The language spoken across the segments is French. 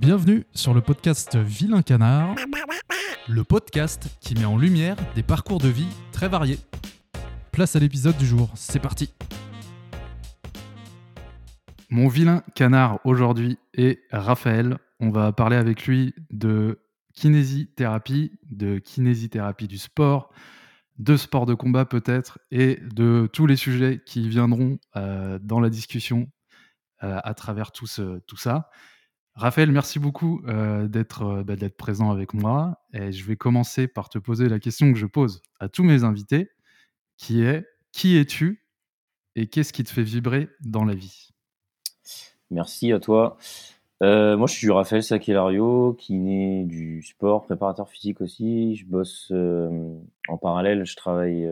Bienvenue sur le podcast Vilain Canard, le podcast qui met en lumière des parcours de vie très variés. Place à l'épisode du jour, c'est parti Mon vilain canard aujourd'hui est Raphaël. On va parler avec lui de kinésithérapie, de kinésithérapie du sport, de sport de combat peut-être, et de tous les sujets qui viendront euh, dans la discussion euh, à travers tout, ce, tout ça. Raphaël, merci beaucoup euh, d'être euh, bah, d'être présent avec moi. Et je vais commencer par te poser la question que je pose à tous mes invités, qui est qui es-tu et qu'est-ce qui te fait vibrer dans la vie? Merci à toi. Euh, moi, je suis Raphaël Sakelario, kiné du sport, préparateur physique aussi. Je bosse en parallèle, je travaille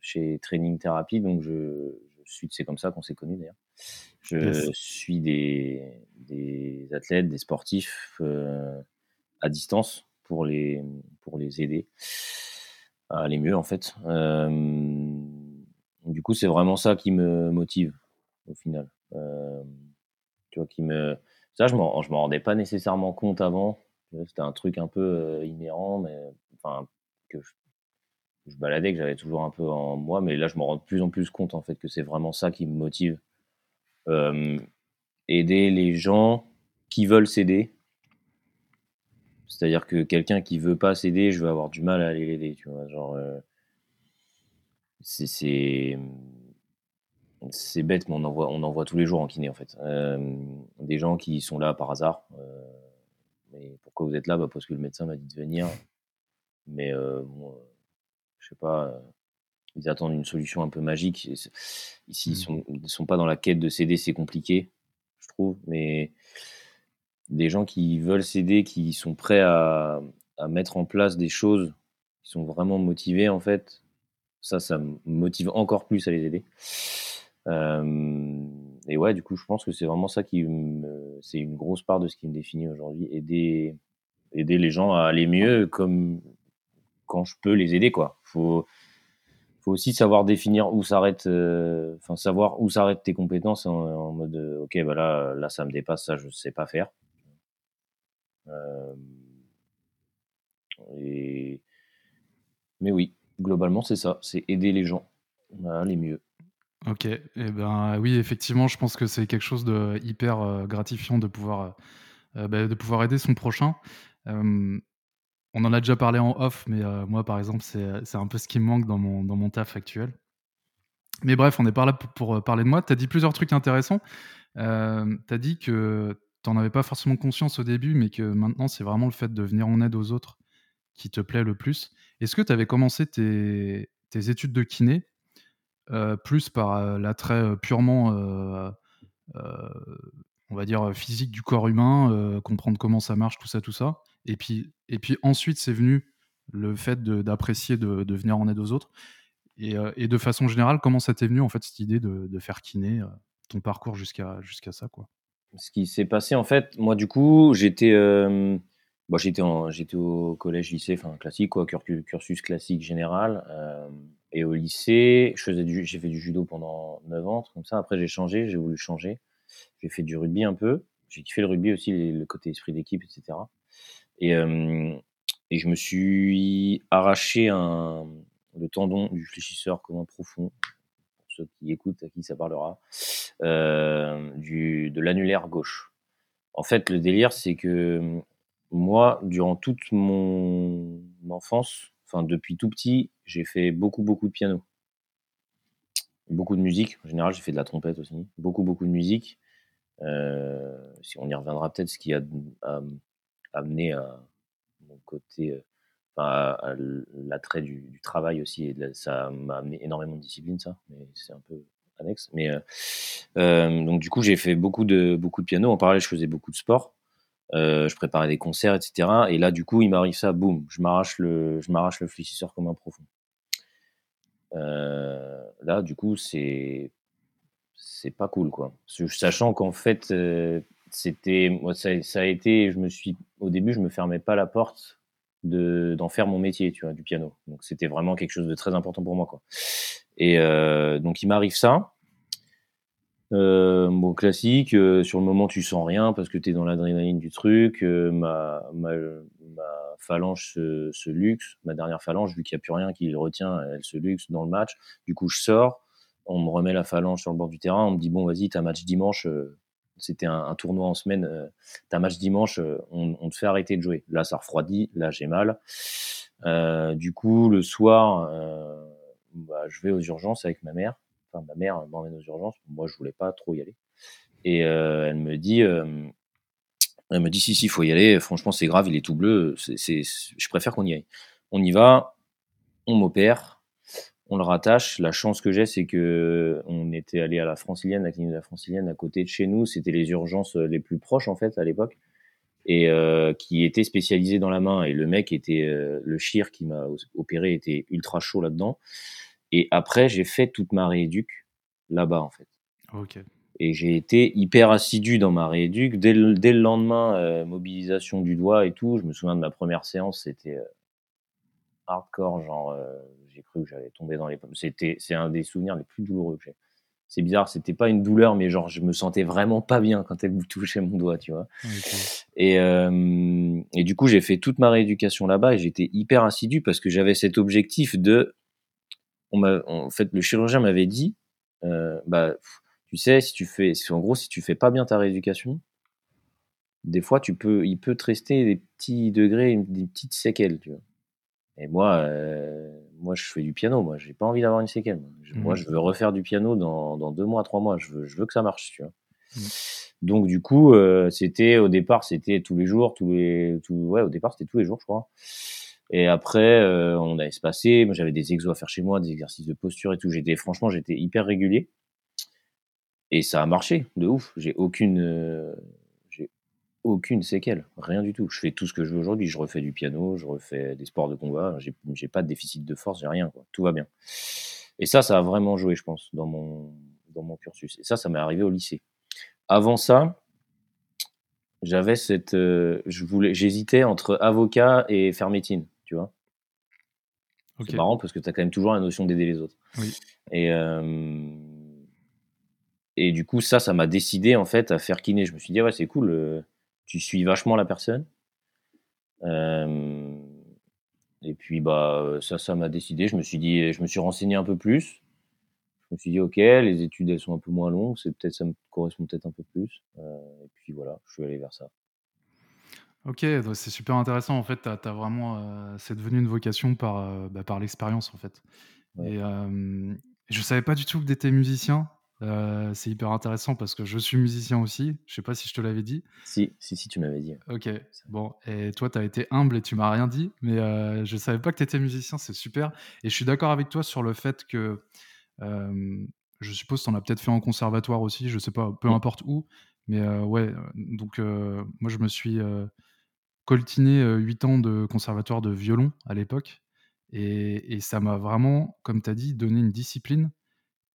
chez Training Therapy, donc je, je suis, c'est comme ça qu'on s'est connus d'ailleurs. Je suis des, des, athlètes, des sportifs euh, à distance pour les, pour les aider à aller mieux en fait. Euh, du coup, c'est vraiment ça qui me motive au final. Euh, tu qui me... Ça, je m'en, je m'en rendais pas nécessairement compte avant. C'était un truc un peu inhérent, mais enfin, que je, je baladais, que j'avais toujours un peu en moi, mais là, je me rends de plus en plus compte en fait que c'est vraiment ça qui me motive euh, aider les gens qui veulent s'aider. C'est-à-dire que quelqu'un qui veut pas s'aider, je vais avoir du mal à aller l'aider, tu vois. Genre, euh, c'est bête, mais on en, voit, on en tous les jours en kiné, en fait. Euh, des gens qui sont là par hasard. pourquoi vous êtes là? Bah Parce que le médecin m'a dit de venir. Mais bon, je sais pas ils attendent une solution un peu magique. Ici, ils ne mmh. sont, sont, pas dans la quête de céder, c'est compliqué, je trouve. Mais des gens qui veulent céder, qui sont prêts à, à, mettre en place des choses, qui sont vraiment motivés, en fait, ça, ça me motive encore plus à les aider. Euh, et ouais, du coup, je pense que c'est vraiment ça qui me, c'est une grosse part de ce qui me définit aujourd'hui, aider, aider les gens à aller mieux, comme quand je peux les aider, quoi. Faut, faut aussi savoir définir où s'arrête, euh, enfin savoir où s'arrêtent tes compétences en, mode, euh, ok, bah là, là, ça me dépasse, ça, je sais pas faire. Euh, et... Mais oui, globalement, c'est ça, c'est aider les gens à aller mieux. Ok, et eh ben oui, effectivement, je pense que c'est quelque chose de hyper gratifiant de pouvoir, bah, de pouvoir aider son prochain. On en a déjà parlé en off, mais euh, moi, par exemple, c'est un peu ce qui me manque dans mon, dans taf actuel. Mais bref, on n'est pas là pour, euh, parler de moi. Tu as dit plusieurs trucs intéressants. Euh, tu as dit que tu n'en avais pas forcément conscience au début, mais que maintenant, c'est vraiment le fait de venir en aide aux autres qui te plaît le plus. Est-ce que tu avais commencé tes, études de kiné plus par l'attrait purement, on va dire, physique du corps humain, comprendre comment ça marche, tout ça, tout ça? Et puis, et puis ensuite, c'est venu le fait d'apprécier de, venir en aide aux autres. Et, euh, et de façon générale, comment ça t'est venu, en fait, cette idée de, faire kiné, euh, ton parcours jusqu'à jusqu'à ça, quoi? Ce qui s'est passé, en fait, moi, du coup, j'étais euh, bon, j'étais au collège, lycée, enfin, classique, quoi, cursus classique général. et au lycée, j'ai fait du judo pendant 9 ans, comme ça. Après, j'ai changé, j'ai voulu changer. J'ai fait du rugby un peu. J'ai kiffé le rugby aussi, le côté esprit d'équipe, etc. Et, je me suis arraché un, le tendon du fléchisseur commun profond, pour ceux qui écoutent, à qui ça parlera, euh, du, de l'annulaire gauche. En fait, le délire, c'est que moi, durant toute mon enfance, enfin depuis tout petit, j'ai fait beaucoup, beaucoup de piano. Beaucoup de musique. En général, j'ai fait de la trompette aussi. Beaucoup, beaucoup de musique. Euh, si on y reviendra peut-être, ce qui a, a, amené à mon côté, euh, à, l'attrait du, travail aussi. Et ça m'a amené énormément de discipline, ça, mais c'est un peu annexe. Mais euh, euh, donc du coup, j'ai fait beaucoup de beaucoup de piano. En parallèle, je faisais beaucoup de sport. je préparais des concerts, etc. Et là, du coup, il m'arrive ça, boum, je m'arrache le, je m'arrache le fléchisseur comme un profond. là, du coup, c'est c'est pas cool, quoi. Sachant qu'en fait, c'était moi ça, a été je me suis au début je me fermais pas la porte de d'en faire mon métier tu vois du piano. Donc c'était vraiment quelque chose de très important pour moi quoi. Et euh, donc il m'arrive ça. Bon classique, heu, sur le moment tu sens rien parce que tu es dans l'adrénaline du truc, heu, ma ma, ma phalange se luxe, ma dernière phalange vu qu'il y a plus rien qui le retient, elle se luxe dans le match. Du coup, je sors, on me remet la phalange sur le bord du terrain, on me dit: «Bon vas-y, tu as match dimanche», c'était un tournoi en semaine, heu, «Tu as match dimanche, heu, on te fait arrêter de jouer». Là, ça refroidit, là j'ai mal. Heu, du coup, le soir, heu, bah, je vais aux urgences avec ma mère. Enfin, ma mère m'emmène aux urgences. Moi, je voulais pas trop y aller. Et euh, elle me dit, euh, elle me dit si si, faut y aller. Franchement, c'est grave, il est tout bleu. C'est, je préfère qu'on y aille. On y va, on m'opère, on le rattache. La chance que j'ai, c'est que on était allé à la Francilienne, la clinique de la Francilienne, à côté de chez nous. C'était les urgences les plus proches en fait à l'époque et euh, qui était spécialisé dans la main. Et le mec était, euh, le chir qui m'a opéré était ultra chaud là-dedans. Et après, j'ai fait toute ma rééduque là-bas, en fait. Ok. Et j'ai été hyper assidu dans ma rééduque. Dès le, dès le lendemain, euh, mobilisation du doigt et tout. Je me souviens de ma première séance, c'était euh, hardcore. Genre, euh, j'ai cru que j'allais tomber dans les pommes. C'était, c'est un des souvenirs les plus douloureux que j'ai. C'est bizarre, c'était pas une douleur, mais genre, je me sentais vraiment pas bien quand elle touchait mon doigt, tu vois. Et, euh, et du coup, j'ai fait toute ma rééducation là-bas et j'étais hyper assidu parce que j'avais cet objectif de. On m'a, en fait, le chirurgien m'avait dit, euh, bah, tu sais, si tu fais, en gros, si tu fais pas bien ta rééducation, des fois, tu peux, il peut te rester des petits degrés, des petites séquelles, tu vois. Et moi, euh, moi, je fais du piano. Moi, j'ai pas envie d'avoir une séquelle. Moi, Mhm. je veux refaire du piano dans, dans deux mois, trois mois. Je veux, je veux que ça marche, tu vois. Mhm. Donc, du coup, euh, c'était au départ, c'était tous les jours, tous les, tout, ouais, au départ, c'était tous les jours, je crois. Et après, euh, on a espacé. Moi, j'avais des exos à faire chez moi, des exercices de posture et tout. J'étais, franchement, j'étais hyper régulier. Et ça a marché, de ouf. J'ai aucune, euh, aucune séquelle, rien du tout. Je fais tout ce que je veux aujourd'hui. Je refais du piano, je refais des sports de combat. J'ai, pas de déficit de force, j'ai rien, quoi. Tout va bien. Et ça, ça a vraiment joué, je pense, dans mon, dans mon cursus. Et ça, ça m'est arrivé au lycée. Avant ça, j'avais cette, euh, je voulais, j'hésitais entre avocat et faire médecine, tu vois. C'est marrant parce que tu as quand même toujours la notion d'aider les autres. Oui. Et, euh, et du coup, ça, ça m'a décidé en fait à faire kiné. Je me suis dit, ouais, c'est cool, euh, tu suis vachement la personne. Euh, et puis, bah, ça, ça m'a décidé. Je me suis dit, je me suis renseigné un peu plus. Je me suis dit, ok, les études, elles sont un peu moins longues. C'est peut-être, ça me correspond peut-être un peu plus. Euh, et puis voilà, je suis allé vers ça. Ok, c'est super intéressant. En fait, t'as, t'as vraiment, euh, c'est devenu une vocation par, bah, par l'expérience, en fait. Ouais. Et je savais pas du tout que t'étais musicien. Euh, c'est hyper intéressant parce que je suis musicien aussi. Je sais pas si je te l'avais dit. Si, si, si, tu m'avais dit. Ok, bon. Et toi, tu as été humble et tu m'as rien dit, mais euh, je savais pas que tu étais musicien, c'est super. Et je suis d'accord avec toi sur le fait que euh, je suppose que tu en as peut-être fait en conservatoire aussi, je sais pas, peu importe où. Mais ouais, donc moi, je me suis coltiné 8 ans de conservatoire de violon à l'époque. Et, et ça m'a vraiment, comme tu as dit, donné une discipline.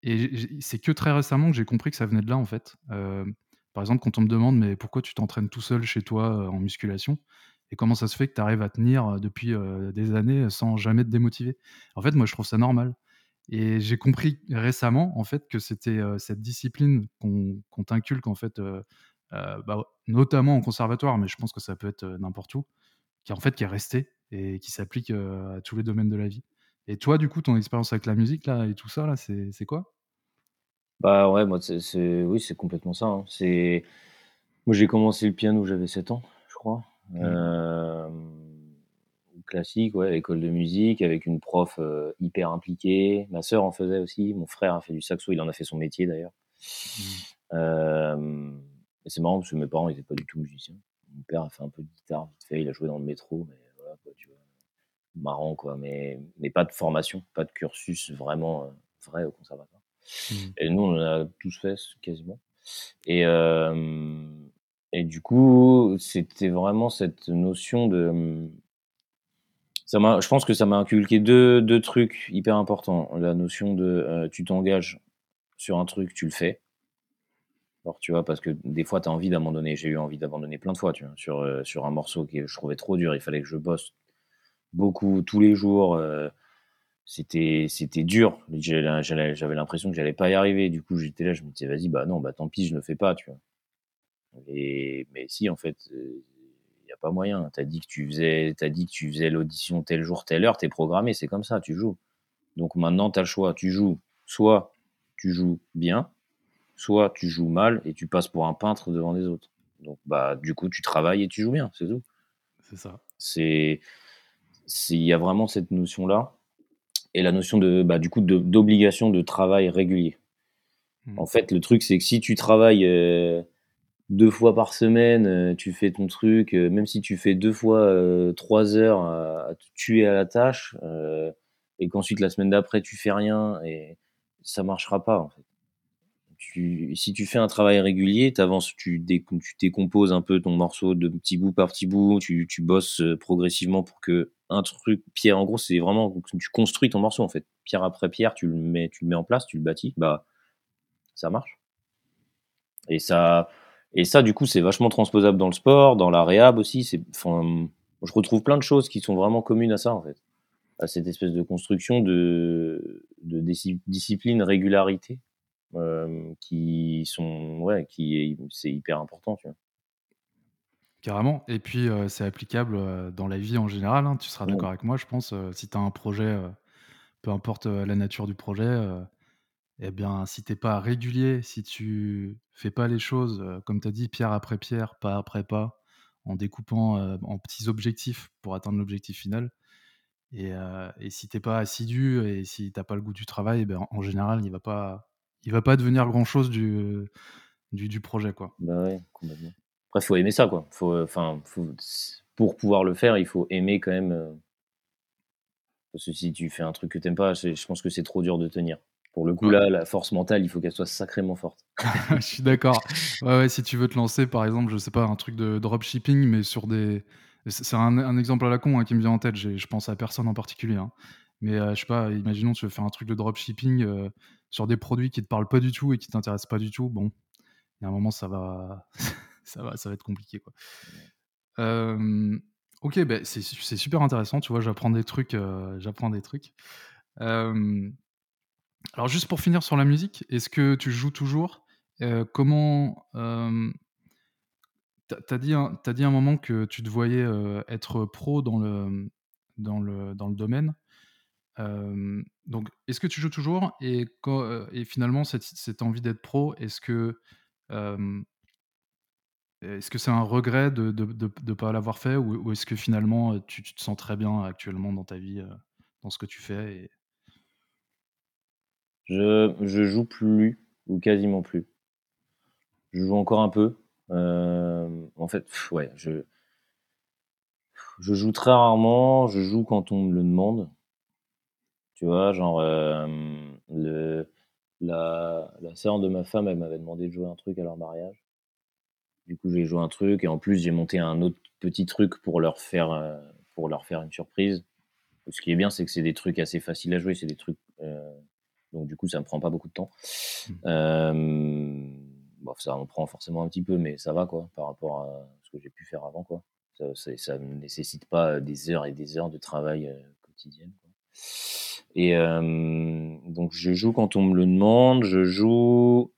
Et c'est que très récemment que j'ai compris que ça venait de là, en fait. Euh, par exemple, quand on me demande, mais pourquoi tu t'entraînes tout seul chez toi en musculation? Et comment ça se fait que tu arrives à tenir depuis euh, des années sans jamais te démotiver? En fait, moi, je trouve ça normal. Et j'ai compris récemment, en fait, que c'était euh, cette discipline qu'on qu'on t'inculque, en fait, bah, notamment en conservatoire, mais je pense que ça peut être n'importe où, qui, en fait, qui est restée et qui s'applique à tous les domaines de la vie. Et toi, du coup, ton expérience avec la musique, là, et tout ça, là, c'est quoi? Bah ouais, moi, c'est, c'est- oui, c'est complètement ça. hein. C'est, moi, j'ai commencé le piano, j'avais 7 ans, je crois. Ouais. Euh, classique, ouais, école de musique, avec une prof euh, hyper impliquée. Ma sœur en faisait aussi. Mon frère a fait du saxo, il en a fait son métier d'ailleurs. Mmh. Euh, et c'est marrant parce que mes parents n'étaient pas du tout musiciens. Mon père a fait un peu de guitare vite fait, il a joué dans le métro, mais voilà, quoi, tu vois. Marrant, quoi, mais, mais pas de formation, pas de cursus vraiment euh, vrai au conservatoire. Mmh. Et nous, on en a tous fait quasiment. Et, et du coup, c'était vraiment cette notion de. Ça m'a, je pense que ça m'a inculqué deux, deux trucs hyper importants. La notion de tu t'engages sur un truc, tu le fais. Alors, tu vois, parce que des fois, tu as envie d'abandonner. J'ai eu envie d'abandonner plein de fois, tu vois, sur, sur un morceau que je trouvais trop dur. Il fallait que je bosse beaucoup, tous les jours. C'était c'était dur. J'avais l'impression que j'allais pas y arriver. Du coup, j'étais là, je me disais, vas-y, bah non, bah tant pis, je ne le fais pas, tu vois. Et, mais si, en fait, il n'y a pas moyen. T'as dit que tu faisais, as dit que tu faisais l'audition tel jour, telle heure, t'es programmé, c'est comme ça, tu joues. Donc maintenant, tu as le choix. Tu joues, soit tu joues bien, soit tu joues mal et tu passes pour un peintre devant les autres. Donc, bah, du coup, tu travailles et tu joues bien, c'est tout. C'est ça. C'est, il y a vraiment cette notion-là et la notion de, bah, du coup, d'obligation de, travail régulier. Hmm. En fait, le truc, c'est que si tu travailles euh, deux fois par semaine, euh, tu fais ton truc, euh, même si tu fais deux fois trois heures à, te tuer à la tâche, et qu'ensuite la semaine d'après tu fais rien, et ça marchera pas. En fait. Tu, si tu fais un travail régulier, avances, tu, tu décomposes un peu ton morceau de petit bout par petit bout, tu, tu bosses progressivement pour que un truc, pierre, en gros, c'est vraiment, tu construis ton morceau, en fait. Pierre après pierre, tu le mets, tu le mets en place, tu le bâtis, bah, ça marche. Et ça, et ça, du coup, c'est vachement transposable dans le sport, dans la réhab aussi. C'est, je retrouve plein de choses qui sont vraiment communes à ça, en fait. À cette espèce de construction de, de discipline, régularité, euh, qui sont, ouais, qui c'est hyper important, tu vois. Carrément. Et puis, c'est applicable, dans la vie en général, hein. Tu seras d'accord avec moi, je pense, si tu as un projet, peu importe, la nature du projet, et bien, si tu es pas régulier, si tu fais pas les choses, comme tu as dit, pierre après pierre, pas après pas, en découpant, en petits objectifs pour atteindre l'objectif final et et si tu pas assidu et si tu pas le goût du travail, ben, en général, il va pas il va pas devenir grand chose du du du projet, quoi. Bah, ouais, complètement. Après, faut aimer ça, quoi. Faut, euh, enfin, pour pouvoir le faire, il faut aimer quand même. Euh, parce que si tu fais un truc que t'aimes pas, je pense que c'est trop dur de tenir. Pour le coup, là, la force mentale, il faut qu'elle soit sacrément forte. je suis d'accord. Ouais, si tu veux te lancer, par exemple, je sais pas, un truc de dropshipping, mais sur des. C'est un, exemple à la con hein, qui me vient en tête. Je pense à personne en particulier. Hein. Mais euh, je sais pas, imaginons tu veux faire un truc de dropshipping sur des produits qui te parlent pas du tout et qui t'intéressent pas du tout. Bon, il y a un moment, ça va. ça va, ça va être compliqué quoi. ok, ben c'est super intéressant, tu vois, j'apprends des trucs, j'apprends des trucs. alors juste pour finir sur la musique, est-ce que tu joues toujours? Comment T'as dit, un, as dit un moment que tu te voyais être pro dans le, dans le, dans le domaine. Donc, est-ce que tu joues toujours? Et, finalement, cette, envie d'être pro, est-ce que est-ce que c'est un regret de ne pas l'avoir fait? Ou, est-ce que finalement tu, te sens très bien actuellement dans ta vie, dans ce que tu fais je, je joue plus ou quasiment plus. Je joue encore un peu. en fait, ouais, je, je joue très rarement. Je joue quand on me le demande. Tu vois, genre, le, la, la sœur de ma femme, elle m'avait demandé de jouer un truc à leur mariage. Du coup, j'ai joué un truc et en plus, j'ai monté un autre petit truc pour leur faire, euh, pour leur faire une surprise. Ce qui est bien, c'est que c'est des trucs assez faciles à jouer. C'est des trucs. Euh, donc, du coup, ça me prend pas beaucoup de temps. Mmh. Euh, bon, ça en prend forcément un petit peu, mais ça va, quoi, par rapport à ce que j'ai pu faire avant, quoi. Ça ne nécessite pas des heures et des heures de travail quotidien. Et donc, je joue quand on me le demande. Je joue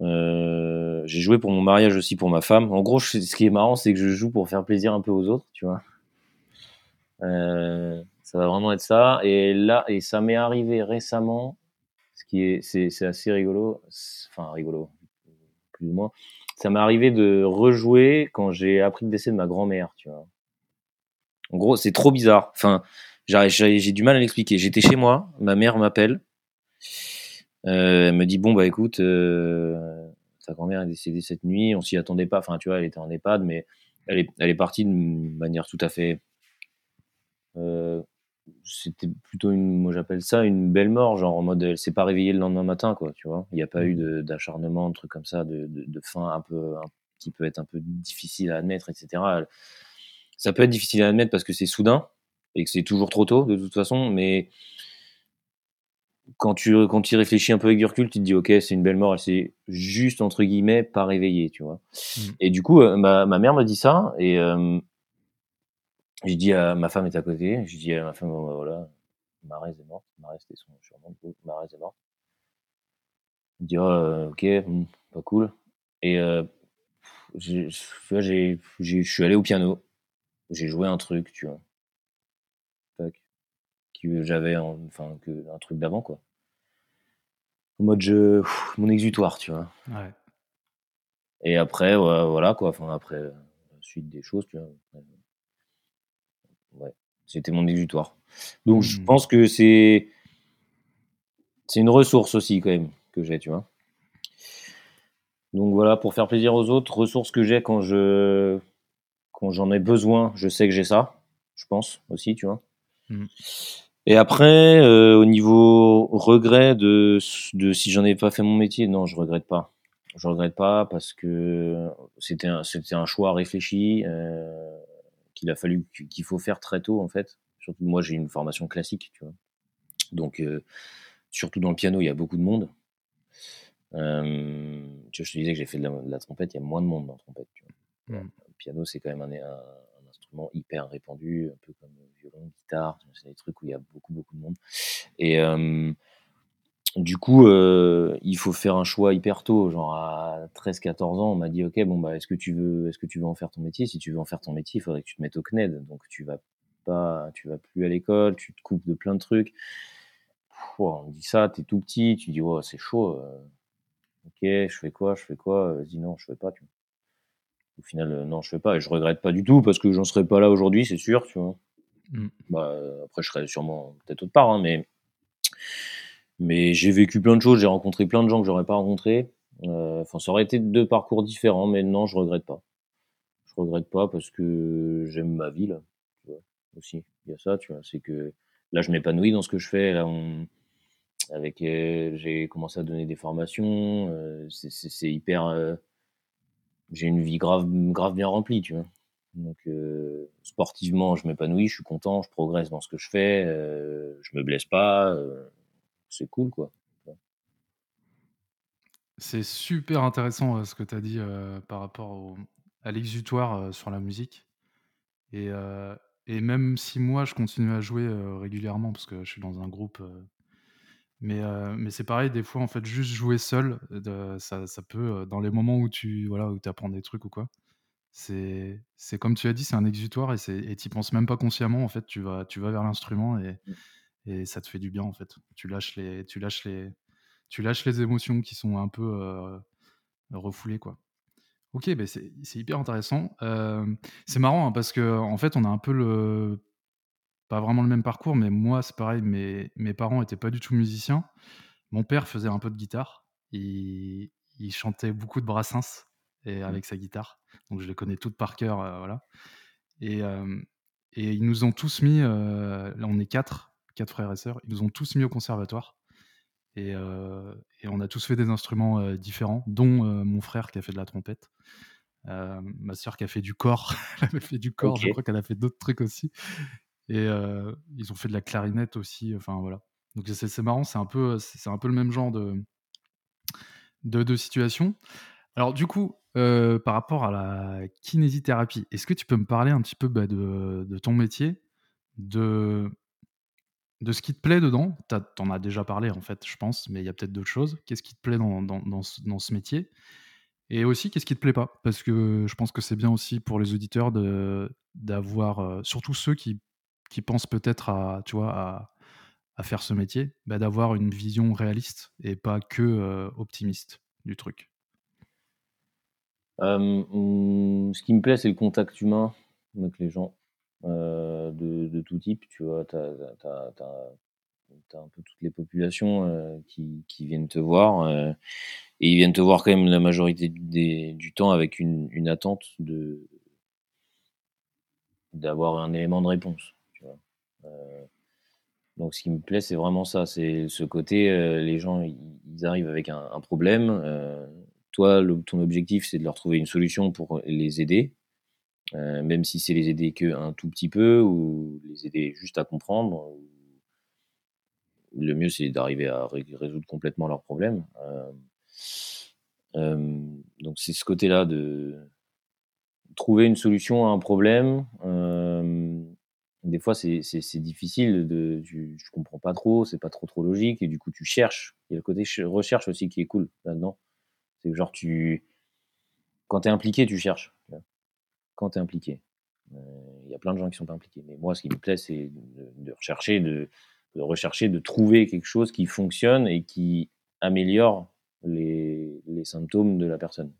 euh, j'ai joué pour mon mariage aussi pour ma femme. En gros, ce qui est marrant, c'est que je joue pour faire plaisir un peu aux autres, tu vois. Euh, ça va vraiment être ça. Et là, et ça m'est arrivé récemment, ce qui est, c'est, assez rigolo. Enfin, rigolo, plus ou moins. Ça m'est arrivé de rejouer quand j'ai appris le décès de ma grand-mère, tu vois. En gros, c'est trop bizarre. Enfin, j'ai, du mal à l'expliquer. J'étais chez moi, ma mère m'appelle. Euh, elle me dit bon bah écoute, euh, ta grand-mère est décédée cette nuit, on s'y attendait pas. Enfin tu vois, elle était en EHPAD, mais elle est, elle est partie d'une manière tout à fait. Euh, c'était plutôt une, moi j'appelle ça une belle mort, genre en mode elle s'est pas réveillée le lendemain matin quoi, tu vois. Il n'y a pas eu mmh. d'acharnement, de, trucs comme ça, de, de, de fin un peu qui peut être un peu difficile à admettre, etc. Ça peut être difficile à admettre parce que c'est soudain et que c'est toujours trop tôt de toute façon, mais quand tu, quand tu y réfléchis un peu avec du recul, tu te dis, ok, c'est une belle mort, elle s'est juste, entre guillemets, pas réveillée, tu vois. Mmh. Et du coup, euh, ma, ma, mère me dit ça, et euh, je dis à ma femme est à côté, je dis à ma femme, bah, voilà, Marez est morte. Marez, c'était son surnom. Marez est morte. Je me dis, oh, ok, hmm, pas cool. Et j'ai, je suis allé au piano. J'ai joué un truc, tu vois. Que j'avais, enfin, que, un truc d'avant, quoi. En mode, je, mon exutoire, tu vois. Ouais. Et après, voilà, quoi. Enfin, après, la suite des choses, tu vois. Ouais. C'était mon exutoire. Donc, je mmh. pense que c'est, c'est une ressource aussi, quand même, que j'ai, tu vois. Donc voilà, pour faire plaisir aux autres, ressources que j'ai quand je quand j'en ai besoin, je sais que j'ai ça, je pense aussi, tu vois. Mmh. Et après, euh, au niveau regret de, de si j'en ai pas fait mon métier, non, je regrette pas. Je regrette pas parce que c'était un, c'était un choix réfléchi euh, qu'il a fallu qu'il faut faire très tôt en fait. Surtout moi, j'ai une formation classique, tu vois. Donc euh, surtout dans le piano, il y a beaucoup de monde. Euh, tu vois, je te disais que j'ai fait de la, trompette, il y a moins de monde dans la trompette. Tu vois. Mmh. Le piano, c'est quand même un, un, hyper répandu, un peu comme le violon, guitare, c'est des trucs où il y a beaucoup, beaucoup de monde. Et euh, du coup, euh, il faut faire un choix hyper tôt, genre à 13-14 ans, on m'a dit, ok, bon, bah, est-ce que tu veux, est-ce que tu veux en faire ton métier? Si tu veux en faire ton métier, il faudrait que tu te mettes au CNED. Donc, tu vas pas, tu vas plus à l'école, tu te coupes de plein de trucs. on dit ça, t'es tout petit, tu dis, oh, c'est chaud. Ok, je fais quoi, je fais quoi? Vas-y, non, je fais pas. Au final, euh, non, je fais pas. Et je regrette pas du tout parce que j'en serais pas là aujourd'hui, c'est sûr, tu vois. Mmh. Bah, après, je serais sûrement peut-être autre part, hein, mais, mais j'ai vécu plein de choses, j'ai rencontré plein de gens que j'aurais pas rencontrés. Euh, enfin, ça aurait été deux parcours différents, mais non, je regrette pas. Je regrette pas parce que j'aime ma vie, là, tu vois, aussi. Il y a ça, tu vois, c'est que là, je m'épanouis dans ce que je fais. Là, on, avec, euh, j'ai commencé à donner des formations. Euh, c'est hyper. Euh, j'ai une vie grave, grave bien remplie, tu vois. Donc, sportivement, je m'épanouis, je suis content, je progresse dans ce que je fais, je me blesse pas. c'est cool, quoi. C'est super intéressant ce que tu as dit par rapport à l'exutoire sur la musique. Et même si moi, je continue à jouer régulièrement, parce que je suis dans un groupe mais, mais c'est pareil, des fois, en fait, juste jouer seul, ça, ça peut, dans les moments où tu voilà, où apprends des trucs ou quoi, c'est, comme tu as dit, c'est un exutoire et tu et penses même pas consciemment, en fait, tu vas, tu vas vers l'instrument et, mmh. et ça te fait du bien, en fait. Tu lâches les, tu lâches les, tu lâches les émotions qui sont un peu refoulées, quoi. Ok, c'est, c'est hyper intéressant. c'est marrant hein, parce que en fait, on a un peu le pas vraiment le même parcours, mais moi, c'est pareil, mes, mes parents étaient pas du tout musiciens. Mon père faisait un peu de guitare. Il, il chantait beaucoup de Brassens et mmh. avec sa guitare. Donc je les connais toutes par cœur, euh, voilà. Et, euh, et, ils nous ont tous mis, euh, là on est quatre, quatre frères et sœurs, ils nous ont tous mis au conservatoire. Et, et on a tous fait des instruments différents, dont mon frère qui a fait de la trompette. ma sœur qui a fait du corps, elle avait fait du corps, je crois qu'elle a fait d'autres trucs aussi. Et ils ont fait de la clarinette aussi. Enfin voilà. Donc c'est marrant, c'est un peu c'est un peu le même genre de de, situation. Alors du coup, par rapport à la kinésithérapie, est-ce que tu peux me parler un petit peu bah, de, de, ton métier, de de ce qui te plaît dedans? Tu en as déjà parlé en fait, je pense, mais il y a peut-être d'autres choses. Qu'est-ce qui te plaît dans, dans, dans ce métier? Et aussi, qu'est-ce qui te plaît pas? Parce que je pense que c'est bien aussi pour les auditeurs d'avoir, surtout ceux qui qui pensent peut-être à, tu vois, à, faire ce métier, bah, d'avoir une vision réaliste et pas que optimiste du truc mmh, Ce qui me plaît, c'est le contact humain avec les gens de, de, tout type. Tu vois, tu as, un peu toutes les populations qui, viennent te voir. et ils viennent te voir quand même la majorité du temps avec une, une attente de d'avoir un élément de réponse. Euh, donc, ce qui me plaît, c'est vraiment ça. C'est ce côté, euh, les gens, ils arrivent avec un, problème. Euh, toi, ton objectif, c'est de leur trouver une solution pour les aider, même si c'est les aider qu'un tout petit peu ou les aider juste à comprendre. Le mieux, c'est d'arriver à résoudre complètement leurs problèmes. donc, c'est ce côté-là de trouver une solution à un problème des fois, c'est difficile, de, tu, je comprends pas trop, c'est pas trop trop logique, et du coup, tu cherches. Il y a le côté recherche aussi qui est cool là-dedans. C'est genre, tu, quand tu es impliqué, tu cherches. Quand tu es impliqué. Euh, il y a plein de gens qui sont pas impliqués. Mais moi, ce qui me plaît, c'est de, rechercher, de, rechercher, de trouver quelque chose qui fonctionne et qui améliore les, les symptômes de la personne.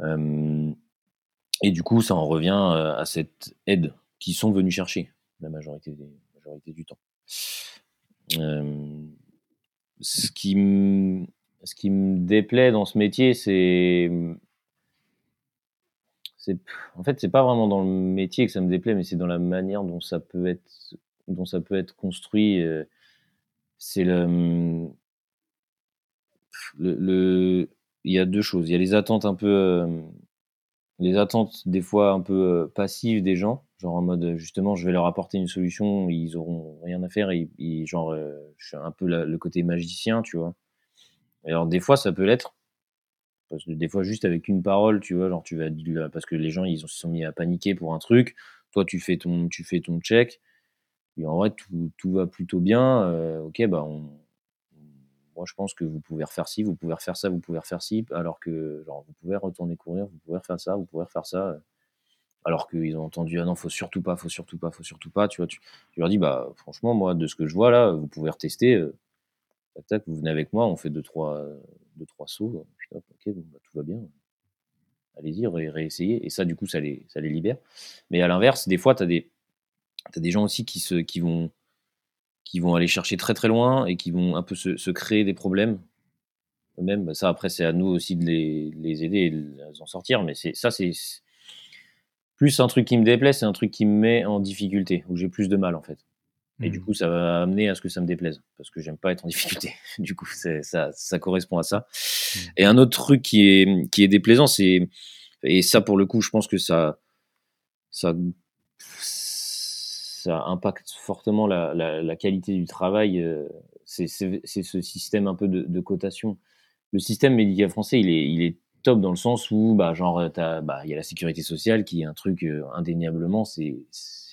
Euh, et du coup, ça en revient euh, à cette aide qui sont venus chercher la majorité, des, majorité du temps. Euh, ce, qui me, ce qui me déplaît dans ce métier, c'est. En fait, c'est pas vraiment dans le métier que ça me déplaît, mais c'est dans la manière dont ça peut être, dont ça peut être construit. C'est le, le, Il y a deux choses. Il y a les attentes un peu les attentes des fois un peu passives des gens, genre en mode justement je vais leur apporter une solution, ils auront rien à faire. Et, genre je suis un peu le côté magicien, tu vois. Et alors des fois ça peut l'être, parce que des fois juste avec une parole, tu vois, genre tu vas parce que les gens ils se sont mis à paniquer pour un truc, toi tu fais ton tu fais ton check, et en vrai tout, tout va plutôt bien, ok bah on, moi je pense que vous pouvez refaire ci, vous pouvez refaire ça, vous pouvez refaire ci, alors que genre vous pouvez retourner courir, vous pouvez refaire ça, vous pouvez refaire ça, euh, alors qu'ils ont entendu ah non faut surtout pas, faut surtout pas, faut surtout pas, tu vois, tu, leur dis bah franchement moi de ce que je vois là, vous pouvez retester, euh, tac tac, vous venez avec moi, on fait deux trois deux trois sauts, ok bah, tout va bien, allez-y réessayez. Et ça du coup ça les ça les libère, mais à l'inverse des fois tu as des des gens aussi qui se qui vont qui vont aller chercher très très loin et qui vont un peu se, créer des problèmes eux-mêmes. Bah, ça, après, c'est à nous aussi de les, aider et de les en sortir. Mais c'est ça, c'est plus un truc qui me déplaît, c'est un truc qui me met en difficulté, où j'ai plus de mal en fait. Et du mmh. coup, ça va amener à ce que ça me déplaise, parce que j'aime pas être en difficulté. du coup, ça, ça correspond à ça. Mmh. Et un autre truc qui est, qui est déplaisant, c'est, et ça pour le coup, je pense que ça, ça ça impacte fortement la, qualité du travail. Euh, c'est ce système un peu de, cotation. Le système médical français, il est, top dans le sens où, bah, genre, bah, il y a la sécurité sociale qui est un truc euh, indéniablement, c'est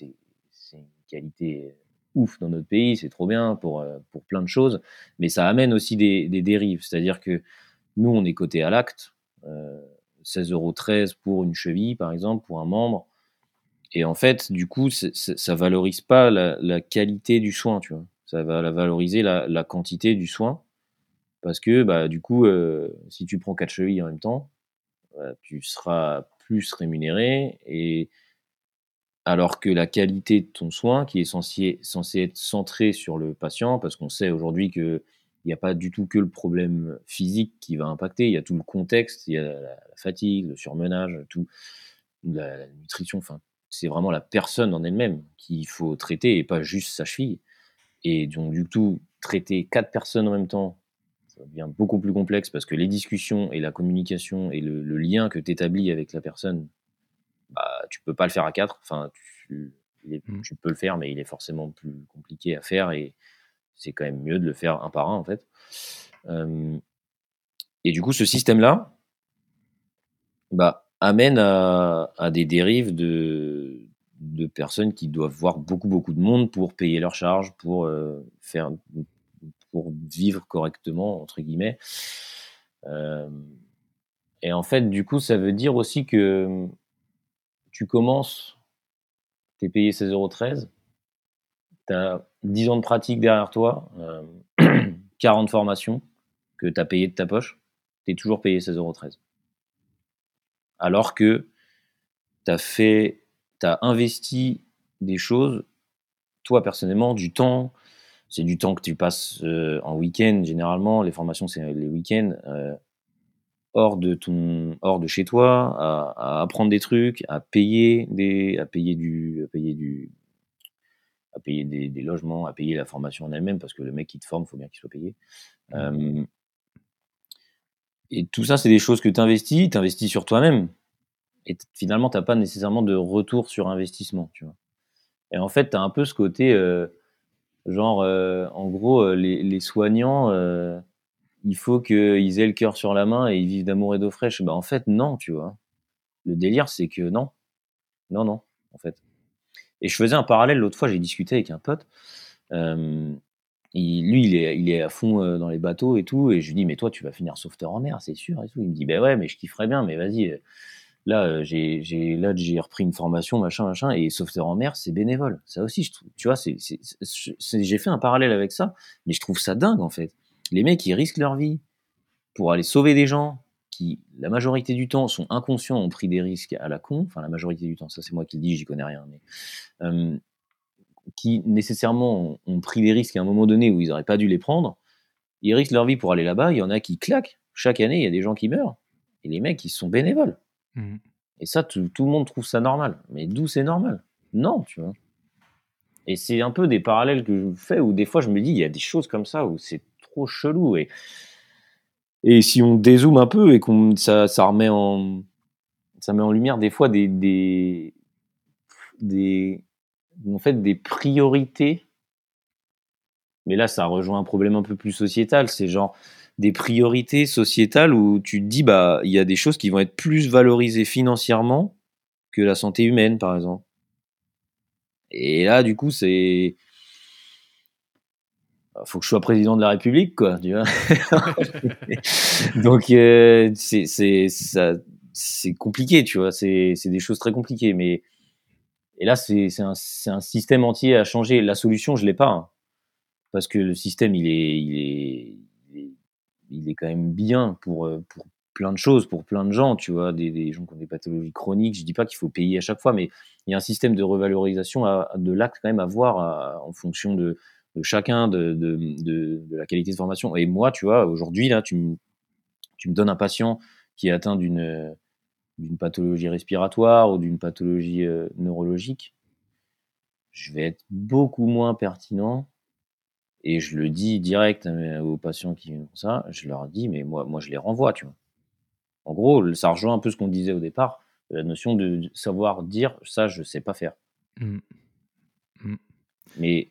une qualité ouf dans notre pays, c'est trop bien pour, euh, plein de choses, mais ça amène aussi des, dérives. C'est-à-dire que nous, on est coté à l'acte, 16,13 euros pour une cheville, par exemple, pour un membre. Et en fait, du coup, ça valorise pas la, qualité du soin, tu vois. Ça va la valoriser la, quantité du soin. Parce que, bah, du coup, euh, si tu prends quatre chevilles en même temps, bah, tu seras plus rémunéré. Et alors que la qualité de ton soin, qui est censé, être centré sur le patient, parce qu'on sait aujourd'hui que il n'y a pas du tout que le problème physique qui va impacter, il y a tout le contexte, il y a la, fatigue, le surmenage, tout, la, la nutrition, enfin c'est vraiment la personne en elle-même qu'il faut traiter et pas juste sa cheville. Et donc, du coup, traiter quatre personnes en même temps, ça devient beaucoup plus complexe parce que les discussions et la communication et le, lien que tu établis avec la personne, bah, tu peux pas le faire à quatre. Enfin, tu, mmh. tu, peux le faire, mais il est forcément plus compliqué à faire et c'est quand même mieux de le faire un par un, en fait. et du coup, ce système-là, bah, amène à, des dérives de, personnes qui doivent voir beaucoup beaucoup de monde pour payer leurs charges, pour euh, faire, pour vivre correctement entre guillemets. Euh, et en fait, du coup, ça veut dire aussi que tu commences, tu es payé 16,13 euros, tu as 10 ans de pratique derrière toi, 40 euh, formations que tu as payé de ta poche, tu es toujours payé 16,13 euros alors que tu as fait, tu as investi des choses, toi personnellement, du temps, c'est du temps que tu passes euh, en week-end généralement, les formations c'est les week-ends, euh, hors de ton, hors de chez toi, à, apprendre des trucs, à payer des, à payer du, à payer du, à payer des, logements, à payer la formation en elle-même parce que le mec qui te forme, faut bien qu'il soit payé. Euh, et tout ça, c'est des choses que tu investis, tu investis sur toi-même. Et finalement, tu n'as pas nécessairement de retour sur investissement. Tu vois. Et en fait, tu as un peu ce côté, euh, genre, euh, en gros, euh, les, soignants, il faut qu'ils aient le cœur sur la main et ils vivent d'amour et d'eau fraîche. Bah, en fait, non, tu vois. Le délire, c'est que non. Non, non, en fait. Et je faisais un parallèle l'autre fois, j'ai discuté avec un pote. Lui, il est, il est à fond euh, dans les bateaux et tout. Et je lui dis, mais toi, tu vas finir sauveteur en mer, c'est sûr. Et tout. Il me dit, ben ouais, mais je kifferais bien, mais vas-y. Euh, là, j'ai, j'ai, j'ai repris une formation, machin, machin. Et sauveteur en mer, c'est bénévole. Ça aussi, je trouve, tu vois, j'ai fait un parallèle avec ça. Mais je trouve ça dingue, en fait. Les mecs, ils risquent leur vie pour aller sauver des gens qui, la majorité du temps, sont inconscients, ont pris des risques à la con. Enfin, la majorité du temps, ça, c'est moi qui le dis, j'y connais rien. Mais, euh, qui nécessairement ont, pris des risques à un moment donné où ils n'auraient pas dû les prendre, ils risquent leur vie pour aller là-bas. Il y en a qui claquent. Chaque année, il y a des gens qui meurent. Et les mecs, ils sont bénévoles. Mmh. Et ça, tout, le monde trouve ça normal. Mais d'où c'est normal? Non, tu vois. Et c'est un peu des parallèles que je fais où des fois je me dis, il y a des choses comme ça où c'est trop chelou. Et, et si on dézoome un peu et qu'on ça, ça remet en ça met en lumière des fois des, des, des en fait des priorités. Mais là, ça rejoint un problème un peu plus sociétal. C'est genre des priorités sociétales où tu te dis, bah, il y a des choses qui vont être plus valorisées financièrement que la santé humaine, par exemple. Et là, du coup, c'est. Bah, faut que je sois président de la République, quoi, tu. Donc, euh, c'est compliqué, tu vois. C'est des choses très compliquées. Mais et là, c'est un, système entier à changer. La solution, je l'ai pas. Hein. parce que le système, il est, quand même bien pour, euh, pour plein de choses, pour plein de gens, tu vois, des, gens qui ont des pathologies chroniques. Je dis pas qu'il faut payer à chaque fois, mais il y a un système de revalorisation de l'acte quand même à voir en fonction de, chacun, de, la qualité de formation. Et moi, tu vois, aujourd'hui, là, tu me donnes un patient qui est atteint d'une d'une pathologie respiratoire ou d'une pathologie euh, neurologique, je vais être beaucoup moins pertinent. Et je le dis direct aux patients qui font ça, je leur dis, mais moi, moi je les renvoie, tu vois. En gros, ça rejoint un peu ce qu'on disait au départ, la notion de savoir dire ça, je sais pas faire. Mmh. Mmh. Mais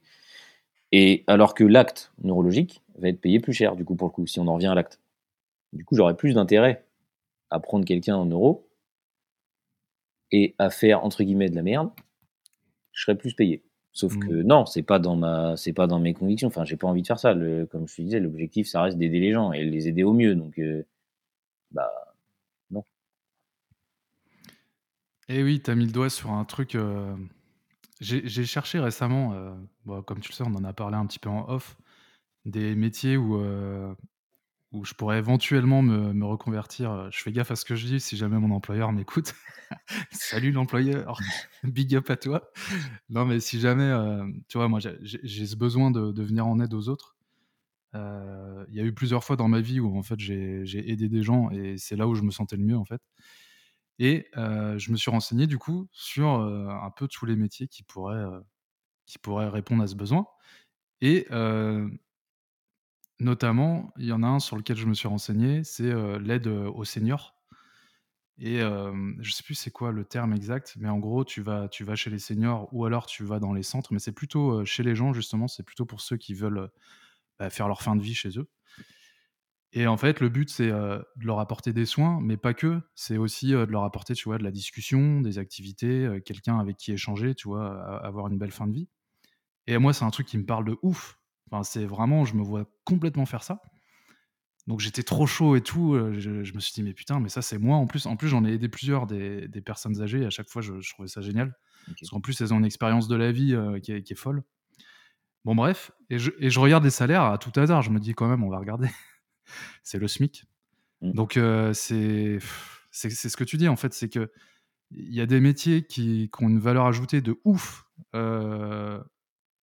et alors que l'acte neurologique va être payé plus cher, du coup, pour le coup, si on en revient à l'acte. Du coup, j'aurais plus d'intérêt à prendre quelqu'un en neuro et à faire entre guillemets de la merde, je serais plus payé. Sauf que mmh. non, c'est pas dans ma, c'est pas dans mes convictions. Enfin, j'ai pas envie de faire ça. Le, comme je te disais, l'objectif, ça reste d'aider les gens et les aider au mieux. Donc, euh, bah, non. Eh oui, tu as mis le doigt sur un truc. Euh, j'ai cherché récemment, euh, comme tu le sais, on en a parlé un petit peu en off, des métiers où où je pourrais éventuellement me, reconvertir. Euh, je fais gaffe à ce que je dis si jamais mon employeur m'écoute. Salut l'employeur, big up à toi. Non, mais si jamais, euh, tu vois, moi j'ai ce besoin de, de, venir en aide aux autres. Euh, il y a eu plusieurs fois dans ma vie où en fait j'ai aidé des gens et c'est là où je me sentais le mieux en fait. Et je me suis renseigné du coup sur un peu tous les métiers qui pourraient, qui pourraient répondre à ce besoin. Et Notamment, il y en a un sur lequel je me suis renseigné, c'est l'aide aux seniors. Et je sais plus c'est quoi le terme exact, mais en gros, tu vas, tu vas chez les seniors ou alors tu vas dans les centres, mais c'est plutôt chez les gens, justement, c'est plutôt pour ceux qui veulent bah, faire leur fin de vie chez eux. Et en fait, le but, c'est de leur apporter des soins, mais pas que. C'est aussi de leur apporter, tu vois, de la discussion, des activités, quelqu'un avec qui échanger, tu vois, avoir une belle fin de vie. Et moi, c'est un truc qui me parle de ouf c'est vraiment, je me vois complètement faire ça. Donc j'étais trop chaud et tout. Euh, je, me suis dit, mais putain, mais ça c'est moi en plus. En plus, j'en ai aidé plusieurs des, personnes âgées. à chaque fois, je, trouvais ça génial. Parce qu'en plus, elles ont une expérience de la vie euh, qui, est, folle. Bon, bref. Et je, regarde les salaires à tout hasard. Je me dis quand même, on va regarder. c'est le SMIC. Mmh. Donc euh, c'est c'est ce que tu dis en fait. C'est que il y a des métiers qui, qui, ont une valeur ajoutée de ouf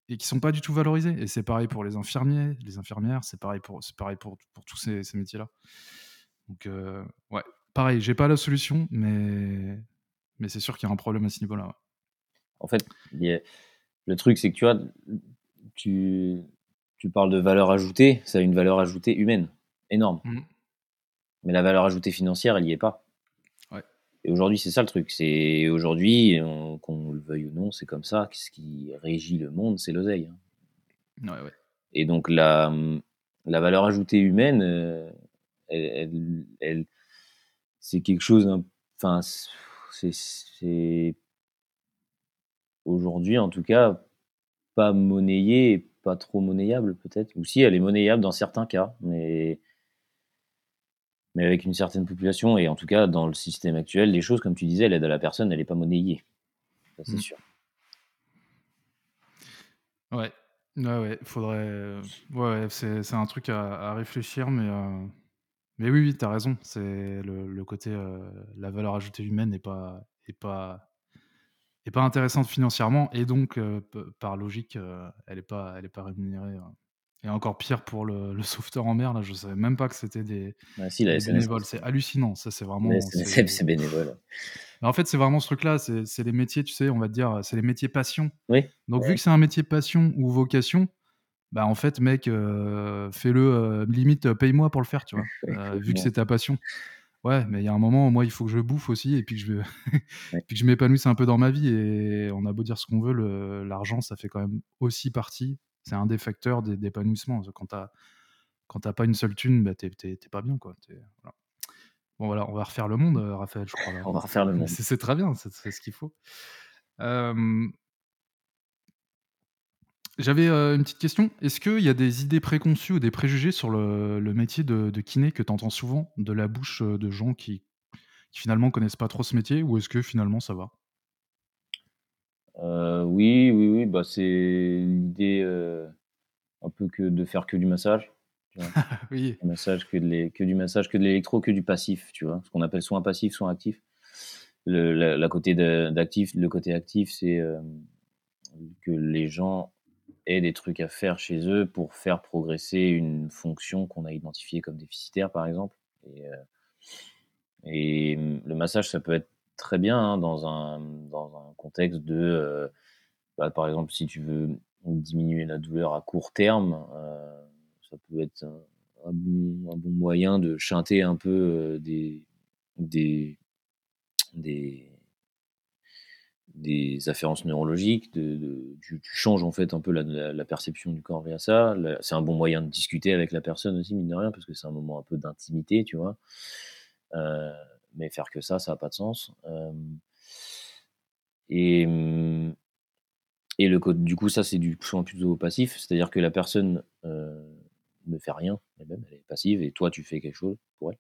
et qui sont pas du tout valorisés. Et c'est pareil pour les infirmiers, les infirmières, c'est pareil pour, c'est pareil pour, pour tous ces, ces métiers-là. Donc, euh, ouais, pareil, j'ai pas la solution, mais, mais c'est sûr qu'il y a un problème à ce niveau-là. En fait, le truc, c'est que tu vois, tu, tu parles de valeur ajoutée, ça a une valeur ajoutée humaine énorme. Mmh. Mais la valeur ajoutée financière, elle n'y est pas. Et aujourd'hui, c'est ça le truc. C'est aujourd'hui, qu'on le veuille ou non, c'est comme ça. Ce qui régit le monde, c'est l'oseille. Hein. Ouais, ouais. Et donc la, la valeur ajoutée humaine, euh, elle, elle, c'est quelque chose. Enfin, c'est aujourd'hui, en tout cas, pas monnayée et pas trop monnayable peut-être. Ou si, elle est monnayable dans certains cas, mais mais avec une certaine population et en tout cas dans le système actuel, les choses, comme tu disais, l'aide à la personne, elle est pas monnayée. Ça, c'est Mmh. sûr. Ouais. Ouais, ouais, faudrait, heu, ouais, c'est un truc à à réfléchir, mais heu, mais oui, oui, tu as raison. C'est le le côté, heu, la valeur ajoutée humaine est pas est pas est pas intéressante financièrement et donc par logique, elle est pas elle est pas rémunérée, heu et encore pire pour le le sauveteur en mer, là, je savais même pas que c'était des Ah si, la des bénévoles. C'est hallucinant, ça, c'est vraiment c'est bénévole. en fait, c'est vraiment ce truc-là, c'est les métiers, tu sais, on va te dire, c'est les métiers passion. Oui, Donc vu que c'est un métier passion ou vocation, bah, en fait, mec, heu, fais-le, heu, limite, heu, paye-moi pour le faire, tu vois? vu que c'est ta passion. Ouais, mais il y a un moment, moi, il faut que je bouffe aussi et puis que je Ouais. puis que je m'épanouisse un peu dans ma vie et on a beau dire ce qu'on veut, l'argent, ça fait quand même aussi partie c'est un des facteurs d'é d'épanouissement. Quand tu as quand tu as pas une seule thune, bah, tu es tu es tu es pas bien, quoi. Voilà. Bon, voilà, on va refaire le monde, heu, Raphaël, je crois, là, On va refaire le monde. C'est très bien, c'est ce qu'il faut. J'avais, heu, une petite question. Est-ce qu'il y a des idées préconçues ou des préjugés sur le le métier de de kiné que tu entends souvent de la bouche, heu, de gens qui qui finalement connaissent pas trop ce métier ou est-ce que finalement ça va? Heu, oui, oui, oui, bah, c'est l'idée, heu, un peu que de faire que du massage, tu vois? Oui. Du massage, que de l'é que du massage, que de l'électro, que du passif, tu vois? Ce qu'on appelle soins passifs, soins actifs. Le la la côté de d'actif le côté actif, c'est, hem, que les gens aient des trucs à faire chez eux pour faire progresser une fonction qu'on a identifiée comme déficitaire, par exemple et le massage, ça peut être très bien, hein, dans un dans un contexte de, heu, bah, par exemple, si tu veux diminuer la douleur à court terme, heu, ça peut être un bon moyen de shunter un peu, heu, des des des afférences neurologiques, de tu changes en fait un peu la la perception du corps via ça. C'est un bon moyen de discuter avec la personne aussi, mine de rien, parce que c'est un moment un peu d'intimité, tu vois? Heu, mais faire que ça, ça a pas de sens. Et mmh et le du coup, ça, c'est du soin plutôt passif, c'est-à-dire que la personne, ne fait rien elle-même, elle est passive et toi, tu fais quelque chose pour elle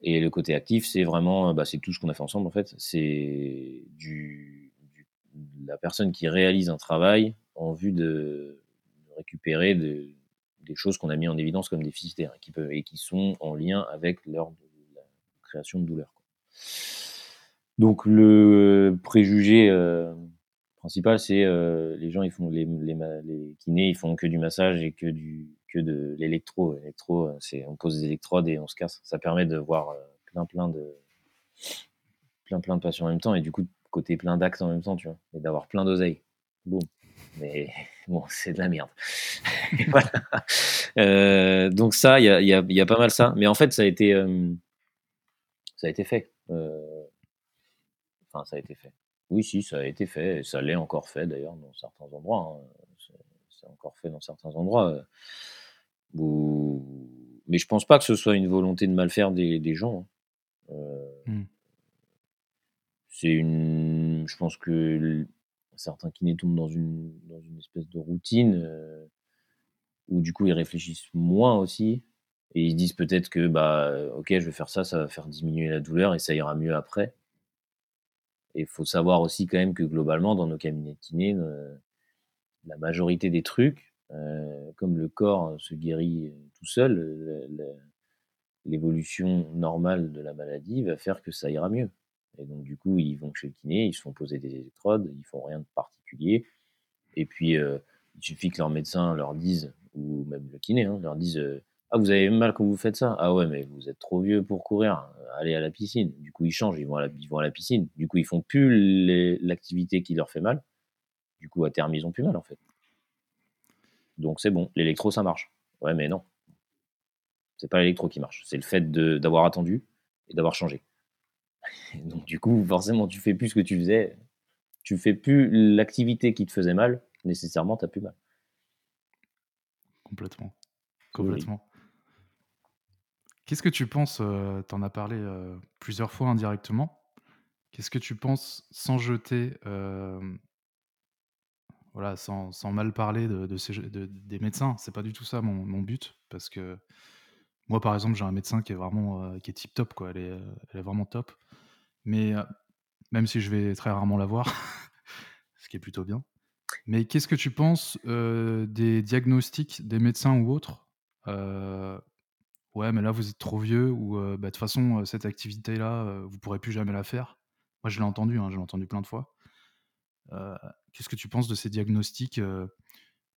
et le côté actif, c'est vraiment, bah, c'est tout ce qu'on a fait ensemble, en fait. C'est du la personne qui réalise un travail en vue de récupérer de des choses qu'on a mis en évidence comme déficitaires et qui peuvent et qui sont en lien avec leur de la création de douleur. Donc le préjugé, heu, principal, c'est, heu, les gens, ils font les kinés, ils font que du massage et que du que de l'électro. L'électro, c'est on pose des électrodes et on se casse. Ça permet de voir, plein, plein de plein, plein de patients en même temps et du coup, côté plein d'actes en même temps, tu vois? Et d'avoir plein d'oseille. Boum. Mais bon, c'est de la merde. Voilà. Donc ça, il y a y a pas mal ça. Mais en fait, ça a été, ça a été fait. Heu, enfin, ça a été fait. Oui, si, ça a été fait et ça l'est encore fait d'ailleurs dans certains endroits, hein. C'est encore fait dans certains endroits, où mais je pense pas que ce soit une volonté de mal faire des des gens, hein. Heu Mmh. C'est une je pense que certains kinés tombent dans une dans une espèce de routine, où du coup ils réfléchissent moins aussi et ils se disent peut-être que, bah, heu, OK, je vais faire ça, ça va faire diminuer la douleur et ça ira mieux après. Et il faut savoir aussi quand même que globalement dans nos cabinets de kiné, heu, la majorité des trucs, heu, comme le corps se guérit, tout seul, l'évolution normale de la maladie va faire que ça ira mieux. Et donc du coup, ils vont chez le kiné, ils se font poser des électrodes, ils font rien de particulier. Et puis, il suffit que leur médecin leur dise ou même le kiné, hein, leur dise, «Ah vous avez mal quand vous faites ça? Ah ouais, mais vous êtes trop vieux pour courir, allez à la piscine». Du coup, ils changent, ils vont à la ils vont à la piscine. Du coup, ils font plus l'activité qui leur fait mal. Du coup, à terme, ils ont plus mal, en fait. Donc c'est bon, l'électro ça marche. Ouais, mais non, c'est pas l'électro qui marche, c'est le fait d'avoir attendu et d'avoir changé. Donc du coup, forcément, tu fais plus ce que tu faisais, tu fais plus l'activité qui te faisait mal, nécessairement, tu as plus mal. Complètement, logique. Qu'est-ce que tu penses, heu, tu en as parlé, plusieurs fois indirectement. Qu'est-ce que tu penses sans jeter, voilà, sans mal parler des médecins, c'est pas du tout ça mon but parce que moi, par exemple, j'ai un médecin qui est vraiment, qui est tip top, quoi. Elle est, elle est vraiment top. Mais, même si je vais très rarement la voir, ce qui est plutôt bien. Mais qu'est-ce que tu penses, des diagnostics des médecins ou autres? Ouais, mais là, vous êtes trop vieux ou, bah, de toute façon, cette activité-là, vous pourrez plus jamais la faire. Moi, je l'ai entendu, hein, je l'ai entendu plein de fois. Qu'est-ce que tu penses de ces diagnostics,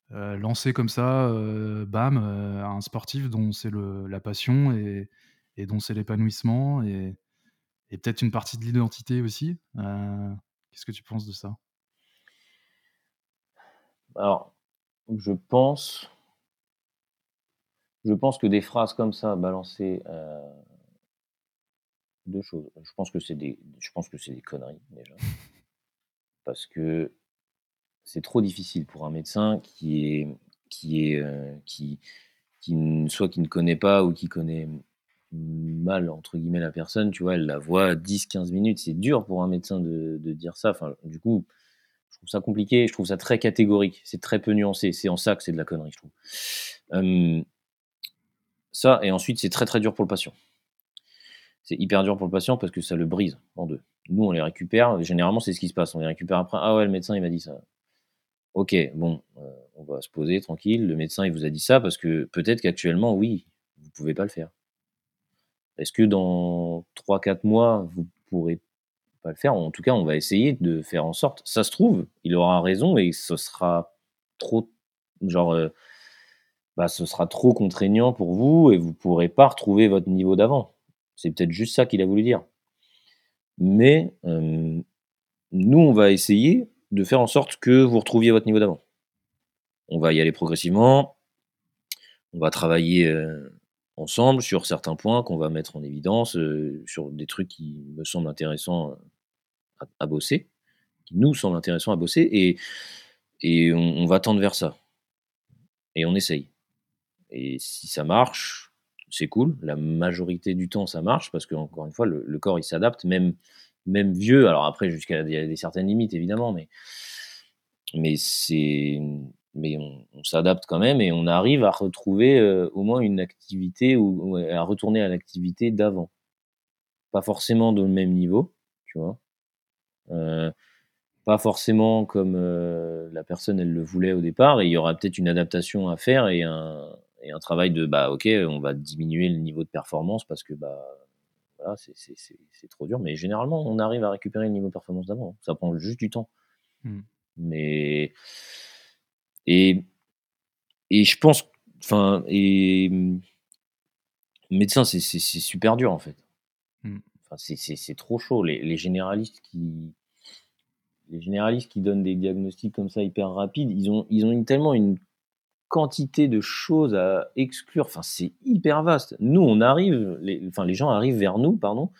lancés comme ça, bam, à un sportif dont c'est la passion et dont c'est l'épanouissement et et peut-être une partie de l'identité aussi? Qu'est-ce que tu penses de ça? Alors, je pense je pense que des phrases comme ça balancées, heu 2 choses. Je pense que c'est des je pense que c'est des conneries déjà. Parce que c'est trop difficile pour un médecin qui est qui est, heu, qui qui soit qui ne connaît pas ou qui connaît «mal» entre guillemets la personne, tu vois? Elle la voit 10-15 minutes, c'est dur pour un médecin de dire ça. Enfin, du coup, je trouve ça compliqué, je trouve ça très catégorique, c'est très peu nuancé. C'est en ça que c'est de la connerie, je trouve. Ça et ensuite c'est très, très dur pour le patient. C'est hyper dur pour le patient parce que ça le brise en 2. Nous, on les récupère, généralement, c'est ce qui se passe. On les récupère après: «Ah ouais, le médecin, il m'a dit ça». OK, bon, heu, on va se poser tranquille. Le médecin, il vous a dit ça parce que peut-être qu'actuellement, oui, vous pouvez pas le faire. Est-ce que dans 3-4 mois, vous pourrez pas le faire? En tout cas, on va essayer de faire en sorte. Ça se trouve, il aura raison et ce sera trop genre, heu, bah, ce sera trop contraignant pour vous et vous pourrez pas retrouver votre niveau d'avant. C'est peut-être juste ça qu'il a voulu dire. Mais, hem, nous, on va essayer de faire en sorte que vous retrouviez votre niveau d'avant. On va y aller progressivement. On va travailler, heu, ensemble sur certains points qu'on va mettre en évidence, heu, sur des trucs qui me semblent intéressants, heu, à bosser, qui nous semblent intéressants à bosser et et on va tendre vers ça et on essaye et si ça marche, c'est cool. La majorité du temps, ça marche parce qu'encore une fois, le corps, il s'adapte même vieux. Alors après, jusqu'à des des certaines limites évidemment, mais mais c'est mais on s'adapte quand même et on arrive à retrouver, heu, au moins une activité ou à retourner à l'activité d'avant. Pas forcément dans le même niveau, tu vois? Heu, pas forcément comme, heu, la personne, elle le voulait au départ il y aura peut-être une adaptation à faire et un et un travail de, bah, OK, on va diminuer le niveau de performance parce que, bah, voilà, c'est c'est c'est c'est trop dur mais généralement, on arrive à récupérer le niveau de performance d'avant. Ça prend juste du temps. Mmh. Mais et et je pense enfin et mmh, médecin, c'est super dur, en fait. Enfin, c'est c'est c'est trop chaud. Les les généralistes qui les généralistes qui donnent des diagnostics comme ça hyper rapides, ils ont ils ont une tellement une quantité de choses à exclure. Enfin, c'est hyper vaste. Nous, on arrive, les enfin, les gens arrivent vers nous, pardon,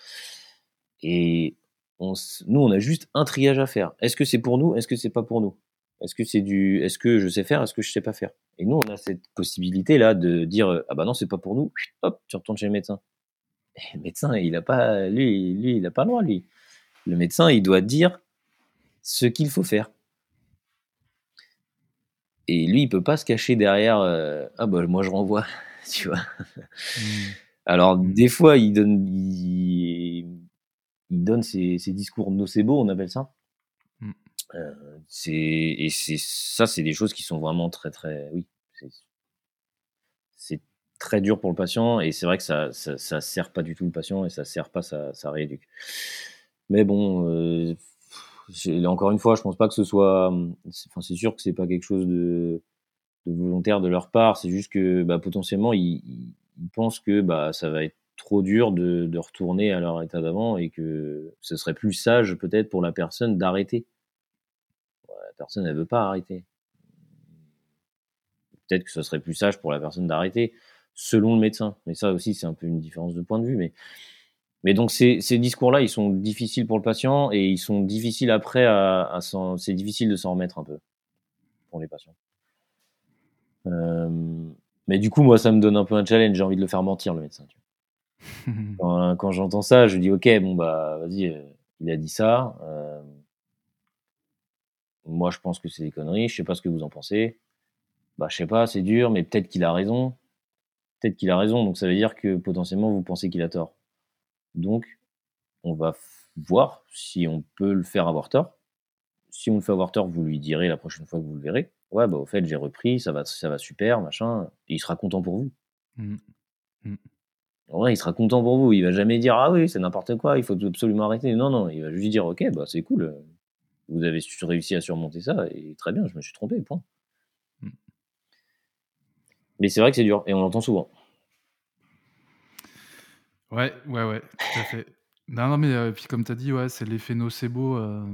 et on nous, on a juste un triage à faire. Est-ce que c'est pour nous? Est-ce que c'est pas pour nous? Est-ce que c'est du est-ce que je sais faire? Est-ce que je sais pas faire? Et nous, on a cette possibilité-là de dire, «Ah bah non, c'est pas pour nous», hop, tu retournes chez le médecin. Et le médecin, il a pas lui lui, il a pas le droit, lui. Le médecin, il doit dire ce qu'il faut faire. Et lui, il peut pas se cacher derrière, heu: «Ah bah moi je renvoie», tu vois? Mmh. Alors Mmh. des fois, il donne il il donne ses ses discours nocebo, on appelle ça. Mmh. Heu, c'est et c'est ça, c'est des choses qui sont vraiment très, très oui, c'est c'est très dur pour le patient et c'est vrai que ça ça ça sert pas du tout le patient et ça sert pas sa sa rééduc. Mais bon, j'ai encore une fois, je pense pas que ce soit, c'est enfin, c'est sûr que c'est pas quelque chose de volontaire de leur part. C'est juste que, bah, potentiellement, ils pensent que, bah, ça va être trop dur de de retourner à leur état d'avant et que ce serait plus sage peut-être pour la personne d'arrêter. La personne, elle veut pas arrêter. Peut-être que ce serait plus sage pour la personne d'arrêter, selon le médecin. Mais ça aussi, c'est un peu une différence de point de vue. Mais, mais donc, ces, ces discours-là, ils sont difficiles pour le patient et ils sont difficiles après à. C'est difficile de s'en remettre un peu pour les patients. Euh, mais du coup, moi, ça me donne un peu un challenge. J'ai envie de le faire mentir, le médecin. Tu vois. Quand, quand j'entends ça, je dis Ok, bon, bah, vas-y, euh, il a dit ça. Euh, Moi, je pense que c'est des conneries. Je sais pas ce que vous en pensez. Bah, je sais pas, c'est dur, mais peut-être qu'il a raison. Peut-être qu'il a raison. Donc, ça veut dire que potentiellement, vous pensez qu'il a tort. Donc, on va voir si on peut le faire avoir tort. Si on le fait avoir tort, vous lui direz la prochaine fois que vous le verrez. Ouais, bah, au fait, j'ai repris, ça va, ça va super, machin. Et il sera content pour vous. Mmh. Mmh. Ouais, il sera content pour vous. Il va jamais dire ah oui, c'est n'importe quoi, il faut absolument arrêter. Non, non, il va juste dire ok, bah c'est cool. Vous avez réussi à surmonter ça et très bien, je me suis trompé, point. Mmh. Mais c'est vrai que c'est dur et on l'entend souvent. Ouais, ouais, ouais, tout à fait. Non, non, mais euh, puis comme tu as dit, ouais, c'est l'effet nocebo. Euh,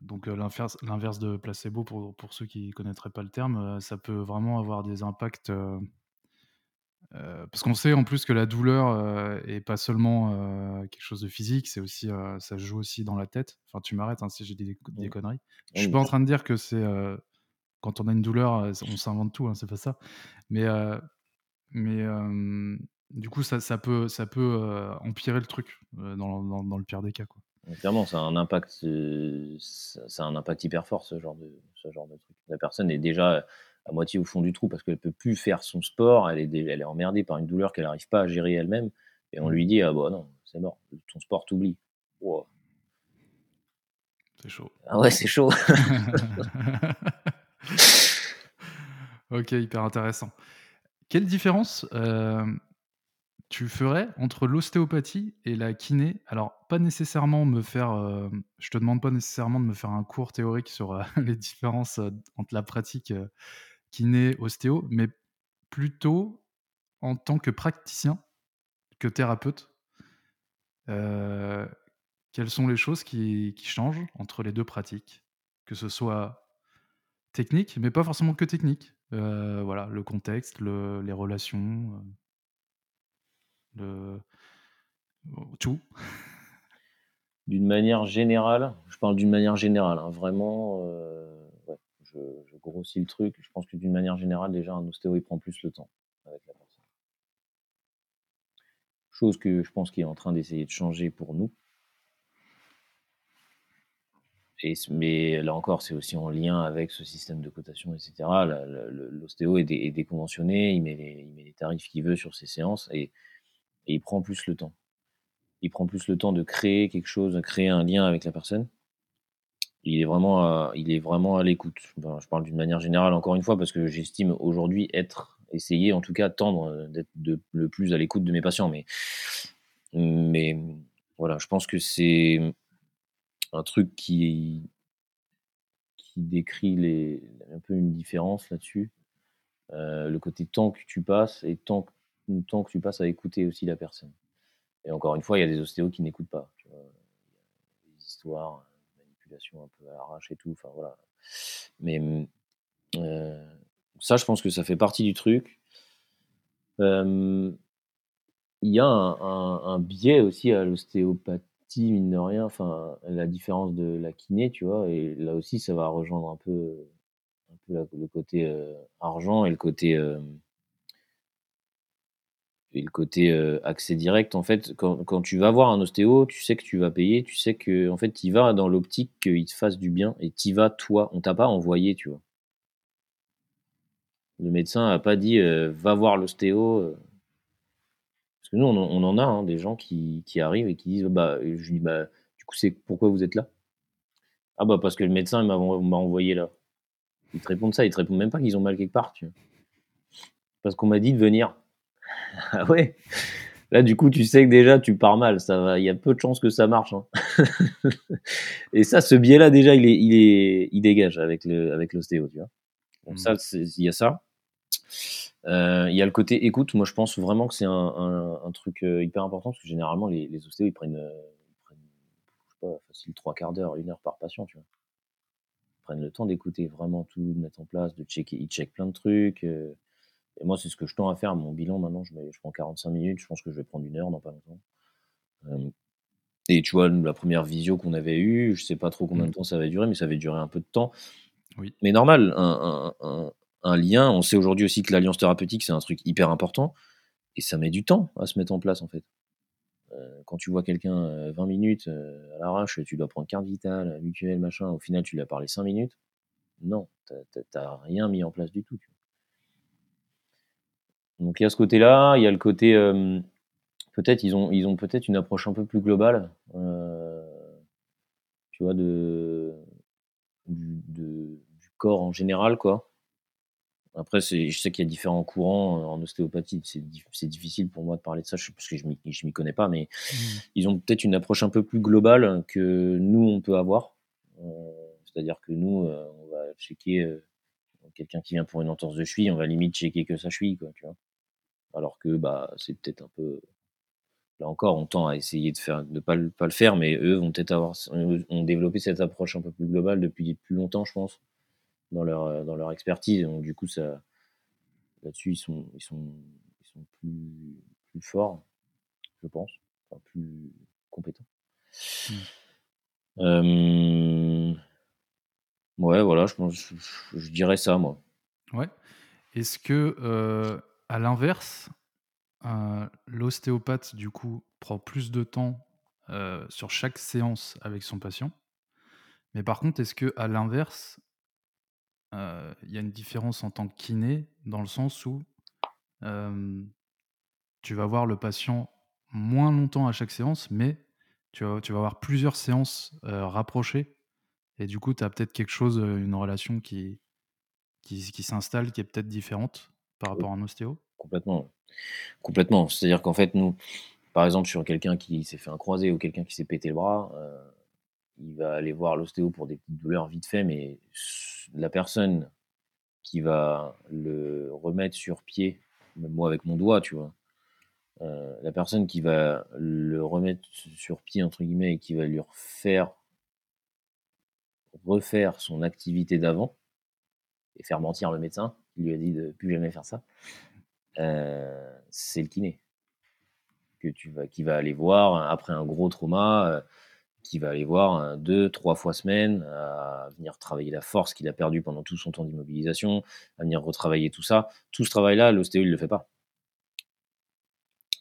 donc euh, l'inverse, l'inverse de placebo, pour, pour ceux qui ne connaîtraient pas le terme, ça peut vraiment avoir des impacts parce qu'on sait en plus que la douleur euh, est pas seulement quelque chose de physique, c'est aussi ça joue aussi dans la tête. Enfin, tu m'arrêtes hein, si j'ai des, des, conneries. Je suis pas en train de dire que c'est quand on a une douleur, on s'invente tout, hein, c'est pas ça. Mais mais du coup, ça, ça peut ça peut empirer le truc dans, dans, dans, le pire des cas, quoi. Clairement, ça a un impact, ça a un impact hyper fort ce genre de ce genre de truc. La personne est déjà à moitié au fond du trou parce qu'elle peut plus faire son sport, elle est, elle est emmerdée par une douleur qu'elle n'arrive pas à gérer elle-même, et on lui dit ah bah non, c'est mort, ton sport t'oublie. C'est chaud. Ah ouais, c'est chaud. ok, hyper intéressant. Quelle différence euh, tu ferais entre l'ostéopathie et la kiné Alors, pas nécessairement me faire. Euh, je te demande pas nécessairement de me faire un cours théorique sur euh, les différences entre la pratique kiné, ostéo, mais plutôt en tant que praticien, que thérapeute. Euh, quelles sont les choses qui, changent entre les deux pratiques? Que ce soit technique, mais pas forcément que technique. Euh, voilà, le contexte, les relations, euh, tout. D'une manière générale, je parle d'une manière générale, hein, vraiment je, grossis le truc. Je pense que d'une manière générale, déjà, un ostéo, il prend plus le temps avec la personne. Chose que je pense qu'il est en train d'essayer de changer pour nous. Et, mais là encore, c'est aussi en lien avec ce système de cotation, etc. L'ostéo est, déconventionné, il met, les, tarifs qu'il veut sur ses séances et, il prend plus le temps. Il prend plus le temps de créer quelque chose, de créer un lien avec la personne il est vraiment à, il est vraiment à l'écoute. je parle d'une manière générale encore une fois parce que j'estime aujourd'hui être, essayer en tout cas tendre euh, d'être le plus à l'écoute de mes patients. Mais, voilà, je pense que c'est un truc qui, décrit un peu une différence là-dessus. Euh, le côté temps que tu passes et temps, temps que tu passes à écouter aussi la personne. Et encore une fois, il y a des ostéos qui n'écoutent pas. Tu vois. Il y a des histoires un peu à et tout. Enfin voilà. Mais mmh, euh, ça, je pense que ça fait partie du truc. il y a un, biais aussi à l'ostéopathie, mine de rien, enfin, la différence de la kiné, tu vois, et là aussi, ça va rejoindre un peu, un peu le côté euh, argent et le côté et le côté euh, accès direct, en fait, quand, quand, tu vas voir un ostéo, tu sais que tu vas payer, tu sais que en fait, tu vas dans l'optique qu'il te fasse du bien et tu vas toi. On t'a pas envoyé, tu vois. Le médecin a pas dit euh, va voir l'ostéo. Euh. Parce que nous, on, en a hein, des gens qui, qui, arrivent et qui disent bah, je dis bah, du coup, c'est pourquoi vous êtes là? Ah bah parce que le médecin m'a envoyé là. Ils te répondent ça, ils te répondent même pas qu'ils ont mal quelque part, tu vois. Parce qu'on m'a dit de venir. Ah ouais Là, du coup, tu sais que déjà, tu pars mal. Ça va. Il y a peu de chances que ça marche. Hein. et ça, ce biais-là, déjà, il, est, il, est, il dégage avec le, avec l'ostéo, tu vois. Donc mmh. ça, il y a ça. Euh, il y a le côté écoute. Moi, je pense vraiment que c'est un, un, truc euh, hyper important parce que généralement, les, les ostéos, ils prennent, euh, ils prennent je sais pas, facile trois quarts d'heure, une heure par patient, tu vois. Ils prennent le temps d'écouter vraiment tout, de mettre en place, de checker. Ils checkent plein de trucs. Et moi, c'est ce que je tends à faire. Mon bilan, maintenant, je, je, prends 45 minutes. Je pense que je vais prendre une heure dans pas longtemps. Euh, et tu vois, la première visio qu'on avait eue, je sais pas trop combien de mmh. temps ça va durer, mais ça va durer un peu de temps. Oui. Mais normal, un, un, un, lien, on sait aujourd'hui aussi que l'alliance thérapeutique, c'est un truc hyper important. Et ça met du temps à se mettre en place, en fait. Euh, quand tu vois quelqu'un 20 minutes à l'arrache, tu dois prendre carte vitale, mutuelle, machin, au final tu lui as parlé 5 minutes. Non, tu n'as rien mis en place du tout. Donc il y a ce côté-là, il y a le côté peut-être ils ont ils ont peut-être une approche un peu plus globale, tu vois de du, corps en général quoi. Après, je sais qu'il y a différents courants en ostéopathie. C'est difficile pour moi de parler de ça parce que je ne m'y connais pas, mais mmh. ils ont peut-être une approche un peu plus globale que nous, on peut avoir. C'est-à-dire que nous, on va checker quelqu'un qui vient pour une entorse de cheville, on va limite checker que sa cheville, quoi, tu vois. Alors que bah, c'est peut-être un peu. Là encore, on tend à essayer de faire, de pas, pas le faire, mais eux vont peut-être avoir, ont développé cette approche un peu plus globale depuis plus longtemps, je pense, dans leur, dans leur expertise. Donc, du coup, ça, là-dessus, ils sont, ils sont, ils sont plus, plus forts, je pense, enfin, plus compétents. Mmh. Euh, ouais, voilà, je, pense, je, dirais ça, moi. Ouais. Est-ce que euh, à l'inverse, euh, l'ostéopathe, du coup, prend plus de temps euh, sur chaque séance avec son patient. Mais par contre, est-ce que à l'inverse, euh, il y a une différence en tant que kiné dans le sens où tu vas voir le patient moins longtemps à chaque séance, mais tu vas, avoir plusieurs séances rapprochées. Et du coup, tu as peut-être quelque chose, une relation qui s'installe, qui est peut-être différente par rapport à un ostéo? Complètement. Complètement. C'est-à-dire qu'en fait, nous, par exemple, sur quelqu'un qui s'est fait un croisé ou quelqu'un qui s'est pété le bras, euh, il va aller voir l'ostéo pour des petites douleurs vite fait, mais la personne qui va le remettre sur pied, moi avec mon doigt, tu vois, euh, la personne qui va le remettre sur pied, entre guillemets, et qui va lui refaire, refaire son activité d'avant, et faire mentir le médecin, lui a dit de plus jamais faire ça, euh, c'est le kiné que tu qui va aller voir après un gros trauma, euh, qui va aller voir deux, trois fois semaine, à venir travailler la force qu'il a perdue pendant tout son temps d'immobilisation, à venir retravailler tout ça. Tout ce travail-là, l'ostéo, il ne le fait pas.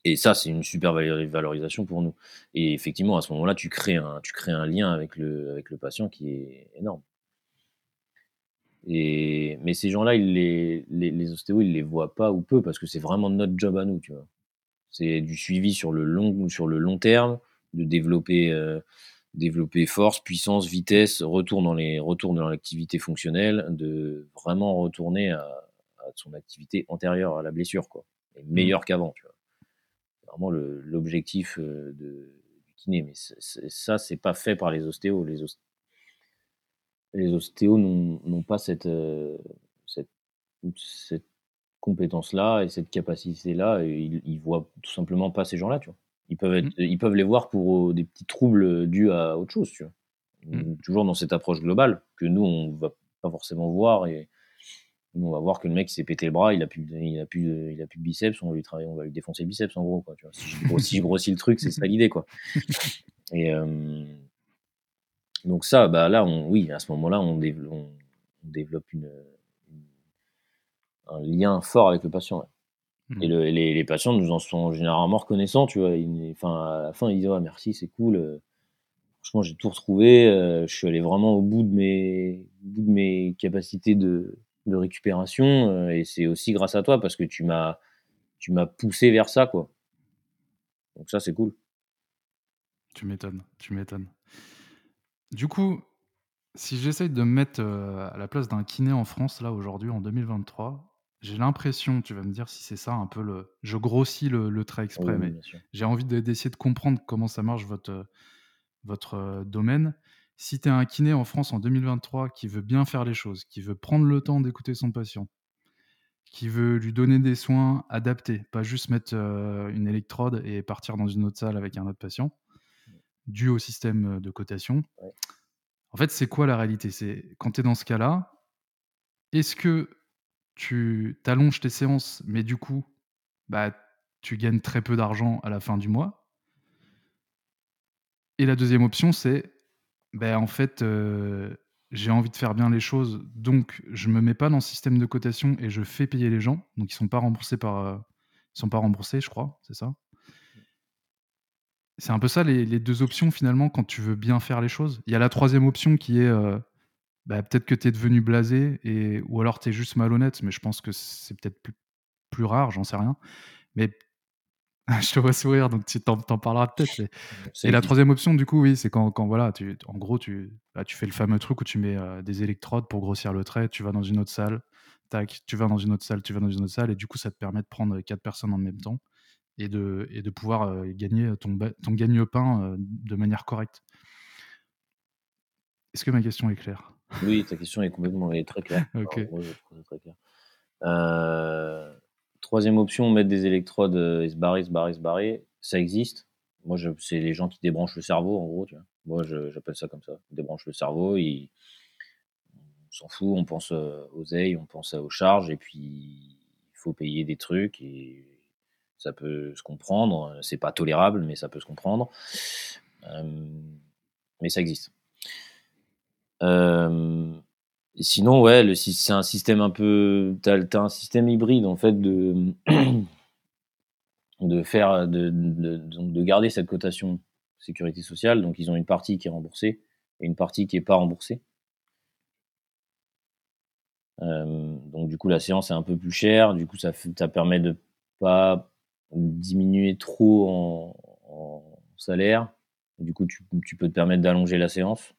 Et ça, c'est une super valorisation pour nous. Et effectivement, à ce moment-là, tu crées un, lien avec le patient qui est énorme. Et, mais ces gens-là, les, les, les, ostéos, ils les voient pas ou peu parce que c'est vraiment notre job à nous, tu vois. C'est du suivi sur le long, sur le long terme, de développer, euh, développer force, puissance, vitesse, retour dans les, retour dans l'activité fonctionnelle, de vraiment retourner à, à, son activité antérieure à la blessure, quoi. Et mmh. meilleur qu'avant, tu vois. C'est vraiment l'objectif euh, de, du kiné. Mais ça, c'est pas fait par les ostéos. Les, ostéos les ostéos n'ont pas cette, euh, cette, cette compétence-là et cette capacité-là. Ils, ils voient tout simplement pas ces gens-là, tu vois. Ils peuvent, être, mmh. ils peuvent les voir pour euh, des petits troubles dus à autre chose, tu vois. Mmh. Toujours dans cette approche globale que nous, on va pas forcément voir et nous, on va voir que le mec s'est pété le bras, il a plus, il a plus, il a plus de biceps, on va lui travailler, on va lui défoncer le biceps en gros, quoi. Tu vois. Si, je grossis, je grossis le truc, c'est ça l'idée, quoi. Et, euh, donc ça, bah là, on, oui, à ce moment-là, on, développe, une, un lien fort avec le patient. Mmh. Et, les, patients nous en sont généralement reconnaissants, tu vois. enfin, à la fin, ils disent merci, c'est cool. Euh, franchement, j'ai tout retrouvé. Euh, je suis allé vraiment au bout de mes, bout de mes capacités de, de récupération. Euh, et c'est aussi grâce à toi parce que tu m'as, tu m'as poussé vers ça, quoi. Donc ça, c'est cool. Tu m'étonnes, tu m'étonnes. Du coup, si j'essaye de me mettre, euh, à la place d'un kiné en France, là, aujourd'hui, en 2023, j'ai l'impression, tu vas me dire si c'est ça un peu le je grossis le trait exprès, mais j'ai envie d'essayer de comprendre comment ça marche votre, votre, euh, domaine. Si tu es un kiné en France en 2023 qui veut bien faire les choses, qui veut prendre le temps d'écouter son patient, qui veut lui donner des soins adaptés, pas juste mettre, euh, une électrode et partir dans une autre salle avec un autre patient dû au système de cotation. En fait, c'est quoi la réalité? C'est quand tu es dans ce cas-là, est-ce que tu t'allonges tes séances, mais du coup, bah, tu gagnes très peu d'argent à la fin du mois? Et la deuxième option, c'est bah, en fait, j'ai envie de faire bien les choses, donc je me mets pas dans le système de cotation et je fais payer les gens. Donc ils sont pas remboursés par, ils sont pas remboursés, je crois, c'est ça? C'est un peu ça les les 2 options finalement quand tu veux bien faire les choses. Il y a la troisième option qui est, heu, bah, peut-être que tu es devenu blasé et ou alors tu es juste malhonnête, mais je pense que c'est peut-être plus plus rare, j'en sais rien. Mais je te vois sourire, donc tu t'en en parleras peut-être. Et la troisième option, du coup, oui, c'est quand, quand, voilà, tu, en gros, tu, bah, tu fais le fameux truc où tu mets euh, des électrodes pour grossir le trait, tu vas dans une autre salle, tac, tu vas dans une autre salle, tu vas dans une autre salle, et du coup, ça te permet de prendre quatre personnes en même temps et de, et de pouvoir euh, gagner ton, ton gagne-pain euh, de manière correcte. Est-ce que ma question est claire? Oui, ta question est complètement est très claire. très clair. Troisième option, mettre des électrodes et se barrer, se barrer, se barrer. Ça existe. Moi, c'est les gens qui débranchent le cerveau, en gros. Tu vois. Moi, j'appelle ça comme ça. Ils débranchent le cerveau, ils... on s'en fout, on pense aux ailes, on pense aux charges, et puis il faut payer des trucs, et ça peut se comprendre. C'est pas tolérable, mais ça peut se comprendre. mais ça existe. Euh, sinon, ouais, c'est un système un peu. T'as as un système hybride, en fait, de. de faire. De, de, de, garder cette cotation sécurité sociale. Donc, ils ont une partie qui est remboursée et une partie qui n'est pas remboursée. Euh, donc, du coup, la séance est un peu plus chère. Du coup, ça, ça permet de pas diminuer trop en, salaire. Du coup, tu, tu peux te permettre d'allonger la séance.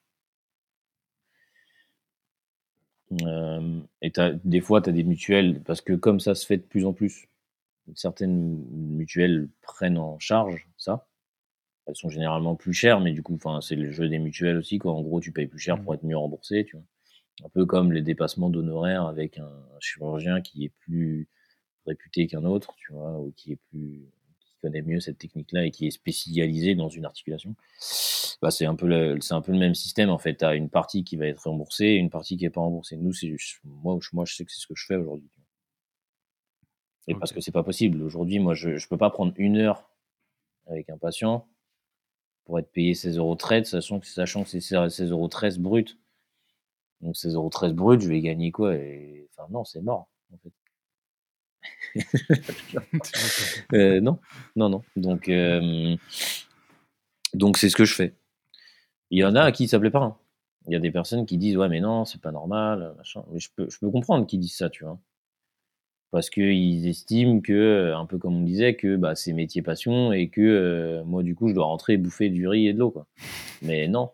Euh, et des fois, tu as des mutuelles, parce que comme ça se fait de plus en plus, certaines mutuelles prennent en charge ça. Elles sont généralement plus chères, mais du coup, c'est le jeu des mutuelles aussi. Quoi. En gros, tu payes plus cher pour mmh. être mieux remboursé. Tu vois. Un peu comme les dépassements d'honoraires avec un chirurgien qui est plus réputé qu'un autre, tu vois, ou qui est plus connaît mieux cette technique-là et qui est spécialisé dans une articulation, bah, c'est un peu le, c'est un peu le même système en fait. Tu as une partie qui va être remboursée et une partie qui est pas remboursée. Nous, c'est moi, moi, je sais que c'est ce que je fais aujourd'hui. Et parce que c'est pas possible. Aujourd'hui, moi, je, je peux pas prendre une heure avec un patient pour être payé 16 euros trade, sachant que, sachant que c'est 16 euros 13 brut. Donc 16 euros 13 brut, je vais gagner quoi et... Enfin non, c'est mort en fait. Euh, non, non, non. Donc, euh, donc c'est ce que je fais. Il y en a à qui ça plaît pas. Hein. Il y a des personnes qui disent ouais mais non c'est pas normal je peux, comprendre qu'ils disent ça tu vois. Parce qu'ils estiment que, un peu comme on disait, que bah, c'est métier passion et que euh, moi du coup je dois rentrer bouffer du riz et de l'eau. Mais non,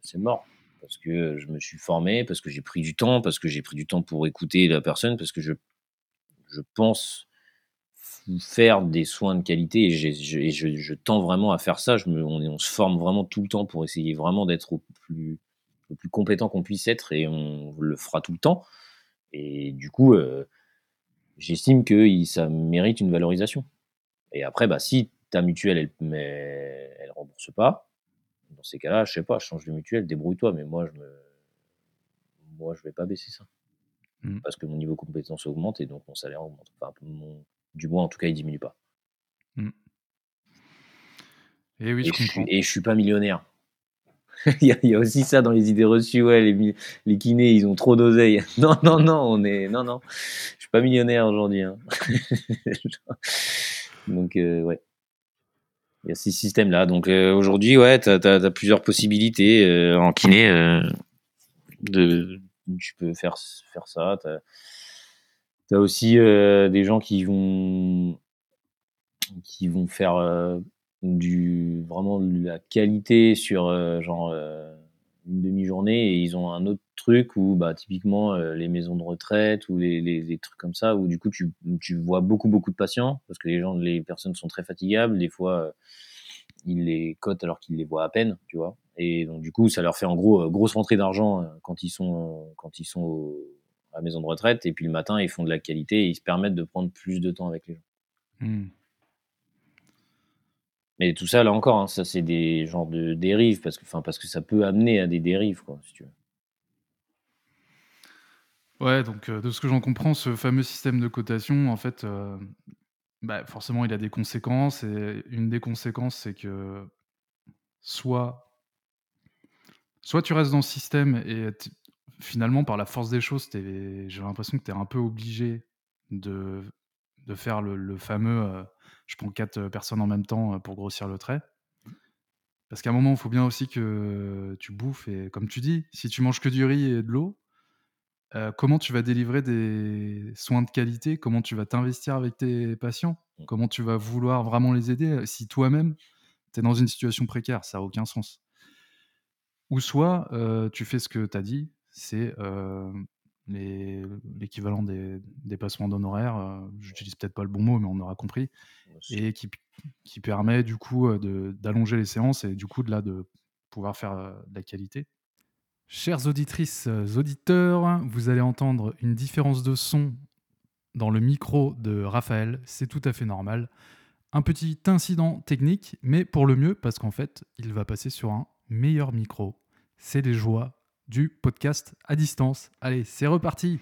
c'est mort parce que je me suis formé, parce que j'ai pris du temps, parce que j'ai pris du temps pour écouter la personne, parce que je je pense faire des soins de qualité et, je, tends vraiment à faire ça. Je on, se forme vraiment tout le temps pour essayer vraiment d'être au plus, le plus compétent qu'on puisse être et on le fera tout le temps. Et du coup, euh, j'estime que ça mérite une valorisation. Et après, bah, si ta mutuelle, elle ne rembourse pas, dans ces cas-là, je sais pas, change de mutuelle, débrouille-toi, mais moi, je me, moi, je vais pas baisser ça. Mmh. parce que mon niveau de compétence augmente et donc mon salaire augmente. Enfin, du moins, en tout cas, il diminue pas. Mmh. Et oui, je, comprends. et je suis pas millionnaire. il, y a, aussi ça dans les idées reçues. Ouais, les, les kinés, ils ont trop d'oseille. Non, non, non, on est. Non, non. Je suis pas millionnaire aujourd'hui. Hein. donc, euh, ouais. Il y a ces systèmes-là. Donc, euh, aujourd'hui, ouais, tu as, plusieurs possibilités euh, en kiné de, tu peux faire, faire ça. Tu as, aussi euh, des gens qui vont, qui vont faire euh, du, vraiment de la qualité sur euh, genre une demi-journée et ils ont un autre truc où bah, typiquement les maisons de retraite ou les, les, trucs comme ça où du coup tu, tu, vois beaucoup beaucoup de patients parce que les gens les personnes sont très fatigables des fois ils les cotent alors qu'ils les voient à peine tu vois et donc, du coup, ça leur fait en gros euh, grosse rentrée d'argent euh, quand ils sont, quand ils sont à la maison de retraite. Et puis le matin, ils font de la qualité et ils se permettent de prendre plus de temps avec les gens. Hmm. Mais tout ça, là encore, hein, ça c'est des genres de dérives parce que, enfin, parce que ça peut amener à des dérives, quoi, si tu veux. Ouais, donc euh, de ce que j'en comprends, ce fameux système de cotation, en fait, bah, forcément, il a des conséquences. Et une des conséquences, c'est que soit Soit tu restes dans le système et finalement, par la force des choses, j'ai l'impression que tu es un peu obligé de, de faire le, fameux euh, je prends quatre personnes en même temps euh, pour grossir le trait. Parce qu'à un moment, il faut bien aussi que tu bouffes et comme tu dis, si tu manges que du riz et de l'eau, comment tu vas délivrer des soins de qualité? Comment tu vas t'investir avec tes patients? Mmh. Comment tu vas vouloir vraiment les aider, si toi-même, tu es dans une situation précaire? Ça a aucun sens. Ou soit, tu fais ce que tu as dit, c'est, l'équivalent des dépassements d'honoraires, j'utilise peut-être pas le bon mot, mais on aura compris et qui permet du coup, d'allonger les séances et du coup de là, de pouvoir faire, de la qualité. Chères auditrices, heu, auditeurs, vous allez entendre une différence de son dans le micro de Raphaël, c'est tout à fait normal. Un petit incident technique, mais pour le mieux parce qu'en fait, il va passer sur un meilleur micro. C'est les joies du podcast à distance. Allez, c'est reparti!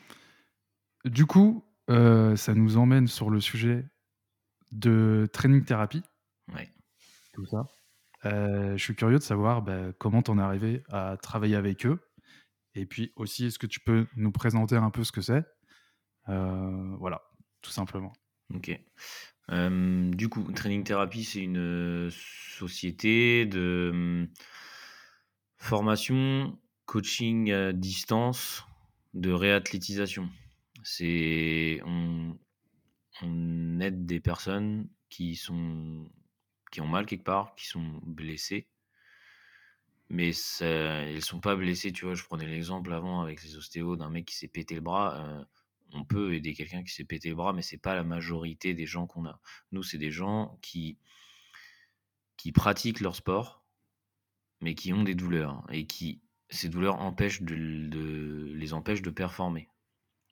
Du coup, heu, ça nous emmène sur le sujet de training thérapie. Ouais. Tout ça. Heu, je suis curieux de savoir, bah, comment tu en es arrivé à travailler avec eux? Et puis aussi, est-ce que tu peux nous présenter un peu ce que c'est? Heu, voilà, tout simplement. OK. Du coup, Training Therapy, c'est une, société de, formation, coaching à distance, de réathlétisation. C'est on aide des personnes qui sont qui ont mal quelque part, qui sont blessées mais ça elles sont pas blessées, tu vois? Je prenais l'exemple avant avec les ostéos d'un mec qui s'est pété le bras, heu, on peut aider quelqu'un qui s'est pété le bras, mais c'est pas la majorité des gens qu'on a. Nous, c'est des gens qui qui pratiquent leur sport, mais qui ont des douleurs et qui ces douleurs empêchent de les empêchent de performer,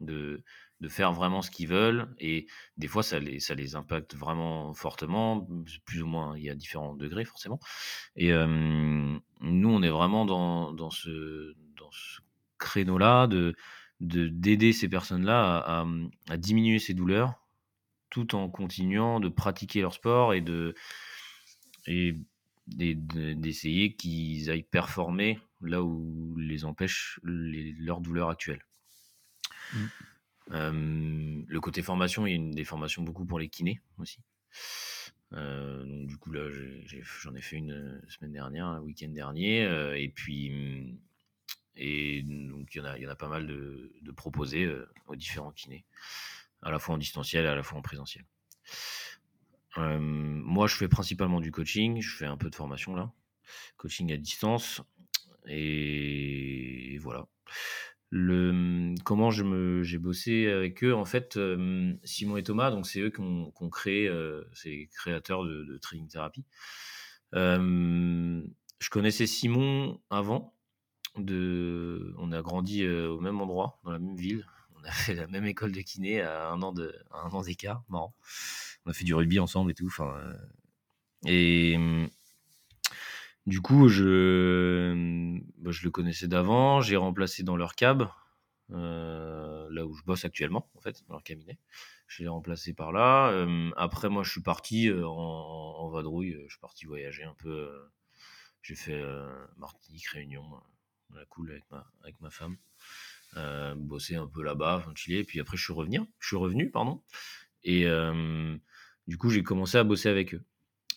de faire vraiment ce qu'ils veulent et des fois ça les ça les impacte vraiment fortement, plus ou moins, il y a différents degrés forcément et nous, on est vraiment dans dans ce dans ce créneau-là de de d'aider ces personnes-là à diminuer ces douleurs, tout en continuant de pratiquer leur sport et de et d'essayer qu'ils aillent performer là où les empêchent les leurs douleurs actuelles. Mmh. Hem, le côté formation, il y a une des formations beaucoup pour les kinés aussi. Heu, donc du coup, là, j'en ai fait une, heu, semaine dernière, le week-end dernier, et puis, mmh et donc il y en a pas mal de proposés, aux différents kinés, à la fois en distanciel et à la fois en présentiel. Moi, je fais principalement du coaching, je fais un peu de formation là, coaching à distance et voilà. Mmh, comment je me j'ai bossé avec eux, en fait, hem, Simon et Thomas, donc c'est eux qui ont qui ont créé, c'est les créateurs de de Training Therapy. Hem, je connaissais Simon avant de on a grandi, heu, au même endroit, dans la même ville. On a fait la même école de kiné à 1 an de 1 an d'écart, marrant. On a fait du rugby ensemble et tout, enfin, heu et mmh du coup, je, mmh, bah, je le connaissais d'avant, j'ai remplacé dans leur cab, heu, là où je bosse actuellement, en fait, dans leur cabinet. Je l'ai remplacé par là, après moi, je suis parti, heu, en vadrouille, heu, je suis parti voyager un peu, j'ai fait, Martinique, Réunion, la cool avec ma femme, bosser un peu là-bas, chiller et puis après je suis revenir je suis revenu, pardon et du coup, j'ai commencé à bosser avec eux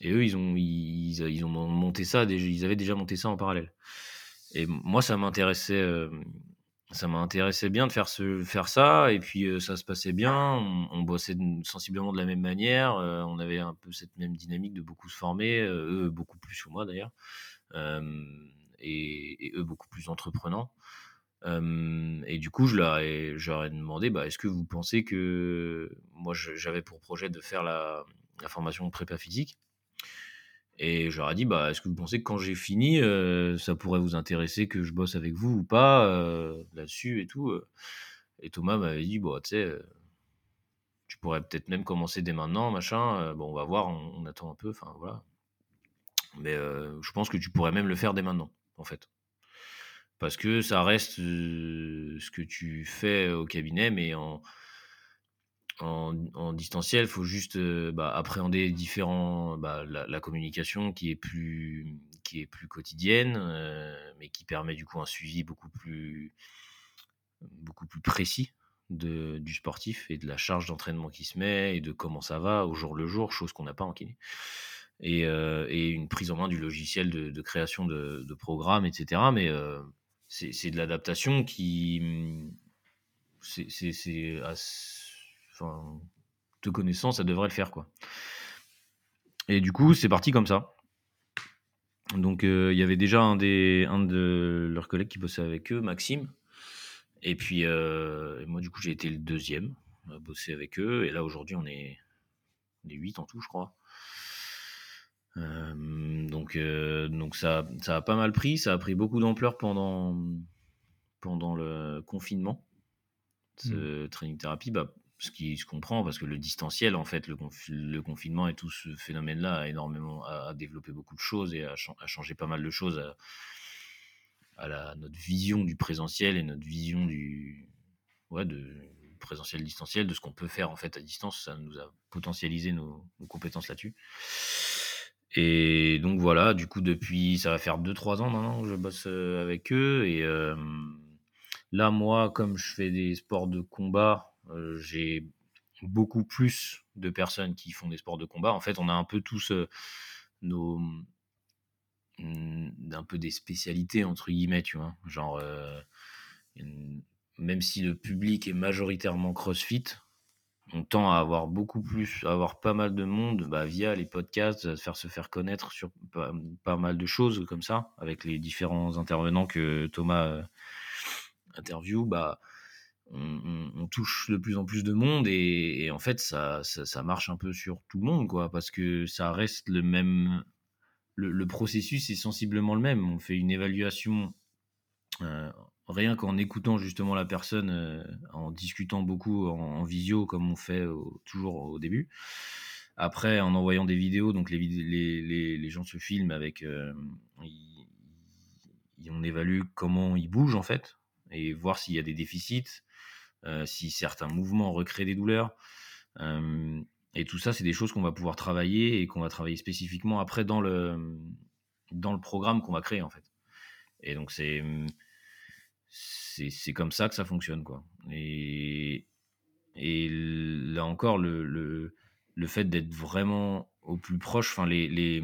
et eux, ils ont ils ont mon monté ça, ils avaient déjà monté ça en parallèle. Et moi, ça m'intéressait, hem, ça m'intéressait bien de faire ce faire ça. Et puis, heu, ça se passait bien. On bossait sensiblement de la même manière, heu, on avait un peu cette même dynamique de beaucoup se former, eux, beaucoup plus que moi d'ailleurs, et eux, beaucoup plus entreprenants. Et du coup, je leur ai je leur ai demandé: «Bah, est-ce que vous pensez que» moi, j'avais pour projet de faire la la formation prépa physique? Et je leur ai dit: «Bah, est-ce que vous pensez que quand j'ai fini, heu, ça pourrait vous intéresser que je bosse avec vous ou pas, heu, là-dessus et tout, heu?» et Thomas m'avait dit: «Bah, tu sais, tu pourrais peut-être même commencer dès maintenant, machin, bon, on va voir, on attend un peu, enfin, voilà. Mais, je pense que tu pourrais même le faire dès maintenant, en fait». Parce que ça reste, ce que tu fais au cabinet, mais en en distanciel, faut juste, heu, bah, appréhender différents bah, la communication qui est plus qui est plus quotidienne, heu, mais qui permet du coup un suivi beaucoup plus beaucoup plus précis de du sportif et de la charge d'entraînement qui se met et de comment ça va au jour le jour, chose qu'on n'a pas en kiné. et, et, une prise en main du logiciel de, création de, programmes, etc. Mais c'est de l'adaptation qui. C'est. Enfin, de connaissance, ça devrait le faire, quoi. Et du coup, c'est parti comme ça. Donc, il y avait déjà un, des, un de leurs collègues qui bossait avec eux, Maxime. Et puis, moi, du coup, j'ai été le deuxième à bosser avec eux. Et là, aujourd'hui, on est, on est 8 en tout, je crois. donc, donc ça, ça a pas mal pris. Ça a pris beaucoup d'ampleur pendant, pendant le confinement. Ce mmh. training thérapie, bah, ce qui se comprend parce que le distanciel, en fait, le, confinement et tout ce phénomène-là a énormément a, développé beaucoup de choses et a, changé pas mal de choses à, notre vision du présentiel et notre vision du présentiel distanciel, de ce qu'on peut faire en fait à distance. Ça nous a potentialisé nos, compétences là-dessus. Et donc voilà, du coup, depuis, ça va faire 2-3 ans maintenant que je bosse euh, avec eux. Et euh, là, moi, comme je fais des sports de combat, j'ai beaucoup plus de personnes qui font des sports de combat. En fait, on a un peu tous euh, nos mm, un peu des spécialités entre guillemets, tu vois. Genre, euh, même si le public est majoritairement CrossFit, on tend à avoir beaucoup plus, à avoir pas mal de monde bah, via les podcasts, à faire se faire connaître sur pas, mal de choses comme ça, avec les différents intervenants que Thomas interview. Bah, on, touche de plus en plus de monde et, en fait ça, ça, marche un peu sur tout le monde quoi parce que ça reste le même le, processus est sensiblement le même. On fait une évaluation euh, rien qu'en écoutant justement la personne euh, en discutant beaucoup en, visio comme on fait toujours au début. Après en envoyant des vidéos donc les, les, les, gens se filment avec euh, on évalue comment ils bougent en fait et voir s'il y a des déficits si certains mouvements recréent des douleurs. Euh, et tout ça, c'est des choses qu'on va pouvoir travailler et qu'on va travailler spécifiquement après dans le, dans le programme qu'on va créer en fait. Et donc c'est c'est comme ça que ça fonctionne quoi. Et, là encore le, le, le fait d'être vraiment au plus proche, les, les,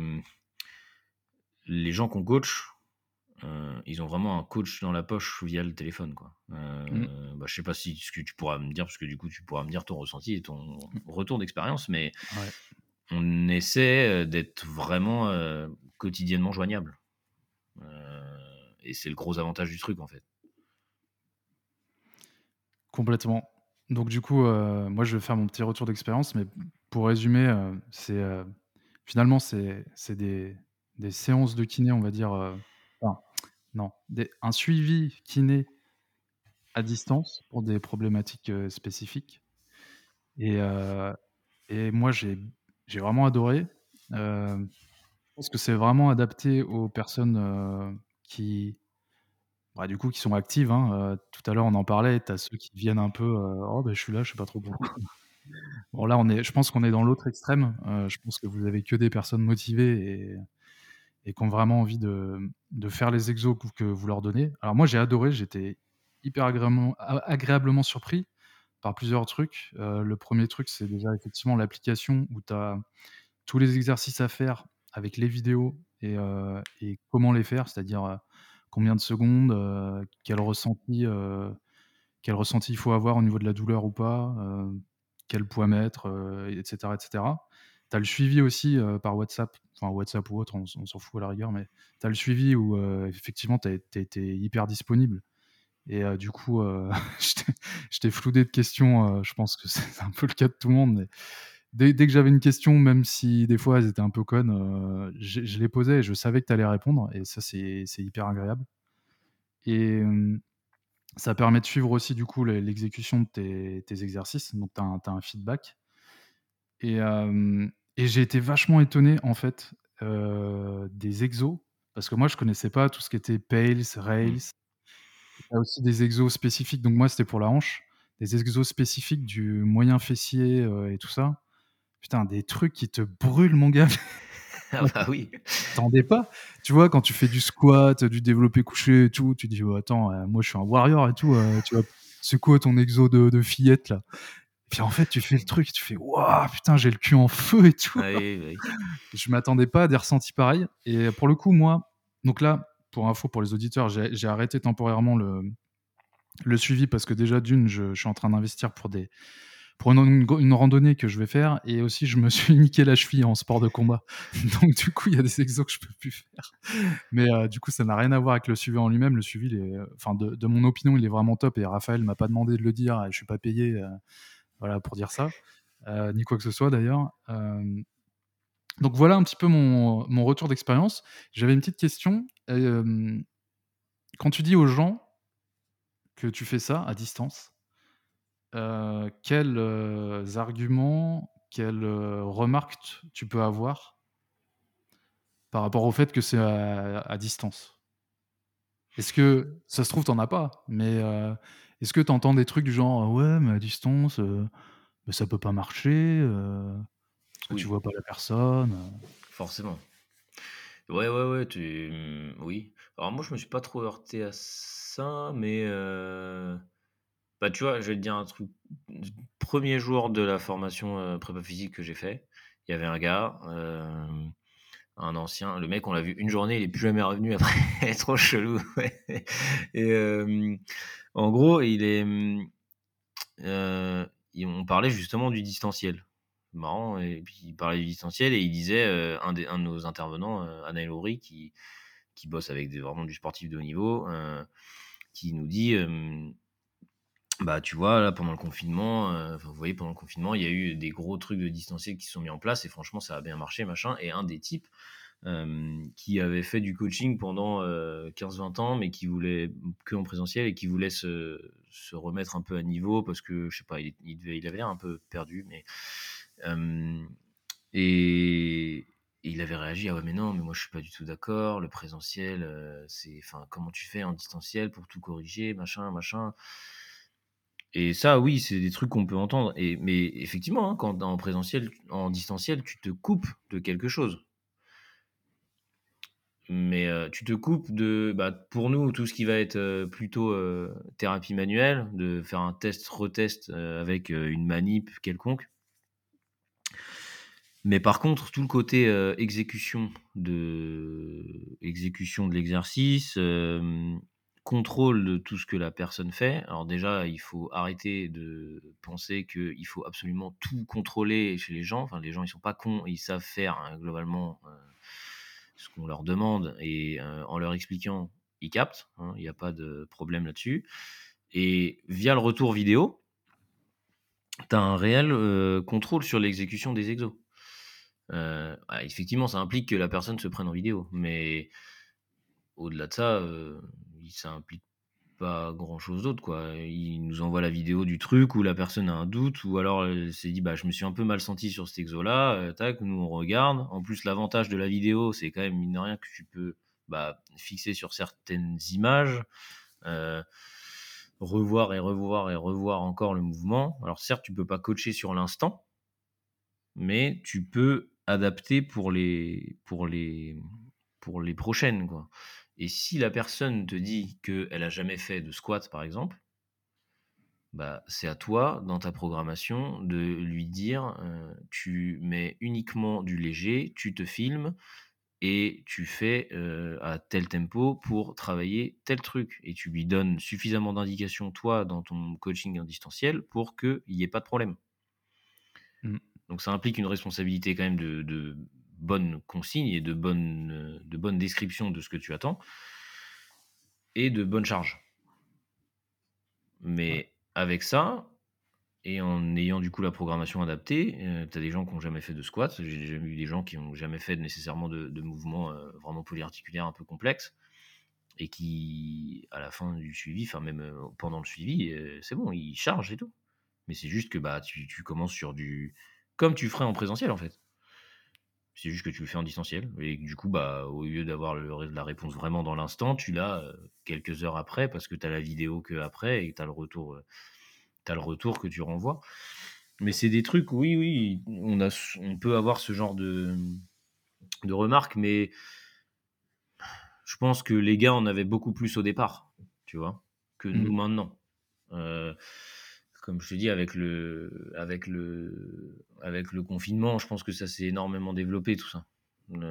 les gens qu'on coach, euh, ils ont vraiment un coach dans la poche via le téléphone. Quoi. Euh, mmh. bah, je sais pas si ce que tu pourras me dire, parce que du coup, tu pourras me dire ton ressenti et ton mmh. retour d'expérience, mais on essaie euh, d'être vraiment quotidiennement joignable. et c'est le gros avantage du truc, en fait. Complètement. Donc, du coup, moi, je vais faire mon petit retour d'expérience, mais pour résumer, c'est finalement, c'est des, des, séances de kiné, on va dire non, un suivi kiné à distance pour des problématiques spécifiques. Et, et moi, j'ai vraiment adoré. je pense que c'est vraiment adapté aux personnes qui, bah, du coup, qui sont actives. Hein. tout à l'heure, on en parlait. Tu as ceux qui viennent un peu Oh, ben, je suis là, je sais pas trop pourquoi. bon, là, on est, je pense qu'on est dans l'autre extrême. je pense que vous avez que des personnes motivées et et qui ont vraiment envie de, faire les exos que vous leur donnez. Alors moi j'ai adoré, j'étais hyper agréablement, surpris par plusieurs trucs. Euh, le premier truc c'est déjà effectivement l'application où tu as tous les exercices à faire avec les vidéos et, euh, comment les faire, c'est-à-dire euh, combien de secondes, quel ressenti, quel ressenti il faut avoir au niveau de la douleur ou pas, quel poids mettre, etc. etc tu as le suivi aussi par WhatsApp, enfin WhatsApp ou autre, on, s'en fout à la rigueur, mais tu as le suivi où effectivement tu été hyper disponible. Et du coup, je t'ai floudé de questions. je pense que c'est un peu le cas de tout le monde. Mais dès, que j'avais une question, même si des fois elles étaient un peu connes, je, les posais et je savais que tu allais répondre. Et ça, c'est hyper agréable. Et ça permet de suivre aussi du coup l'exécution de tes, exercices. Donc, tu as, as, un feedback. Et, et j'ai été vachement étonné, en fait, euh, des exos, parce que moi, je connaissais pas tout ce qui était Pales, mmh. Rails. Il y a aussi des exos spécifiques, donc moi, c'était pour la hanche. Des exos spécifiques du moyen fessier euh, et tout ça. Putain, des trucs qui te brûlent, mon gars. Ah bah oui. T'entendais pas. Tu vois, quand tu fais du squat, du développé couché et tout, tu dis, oh, attends, euh, moi, je suis un warrior et tout. tu vois, c'est quoi ton exo de, de fillette, là Puis en fait, tu fais le truc, tu fais waouh, putain, j'ai le cul en feu et tout. Oui, oui. Je m'attendais pas à des ressentis pareils. Et pour le coup, moi, donc là, pour info pour les auditeurs, j'ai arrêté temporairement le, le suivi parce que déjà, d'une, je, je suis en train d'investir pour des pour une, randonnée que je vais faire et aussi je me suis niqué la cheville en sport de combat. Donc du coup, il y a des exos que je peux plus faire. Mais euh, du coup, ça n'a rien à voir avec le suivi en lui-même. Le suivi, est, enfin, de, de mon opinion, il est vraiment top et Raphaël m'a pas demandé de le dire. Je suis pas payé, euh, voilà, pour dire ça, euh, ni quoi que ce soit d'ailleurs. Euh, donc voilà un petit peu mon, mon retour d'expérience. J'avais une petite question. Quand tu dis aux gens que tu fais ça à distance, euh, quels arguments, quelles remarques tu peux avoir par rapport au fait que c'est à, à distance? Est-ce que ça se trouve, t'en as pas, mais est-ce que tu entends des trucs du genre ouais, mais à distance, euh, mais ça peut pas marcher, euh, Oui. tu vois pas la personne euh. Forcément. Ouais, ouais, ouais, tu... mmh, oui. Alors moi, je me suis pas trop heurté à ça, mais euh, bah tu vois, je vais te dire un truc. Premier jour de la formation prépa physique que j'ai fait, il y avait un gars, un ancien, le mec, on l'a vu une journée, il est plus jamais revenu après, trop chelou. en gros, il est, euh, on parlait justement du distanciel marrant. Et puis il parlait du distanciel et il disait, euh, un, des, de nos intervenants, euh, Anaël Aubry, qui, bosse avec vraiment du sportif de haut niveau, qui nous dit, bah tu vois, là pendant le confinement, euh, vous voyez, pendant le confinement, il y a eu des gros trucs de distanciel qui se sont mis en place et franchement, ça a bien marché, machin. Et un des types euh, qui avait fait du coaching pendant euh, 15-20 ans, mais qui voulait que en présentiel et qui voulait se, se remettre un peu à niveau parce que, je sais pas, il, il, il avait l'air un peu perdu, mais euh, et, il avait réagi ah ouais mais non mais moi je suis pas du tout d'accord le présentiel euh, c'est enfin comment tu fais en distanciel pour tout corriger machin machin et ça oui c'est des trucs qu'on peut entendre. Et mais effectivement hein, quand en présentiel en distanciel tu te coupes de quelque chose. Mais euh, tu te coupes de bah, pour nous tout ce qui va être euh, plutôt euh, thérapie manuelle de faire un test retest avec une manip quelconque. Mais par contre, tout le côté exécution de exécution de l'exercice, contrôle de tout ce que la personne fait. Alors déjà, il faut arrêter de penser qu'il faut absolument tout contrôler chez les gens. Enfin, les gens, ils sont pas cons, ils savent faire hein, globalement euh, ce qu'on leur demande et euh, en leur expliquant, ils captent. hein, Il n'y a pas de problème là-dessus. Et via le retour vidéo, tu as un réel euh, contrôle sur l'exécution des exos. Ah, effectivement, ça implique que la personne se prenne en vidéo, mais au-delà de ça, ça implique pas grand-chose d'autre, quoi. Il nous envoie la vidéo du truc où la personne a un doute, ou alors elle s'est dit, bah, je me suis un peu mal senti sur cet exo-là, euh, tac, nous on regarde. En plus, l'avantage de la vidéo, c'est quand même, mine de rien, que tu peux bah, fixer sur certaines images, euh, revoir et revoir et revoir encore le mouvement. Alors certes, tu peux pas coacher sur l'instant, mais tu peux adapter pour les, pour les, pour les prochaines. Quoi. Et si la personne te dit qu'elle a jamais fait de squat, par exemple, bah, c'est à toi, dans ta programmation, de lui dire euh, tu mets uniquement du léger, tu te filmes et tu fais euh, à tel tempo pour travailler tel truc. Et tu lui donnes suffisamment d'indications, toi, dans ton coaching en distanciel, pour qu'il n'y ait pas de problème. Mm. Donc ça implique une responsabilité quand même de, de bonnes consignes et de bonnes, de bonnes descriptions de ce que tu attends et de bonnes charges. Mais avec ça, et en ayant du coup la programmation adaptée, euh, tu as des gens qui n'ont jamais fait de squat, j'ai déjà vu des gens qui n'ont jamais fait nécessairement de, de mouvements euh, vraiment polyarticulaires un peu complexes, et qui, à la fin du suivi, enfin même euh, pendant le suivi, euh, c'est bon, ils chargent et tout. Mais c'est juste que bah, tu, tu commences sur du... Comme tu ferais en présentiel en fait. C'est juste que tu le fais en distanciel. Et du coup, bah, au lieu d'avoir la réponse vraiment dans l'instant, tu l'as euh, quelques heures après parce que tu as la vidéo que après et tu as le retour. euh, t'as le retour que tu renvoies. Mais c'est des trucs, oui, oui, on, a, on peut avoir ce genre de, de remarques, mais je pense que les gars en avaient beaucoup plus au départ, tu vois, que nous maintenant. Euh, comme je te dis, avec le, avec le, avec le confinement, je pense que ça s'est énormément développé tout ça,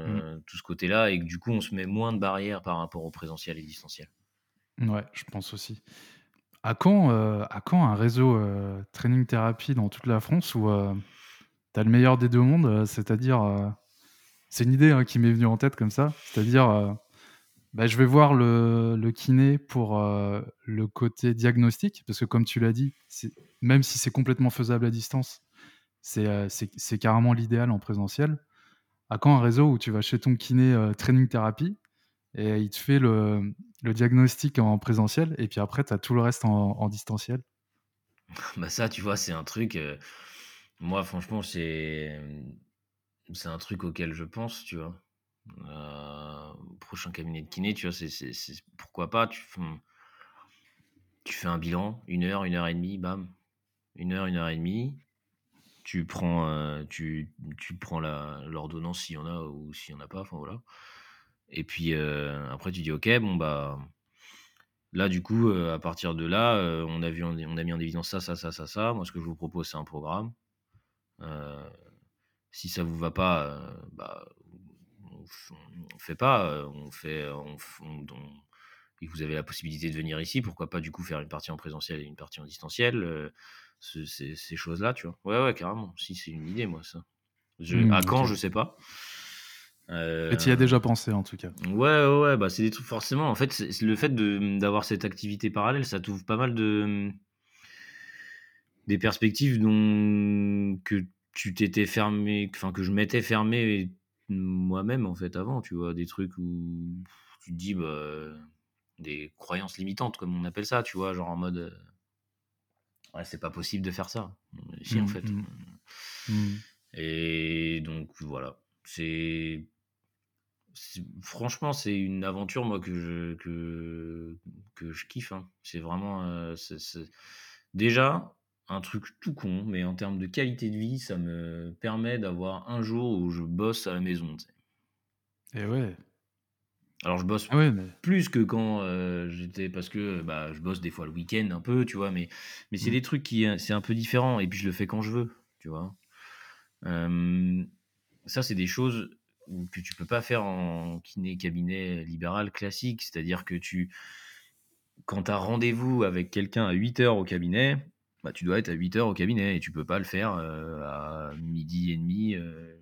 Mmh. tout ce côté-là, et que du coup, on se met moins de barrières par rapport au présentiel et distanciel. Ouais, je pense aussi. À quand, heu, à quand un réseau, heu, training thérapie dans toute la France où, tu as le meilleur des 2 mondes, c'est-à-dire, c'est une idée, hein, qui m'est venue en tête comme ça, c'est-à-dire, bah, je vais voir le le kiné pour, heu, le côté diagnostic parce que comme tu l'as dit, même si c'est complètement faisable à distance, c'est, heu, c'est carrément l'idéal en présentiel. À quand un réseau où tu vas chez ton kiné, heu, training thérapie et il te fait le le diagnostic en présentiel et puis après tu as tout le reste en distanciel? Bah, ça, tu vois, c'est un truc, moi franchement, c'est un truc auquel je pense, tu vois? Heu, prochain cabinet de kiné, tu vois, c'est pourquoi pas, tu f mmh tu fais un bilan, 1 heure, 1 heure et demie, bam. 1 heure, 1 heure et demie. Tu prends, heu, tu tu prends l'ordonnance s'il y en a ou s'il y en a pas, enfin voilà. Et puis, heu, après tu dis: «OK, bon bah, là du coup, à partir de là, on a vu on a mis en évidence ça, ça, ça, ça, ça. Moi ce que je vous propose c'est un programme. Si ça vous va pas, bah, on on fait pas, on fait on on don et vous avez la possibilité de venir ici, pourquoi pas du coup faire une partie en présentiel et une partie en distanciel?» ce ces ces choses-là, tu vois? Ouais, ouais, carrément. Si, c'est une idée moi ça. Je Mmh, à quand, je sais pas. Mais tu y as déjà pensé en tout cas? ouais, ouais, ouais, bah, c'est des trucs forcément en fait, c'est le fait de, d'avoir cette activité parallèle, ça t'ouvre pas mal de, des perspectives dont que tu t'étais fermé, enfin que je m'étais fermé moi-même en fait avant, tu vois? Des trucs où tu te dis, bah, des croyances limitantes comme on appelle ça, tu vois? Genre en mode, heu «Ouais, c'est pas possible de faire ça». Mais si en Mmh fait, mh. mmh Mmh. et donc voilà, c'est franchement, c'est une aventure moi que je que que je kiffe, hein. C'est vraiment, c'est déjà un truc tout con, mais en termes de qualité de vie, ça me permet d'avoir un jour où je bosse à la maison, tu sais? Et ouais. Alors je bosse Ah ouais, mais plus que quand, heu, j'étais parce que, bah, je bosse des fois le week-end un peu, tu vois? Mais mais c'est mmh, des trucs qui, heu, c'est un peu différent et puis je le fais quand je veux, tu vois? Ça, c'est des choses que tu peux pas faire en kiné cabinet libéral classique. C'est-à-dire que tu quand tu as rendez-vous avec quelqu'un à huit heures au cabinet, bah, tu dois être à huit heures au cabinet et tu peux pas le faire, heu, à 12:30, heu,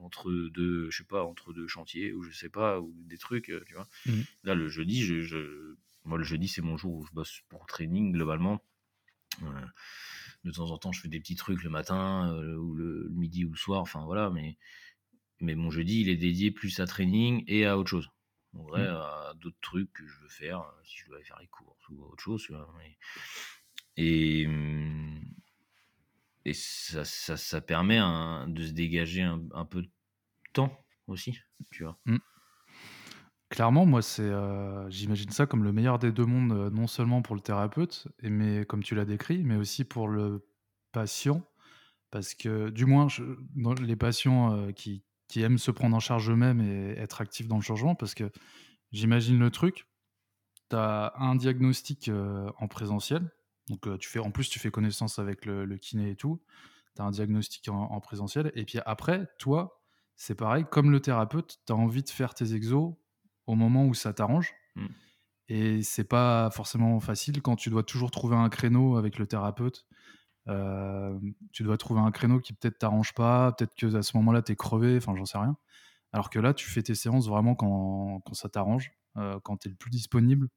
entre 2 je sais pas, entre 2 chantiers ou je sais pas, ou des trucs, heu, tu vois? mmh, Là, le jeudi, je je moi, le jeudi, c'est mon jour où je bosse pour training globalement. De temps en temps, je fais des petits trucs le matin, ou le le midi ou le soir, enfin voilà, mais mais mon jeudi, il est dédié plus à training et à autre chose. En vrai, mmh. à d'autres trucs que je veux faire, si je dois aller faire les courses ou autre chose, tu vois? Mais et mmh et ça ça ça permet de se dégager un un peu de temps aussi, tu vois? Mmh. Clairement, moi, c'est, heu, j'imagine ça comme le meilleur des 2 mondes, heu, non seulement pour le thérapeute mais comme tu l'as décrit, mais aussi pour le patient. Parce que du moins, les patients, heu, qui qui aiment se prendre en charge eux-mêmes et être actifs dans le changement, parce que j'imagine le truc, tu as un diagnostic, en présentiel, donc heu, tu fais en plus, tu fais connaissance avec le le kiné et tout. Tu as un diagnostic en en présentiel et puis après, toi, c'est pareil, comme le thérapeute, tu as envie de faire tes exos au moment où ça t'arrange Mmh. et c'est pas forcément facile quand tu dois toujours trouver un créneau avec le thérapeute. Hem, tu dois trouver un créneau qui peut-être t'arrange pas, peut-être qu'à ce moment-là, tu es crevé, enfin, j'en sais rien. Alors que là, tu fais tes séances vraiment quand quand ça t'arrange, heu, quand tu es le plus disponible.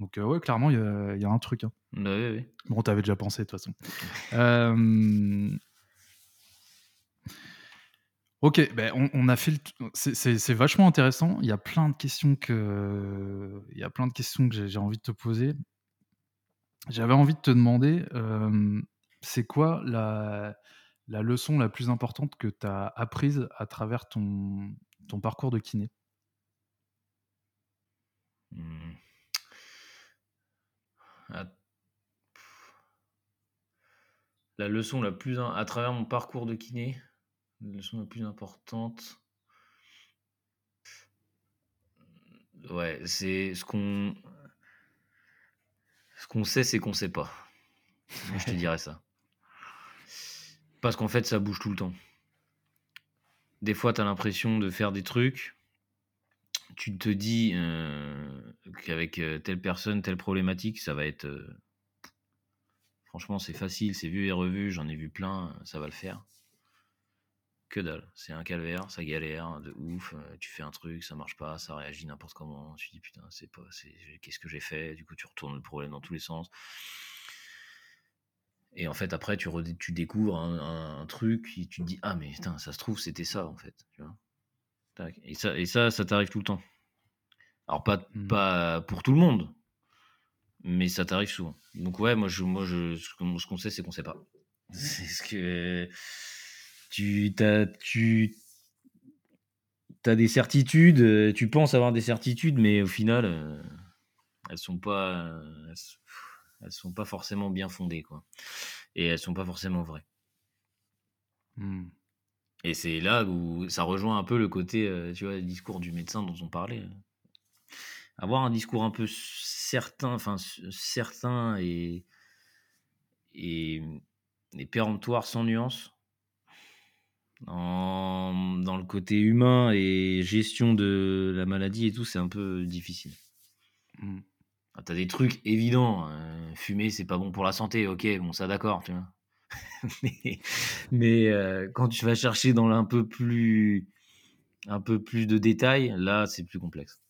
Donc heu, ouais, clairement, il y a il y a un truc, hein. Bah, oui, oui. Bon, tu avais déjà pensé de toute façon. Hem, OK, beh, on on a fait le c'est vachement intéressant. Il y a plein de questions que il y a plein de questions que j'ai envie de te poser. J'avais envie de te demander, hem, c'est quoi la la leçon la plus importante que tu as apprise à travers ton ton parcours de kiné? Mmh. Ah la leçon la plus à travers mon parcours de kiné, la leçon la plus importante Ouais, c'est ce qu'on ce qu'on sait, c'est qu'on sait pas. je te dirais ça. Parce qu'en fait, ça bouge tout le temps. Des fois, tu l'impression de faire des trucs. Tu te dis qu'avec telle personne, telle problématique, ça va être. franchement, c'est facile, c'est vu et revu, j'en ai vu plein, ça va le faire. Que dalle, c'est un calvaire, ça galère de ouf. tu fais un truc, ça marche pas, ça réagit n'importe comment. Tu te dis putain, c'est pas, qu'est-ce que j'ai fait? Du coup, tu retournes le problème dans tous les sens. Et en fait, après, tu, tu découvres un truc, et tu te dis ah mais putain, ça se trouve c'était ça en fait. Tu vois? Tac. Et ça, et ça, ça t'arrive tout le temps. Alors pas, Mhm. pas pour tout le monde, mais ça t'arrive souvent. Donc ouais, moi, je, moi je, ce qu'on sait, c'est qu'on sait pas. C'est ce que tu as, tu as des certitudes, tu penses avoir des certitudes, mais au final, euh, elles sont pas, elles, sont pas forcément bien fondées, quoi. Et elles sont pas forcément vraies. Hmm. Et c'est là où ça rejoint un peu le côté, euh, tu vois, le discours du médecin dont on parlait. Avoir un discours un peu certain, enfin certain et, et, et péremptoire sans nuance, en- dans le côté humain et gestion de la maladie et tout, c'est un peu difficile. Ah, T'as des trucs évidents. euh, fumer, c'est pas bon pour la santé. Ok, bon, ça d'accord, tu vois. mais mais, euh, quand tu vas chercher dans un peu plus, un peu plus de détails, là, c'est plus complexe.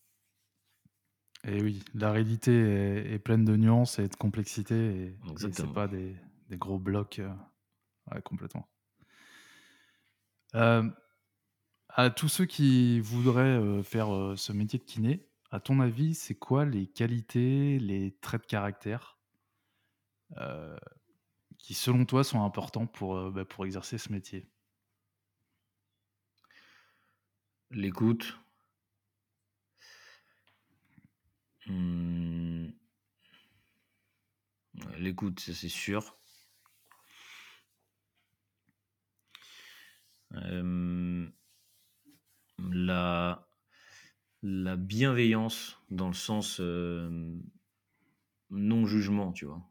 Et oui, la réalité est, est pleine de nuances et de complexité, et, et c'est pas des, des gros blocs. euh, ouais, complètement. Euh, à tous ceux qui voudraient euh, faire ce métier de kiné, à ton avis, c'est quoi les qualités, les traits de caractère euh, qui, selon toi, sont importants pour, euh, bah, exercer ce métier? L'écoute. Ouais, L'écoute, ça c'est sûr. La, la bienveillance dans le sens euh, non-jugement, tu vois.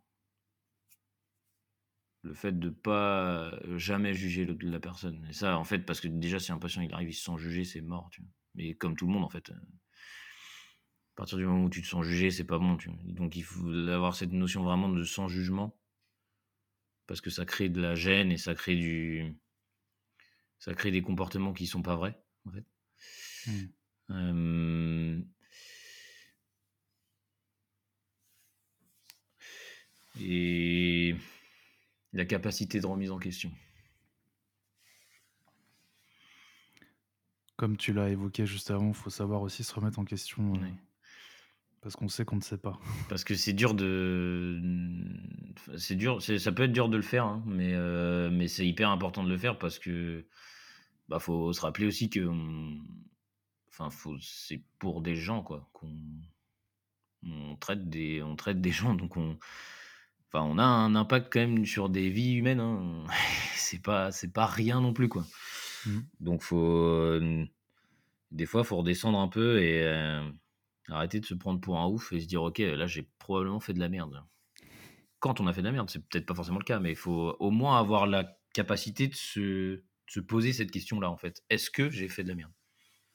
Le fait de pas euh, jamais juger le- la personne. Et ça, en fait, parce que déjà, si un patient il arrive, il se sent jugé, c'est mort, tu vois. Mais comme tout le monde, en fait. euh, À partir du moment où tu te sens jugé, c'est pas bon, tu vois. Donc il faut avoir cette notion vraiment de sans jugement. Parce que ça crée de la gêne et ça crée du. Ça crée des comportements qui sont pas vrais, en fait. Hmm. Euh, Et la capacité de remise en question. Comme tu l'as évoqué juste avant, il faut savoir aussi se remettre en question, euh, parce qu'on sait qu'on ne sait pas. Parce que c'est dur de. C'est dur, c'est- ça peut être dur de le faire, hein, mais, euh, mais c'est hyper important de le faire parce que. Bah, faut se rappeler aussi que. on- Enfin, faut... c'est pour des gens, quoi, qu'on. On traite des, on traite des gens, donc on. Enfin, on a un impact quand même sur des vies humaines. Hein. c'est pas, c'est pas rien non plus, quoi. Mhm. Donc, faut. euh, Des fois, faut redescendre un peu et euh, arrêter de se prendre pour un ouf et se dire, ok, là, j'ai probablement fait de la merde. Quand on a fait de la merde, c'est peut-être pas forcément le cas, mais il faut au moins avoir la capacité de se, de se poser cette question-là, en fait. Est-ce que j'ai fait de la merde?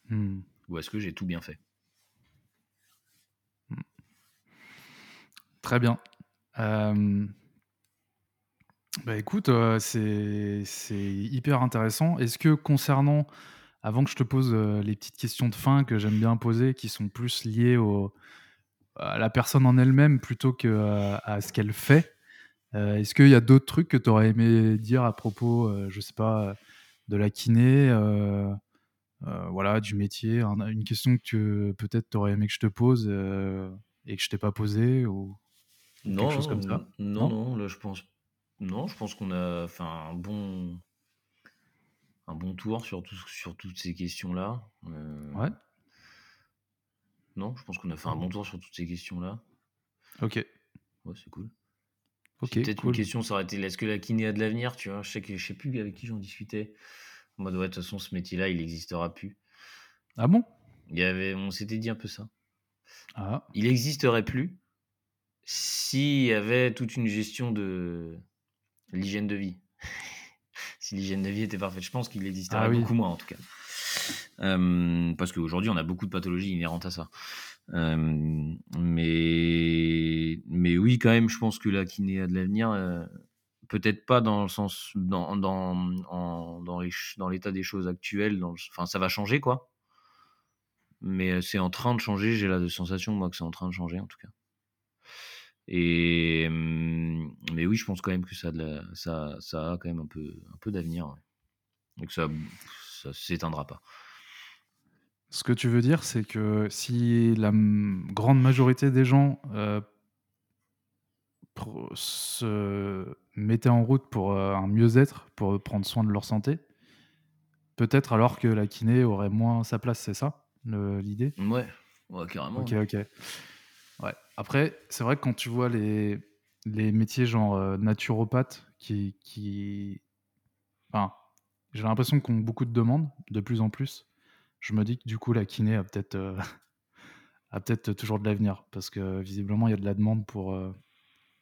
Hmm. Ou est-ce que j'ai tout bien fait? Très bien. Euh, Bah écoute, euh, c'est hyper intéressant. Est-ce que concernant, avant que je te pose euh, les petites questions de fin que j'aime bien poser, qui sont plus liées au, à la personne en elle-même plutôt que à ce qu'elle fait, est-ce qu'il y a d'autres trucs que tu aurais aimé dire à propos, euh, je sais pas, de la kiné, voilà, du métier, un- une question que peut-être tu aurais aimé que je te pose et que je t'ai pas posée ou ou quelque chose comme ça non, non, là, je pense, non, je pense qu'on a fait un bon, un bon tour sur, tout, sur toutes ces questions-là. Euh, Ouais. Non, je pense qu'on a fait un bon tour sur toutes ces questions-là. Ok, Ouais, c'est cool. ok, Peut-être cool. une question, ça aurait été est-ce que la kiné a de l'avenir Tu vois, je sais que je sais plus avec qui j'en discutais. En mode, ouais, de toute façon, ce métier-là, il n'existera plus. Ah bon? Il y avait, on s'était dit un peu ça. Ah, Il n'existerait plus s'il y avait toute une gestion de, L'hygiène de vie. si l'hygiène de vie était parfaite, je pense qu'il existerait ah beaucoup moins en tout cas. parce qu'aujourd'hui, on a beaucoup de pathologies inhérentes à ça. mais, mais oui, quand même, je pense que la kiné a de l'avenir. Euh, peut-être pas dans le sens, dans, dans, dans, dans l'état des choses actuelles. enfin, ça va changer, quoi. Mais c'est en train de changer. J'ai la sensation, moi, que c'est en train de changer, en tout cas. Et mais oui, je pense quand même que ça, ça, ça a quand même un peu, un peu d'avenir. Et que ça, ça s'éteindra pas. Ce que tu veux dire, c'est que si la grande majorité des gens euh, se mettaient en route pour euh, un mieux-être, pour prendre soin de leur santé, peut-être alors que la kiné aurait moins sa place, c'est ça l'idée? Ouais, ouais, carrément. Ok, ok. Ouais. Après, c'est vrai que quand tu vois les, les métiers genre euh, naturopathe qui, qui... Enfin, j'ai l'impression qu'on a beaucoup de demandes, de plus en plus. Je me dis que du coup, la kiné a peut-être euh, a peut-être toujours de l'avenir parce que visiblement, il y a de la demande pour, euh,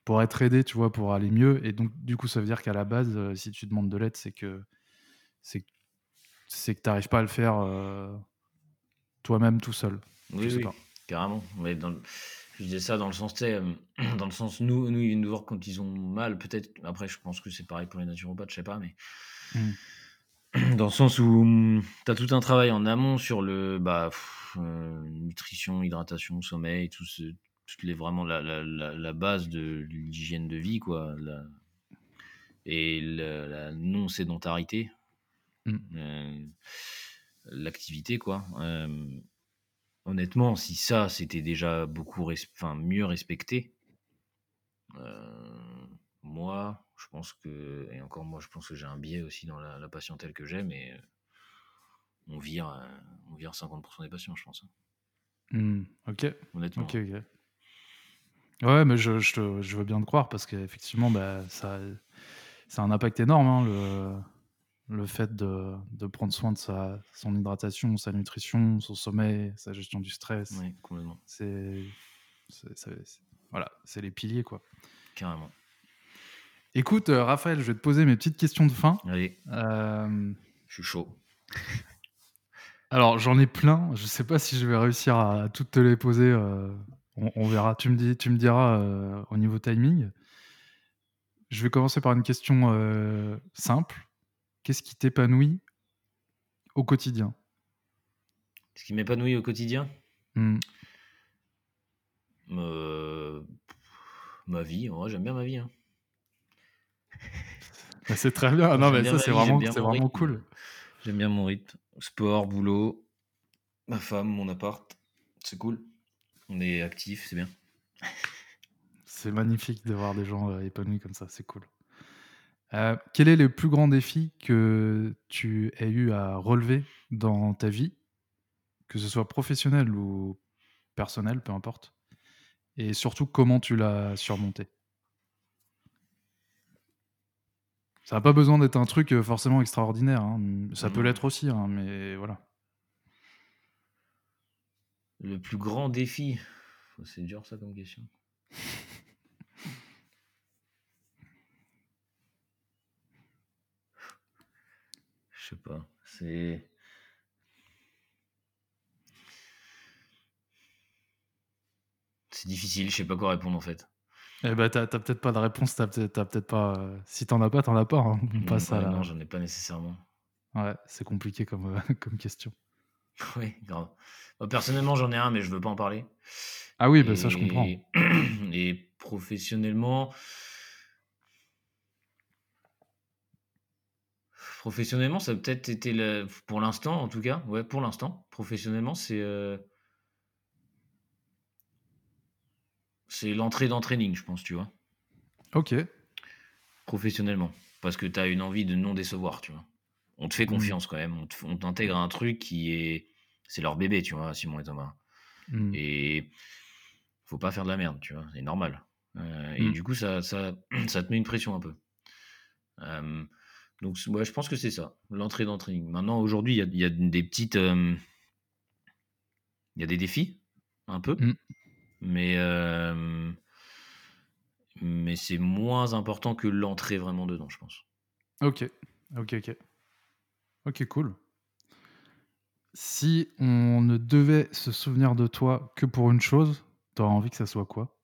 pour être aidé, tu vois, pour aller mieux. Et donc, du coup, ça veut dire qu'à la base, si tu demandes de l'aide, c'est que c'est que tu n'arrives pas à le faire toi-même tout seul. Oui, oui carrément. Mais dans Je disais ça dans le sens, euh, dans le sens, nous, nous, ils viennent nous voir quand ils ont mal, peut-être. Après, je pense que c'est pareil pour les naturopathes, je sais pas, mais. Mmh. Dans le sens où mmh, tu as tout un travail en amont sur le bah, euh, nutrition, hydratation, sommeil, tout ce, toutes les, vraiment la, la, la, base de l'hygiène de vie, quoi. et la, non-sédentarité. Mmh. Euh, l'activité, quoi. Honnêtement, si ça, c'était déjà beaucoup enfin, mieux respecté, moi, je pense que, et encore moi, je pense que j'ai un biais aussi dans la, la patientèle que j'ai, mais on vire, on vire 50% des patients, je pense. Hein. Mmh, ok. Honnêtement. Ok, ok. Ouais, mais je, je, je veux bien te croire parce qu'effectivement, bah, ça, ça a un impact énorme, hein, le, fait de, de, prendre soin de sa, son hydratation, sa nutrition, son sommeil, sa gestion du stress. Oui, complètement. C'est, voilà, c'est les piliers, quoi. Carrément. Écoute, euh, Raphaël, je vais te poser mes petites questions de fin. Allez. Euh, je suis chaud. Alors, j'en ai plein. Je ne sais pas si je vais réussir à toutes te les poser. Euh, on, on, verra. Tu me, dis, tu me diras au niveau timing. Je vais commencer par une question simple Qu'est-ce qui t'épanouit au quotidien? Ce qui m'épanouit au quotidien? Mmh. Ma vie, moi j'aime bien ma vie. Hein. Bah, c'est très bien. Non, mais ça, c'est vraiment, vraiment cool. J'aime bien mon rythme. Sport, boulot, ma femme, mon appart. C'est cool. On est actifs, c'est bien. C'est magnifique de voir des gens euh, épanouis comme ça, c'est cool. Euh, quel est le plus grand défi que tu aies eu à relever dans ta vie, que ce soit professionnel ou personnel, peu importe Et surtout, comment tu l'as surmonté? Ça n'a pas besoin d'être un truc euh, forcément extraordinaire. Hein. Ça peut mmh. l'être aussi, hein, mais voilà. Le plus grand défi? C'est dur ça comme question. Je sais pas. C'est. C'est difficile, je sais pas quoi répondre en fait. Eh ben, t'as peut-être pas de réponse, t'as peut-être pas. Euh, si t'en as pas, t'en as pas. Hein. Non, j'en ai pas nécessairement. Ouais, c'est compliqué comme, euh, comme question. Oui, grave. personnellement, j'en ai un, mais je veux pas en parler. Ah oui, bah, ça, je comprends. Et professionnellement, Professionnellement, ça a peut-être été pour l'instant, en tout cas, ouais, pour l'instant, professionnellement, c'est euh, c'est l'entrée dans training, je pense, tu vois. Ok. Professionnellement, parce que tu as une envie de non décevoir, tu vois. On te fait mmh. confiance quand même, on t'intègre un truc qui est c'est leur bébé, tu vois, Simon et Thomas. Mmh. Et faut pas faire de la merde, tu vois, c'est normal. Euh, et mmh. du coup, ça, ça, ça, te met une pression un peu. Euh, donc, ouais, je pense que c'est ça, l'entrée dans training. Maintenant, aujourd'hui, il y, a des petites. Il y a des défis, un peu. Mmh. Mais, mais c'est moins important que l'entrée vraiment dedans, je pense. OK. OK, OK. OK, cool. Si on ne devait se souvenir de toi que pour une chose, tu aurais envie que ça soit quoi?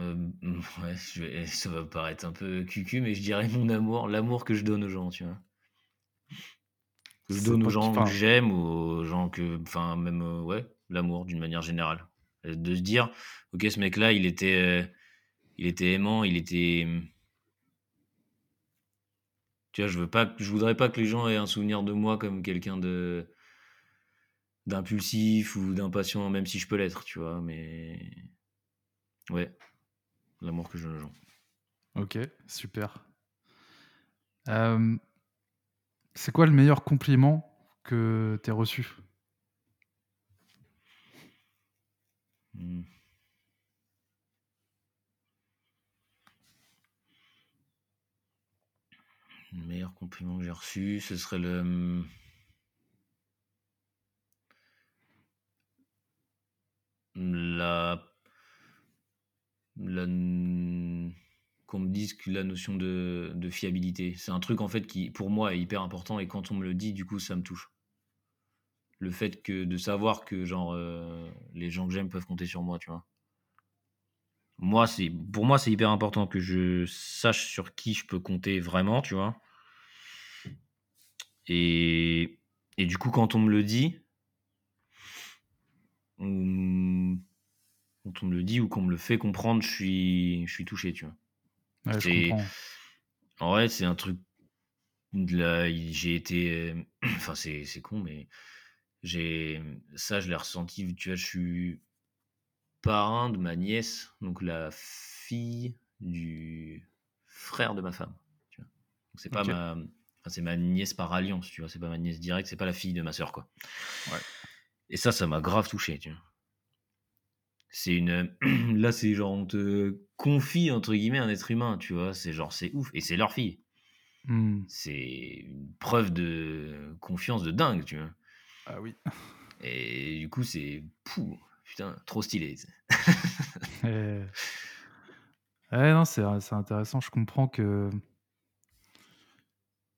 Mmh, ouais, je vais ça va paraître un peu cucu, mais je dirais mon amour, l'amour que je donne aux gens, tu vois? Que je donne aux gens que j'aime, aux gens que enfin même, heu, ouais, l'amour d'une manière générale. Heu, de se dire: «OK, ce mec-là, il était, il était aimant, il était, mmh» tu vois? Je veux pas je voudrais pas que les gens aient un souvenir de moi comme quelqu'un de d'impulsif ou d'impatient, même si je peux l'être, tu vois? Mais ouais, l'amour que donne aux gens. OK, super. Hem, c'est quoi le meilleur compliment que tu aies reçu? Mmh. Le meilleur compliment que j'ai reçu, ce serait le, la n qu'on me dise que la notion de fiabilité. C'est un truc, en fait, qui, pour moi, est hyper important et quand on me le dit, du coup, ça me touche. Le fait que de savoir que genre, heu, les gens que j'aime peuvent compter sur moi, tu vois? Moi, c'est pour moi, c'est hyper important que je sache sur qui je peux compter vraiment, tu vois? Et et du coup, quand on me le dit quand on me le dit ou qu'on me le fait comprendre, je suis je suis touché, tu vois? Ouais, je en vrai, c'est un truc j'ai été, hem, enfin, c'est c'est con, mais j'ai ça, je l'ai ressenti, tu vois? Je suis parrain de ma nièce, donc la fille du frère de ma femme, tu vois? Donc c'est pas ma enfin, c'est ma nièce par alliance, tu vois? C'est pas ma nièce directe, c'est pas la fille de ma sœur, quoi. Ouais. Et ça, ça m'a grave touché, tu vois? C'est une, là, c'est genre on te «confie» entre guillemets un être humain, tu vois? C'est genre, c'est ouf et c'est leur fille. Mmh. C'est une preuve de confiance de dingue, tu vois? Ah oui. Et du coup, c'est pouh, putain, trop stylé? Et ouais, non, c'est, intéressant. Je comprends que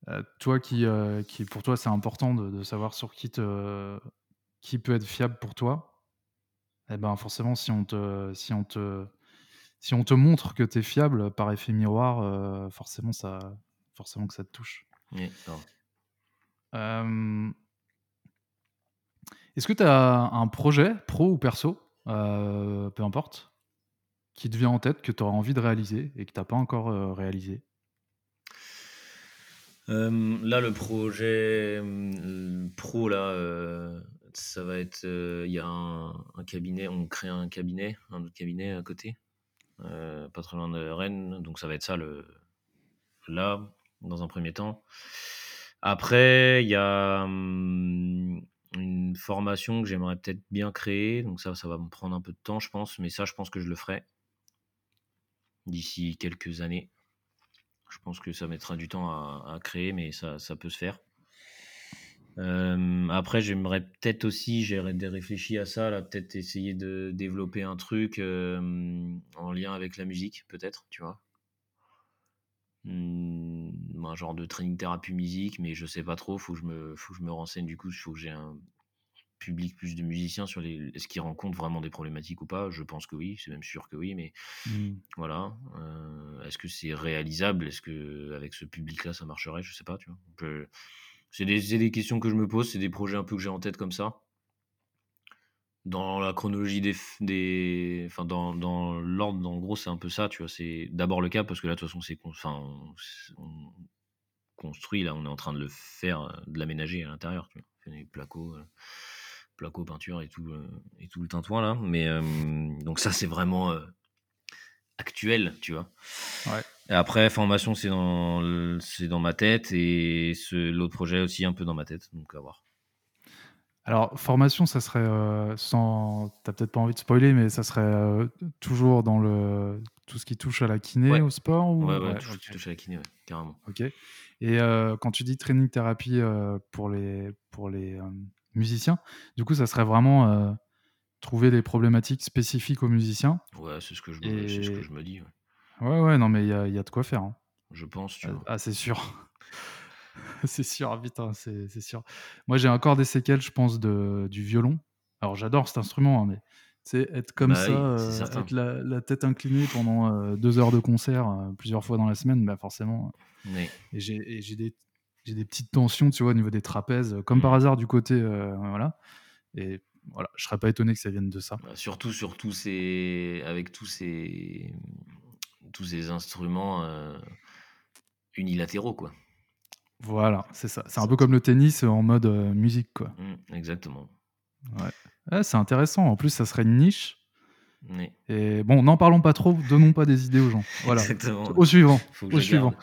heu, toi qui, heu, qui pour toi, c'est important de de savoir sur qui te qui peut être fiable pour toi et ben, forcément, si on te si on te si on te montre que tu es fiable, par effet miroir, heu, forcément ça forcément que ça te touche. Hem est-ce que tu as un projet pro ou perso, heu, peu importe, qui te vient en tête, que tu aurais envie de réaliser et que tu as pas encore, réalisé? Là, le projet, pro là, ça va être, heu, il y a un cabinet, on crée un cabinet, un autre cabinet à côté, pas très loin de Rennes, donc ça va être ça le là, dans un 1er temps. Après, il y a, mmh, une formation que j'aimerais peut-être bien créer, donc ça, ça va me prendre un peu de temps, je pense, mais ça, je pense que je le ferai d'ici quelques années. Je pense que ça mettra du temps à à créer, mais ça ça peut se faire. Après, j'aimerais peut-être aussi, j'ai réfléchi à ça là, peut-être essayer de développer un truc, en lien avec la musique, peut-être, tu vois? Mmh, un genre de training thérapie musique, mais je sais pas trop, faut que je me faut que je me renseigne du coup, il faut que j'ai un public plus de musiciens sur les est-ce qu'ils rencontrent vraiment des problématiques ou pas? Je pense que oui, c'est même sûr que oui, mais Mmh. voilà, est-ce que c'est réalisable? Est-ce qu'avec ce public-là, ça marcherait? Je sais pas, tu vois? C'est des des questions que je me pose, c'est des projets un peu que j'ai en tête comme ça. Dans la chronologie des des enfin, dans dans l'ordre, en gros, c'est un peu ça, tu vois? C'est d'abord le câble parce que là, de toute façon, c'est enfin, on construit, là, on est en train de le faire, heu, de l'aménager à l'intérieur, tu vois? On fait placos, heu, placo, peinture et tout, heu et tout le tintouin là, mais donc ça, c'est vraiment, actuel, tu vois? Ouais. Et après formation, c'est dans c'est dans ma tête et ce l'autre projet aussi un peu dans ma tête, donc à voir. Alors formation, ça serait, heu, sans tu as peut-être pas envie de spoiler, mais ça serait, heu, toujours dans le tout ce qui touche à la kiné, Ouais. au sport Ouais, ou ouais, ouais, touche OK. touche à la kiné, ouais, carrément. OK Et heu, quand tu dis training thérapie, heu, pour les pour les, musiciens, du coup, ça serait vraiment, trouver des problématiques spécifiques aux musiciens Ouais, c'est ce que je me c'est ce que et je me dis, ouais. ouais, non, mais il y a il y a de quoi faire, hein. Je pense, tu Heu, vois? ah, c'est sûr. C'est sûr, ah putain, c'est c'est sûr. Moi, j'ai encore des séquelles, je pense, de du violon. Alors j'adore cet instrument, hein, mais tu sais, être comme Bah ça, oui, c'est heu, certain. avec la la tête inclinée pendant, heu, 2 heures de concert, heu, plusieurs fois dans la semaine, bah, forcément, et j'ai et j'ai des j'ai des petites tensions, tu vois, au niveau des trapèzes, comme par Mmh. hasard du côté, voilà et voilà, je serais pas étonné que ça vienne de ça. Bah, surtout sur tous ces avec tous ces, tous ces instruments, heu, unilatéraux, quoi. Voilà, c'est ça. C'est un peu comme le tennis, en mode, heu, musique, quoi. Mmh, exactement. Ouais. Ouais, c'est intéressant. En plus, ça serait une niche Oui. et bon, n'en parlons pas trop, donnons pas des idées aux gens. Voilà. Exactement. Au suivant, au suivant.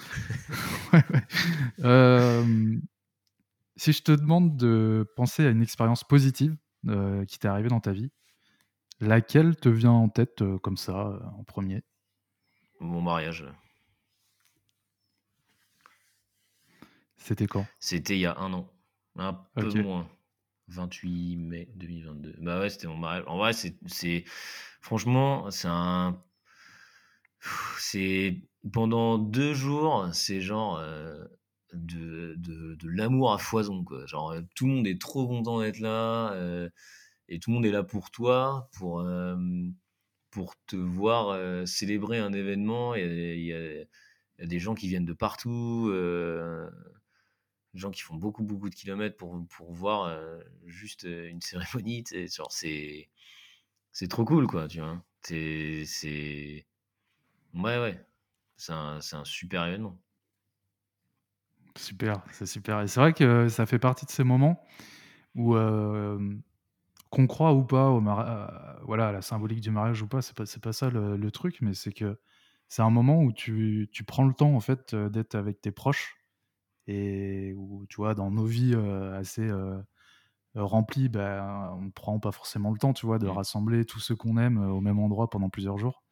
Ouais, ouais. Si je te demande de penser à une expérience positive, qui t'est arrivée dans ta vie, laquelle te vient en tête, comme ça, en 1er? Mon mariage, C'était quand? C'était il y a 1 an, un peu moins, 28 mai 2022. Bah, ouais, c'était mon mariage. En vrai, c'est c'est franchement, c'est un c'est pendant 2 jours, c'est genre, heu, de de de l'amour à foison, quoi. Genre, heu, tout le monde est trop content d'être là, heu et tout le monde est là pour toi, pour, pour te voir, célébrer un événement il y a des gens qui viennent de partout, des gens qui font beaucoup, beaucoup de kilomètres pour pour voir, juste, une cérémonie, c'est trop cool, quoi, tu vois? C'est ouais, ouais, c'est un un super événement. Super, c'est super et c'est vrai que ça fait partie de ces moments où, qu'on croit ou pas au heu, voilà, à la symbolique du mariage ou pas, c'est pas c'est pas ça le le truc, mais c'est que c'est un moment où tu tu prends le temps, en fait, heu, d'être avec tes proches et où, tu vois, dans nos vies, heu, assez, remplies, ben, on prend pas forcément le temps, tu vois, de Mmh. rassembler tous ceux qu'on aime, au même endroit pendant plusieurs jours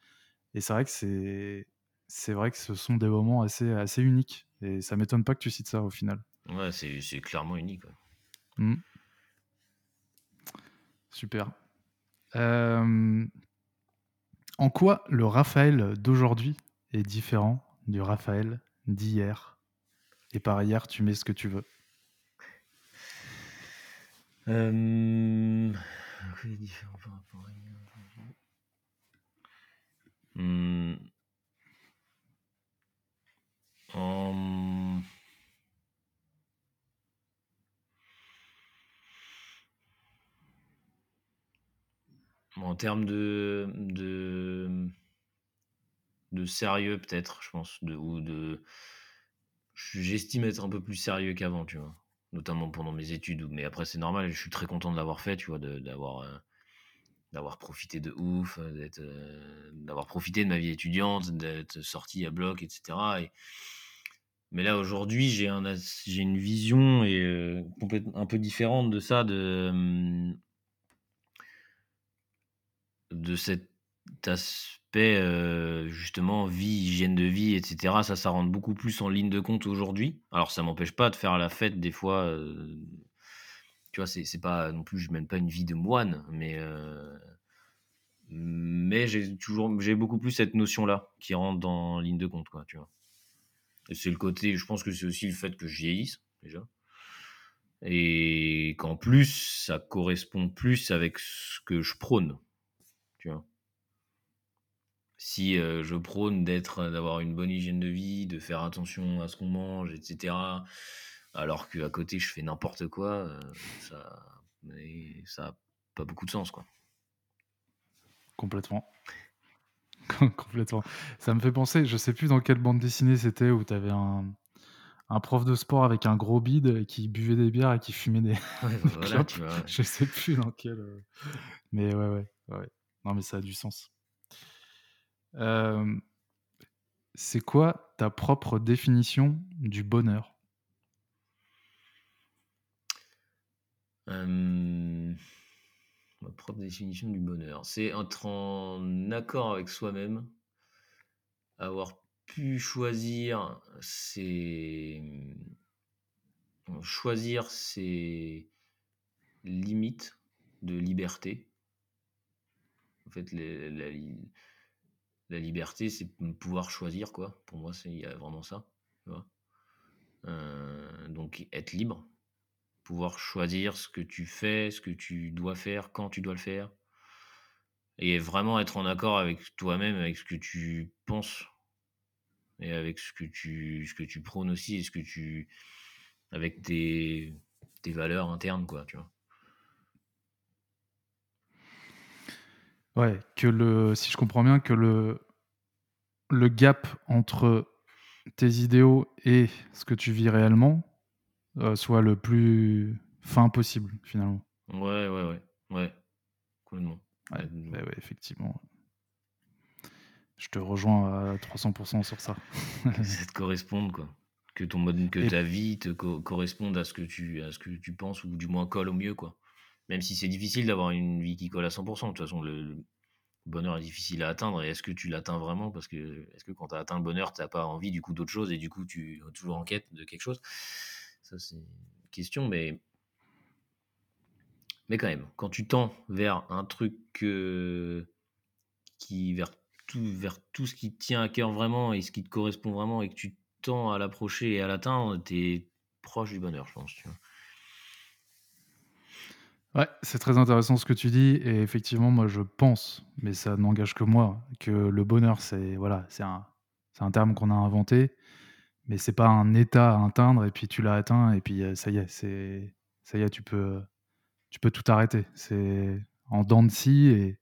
et c'est vrai que c'est c'est vrai que ce sont des moments assez assez uniques et ça m'étonne pas que tu cites ça, au final. Ouais, c'est c'est clairement unique, ouais. Mmh. Super. Hem en quoi le Raphaël d'aujourd'hui est différent du Raphaël d'hier? Et par hier, tu mets ce que tu veux. Mmh. En, termes de de, sérieux peut-être, je pense, ou de j'estime être un peu plus sérieux qu'avant, tu vois? Notamment pendant mes études mais après c'est normal, je suis très content de l'avoir fait, tu vois? D'avoir, heu, d'avoir profité de ouf, d'être, heu, d'avoir profité de ma vie étudiante, d'être sorti à bloc et cetera et mais là aujourd'hui, j'ai un une vision un peu différente de ça, de, mmh de cet aspect, heu, justement vie, hygiène de vie et cetera. Ça, ça rentre beaucoup plus en ligne de compte aujourd'hui. Alors ça m'empêche pas de faire la fête des fois, heu, tu vois? C'est pas non plus je mène pas une vie de moine, mais heu mais j'ai toujours j'ai beaucoup plus cette notion-là, qui rentre dans ligne de compte, quoi, tu vois? C'est le côté je pense que c'est aussi le fait que je vieillisse, déjà et qu'en plus, ça correspond plus avec ce que je prône? Si, heu, je prône d'être d'avoir une bonne hygiène de vie, de faire attention à ce qu'on mange et cetera, alors qu'à côté je fais n'importe quoi, heu, ça mais ça a pas beaucoup de sens, quoi. Complètement. Com complètement. Ça me fait penser, je sais plus dans quelle bande dessinée c'était où tu avais un un prof de sport avec un gros bide qui buvait des bières et qui fumait des Ouais, bah, voilà, clopes. tu vois? Ouais. Je sais plus dans quel, mais ouais, ouais, ouais. Non, mais ça a du sens. Hem c'est quoi ta propre définition du bonheur? Hem, ma propre définition du bonheur, c'est être en accord avec soi-même avoir pu choisir ses choisir ses limites de liberté. En fait, la liberté, c'est pouvoir choisir, quoi. Pour moi, il y a vraiment ça. Euh, donc, être libre, pouvoir choisir ce que tu fais, ce que tu dois faire, quand tu dois le faire, et vraiment être en accord avec toi-même, avec ce que tu penses et avec ce que tu, ce que tu prônes aussi et ce que tu, avec tes, tes valeurs internes, quoi, tu vois. Ouais, que le, si je comprends bien, que le, le gap entre tes idéaux et ce que tu vis réellement euh, soit le plus fin possible, finalement. Ouais, ouais, ouais, ouais, complètement. Ouais, ouais, ouais, effectivement. Je te rejoins à 300% sur ça. que ça te corresponde, quoi. Que ton mode, que Et- ta vie te co- corresponde à ce que tu, à ce que tu penses ou du moins colle au mieux, quoi. Même si c'est difficile d'avoir une vie qui colle à 100%. De toute façon, le, bonheur est difficile à atteindre. Et est-ce que tu l'atteins vraiment? Parce que est-ce que quand tu as atteint le bonheur, tu n'as pas envie du coup d'autre chose et du coup tu es toujours en quête de quelque chose? Ça, c'est une question, mais mais quand même, quand tu tends vers un truc qui vers tout vers tout ce qui te tient à cœur vraiment et ce qui te correspond vraiment et que tu tends à l'approcher et à l'atteindre, tu es proche du bonheur, je pense. Ouais, c'est très intéressant ce que tu dis. Et effectivement, moi, je pense, mais ça n'engage que moi, que le bonheur, c'est voilà, c'est un, c'est un terme qu'on a inventé, mais c'est pas un état à atteindre et puis tu l'as atteint et puis euh, ça y est, c'est ça y est, tu peux, tu peux tout arrêter. C'est en dents de scie et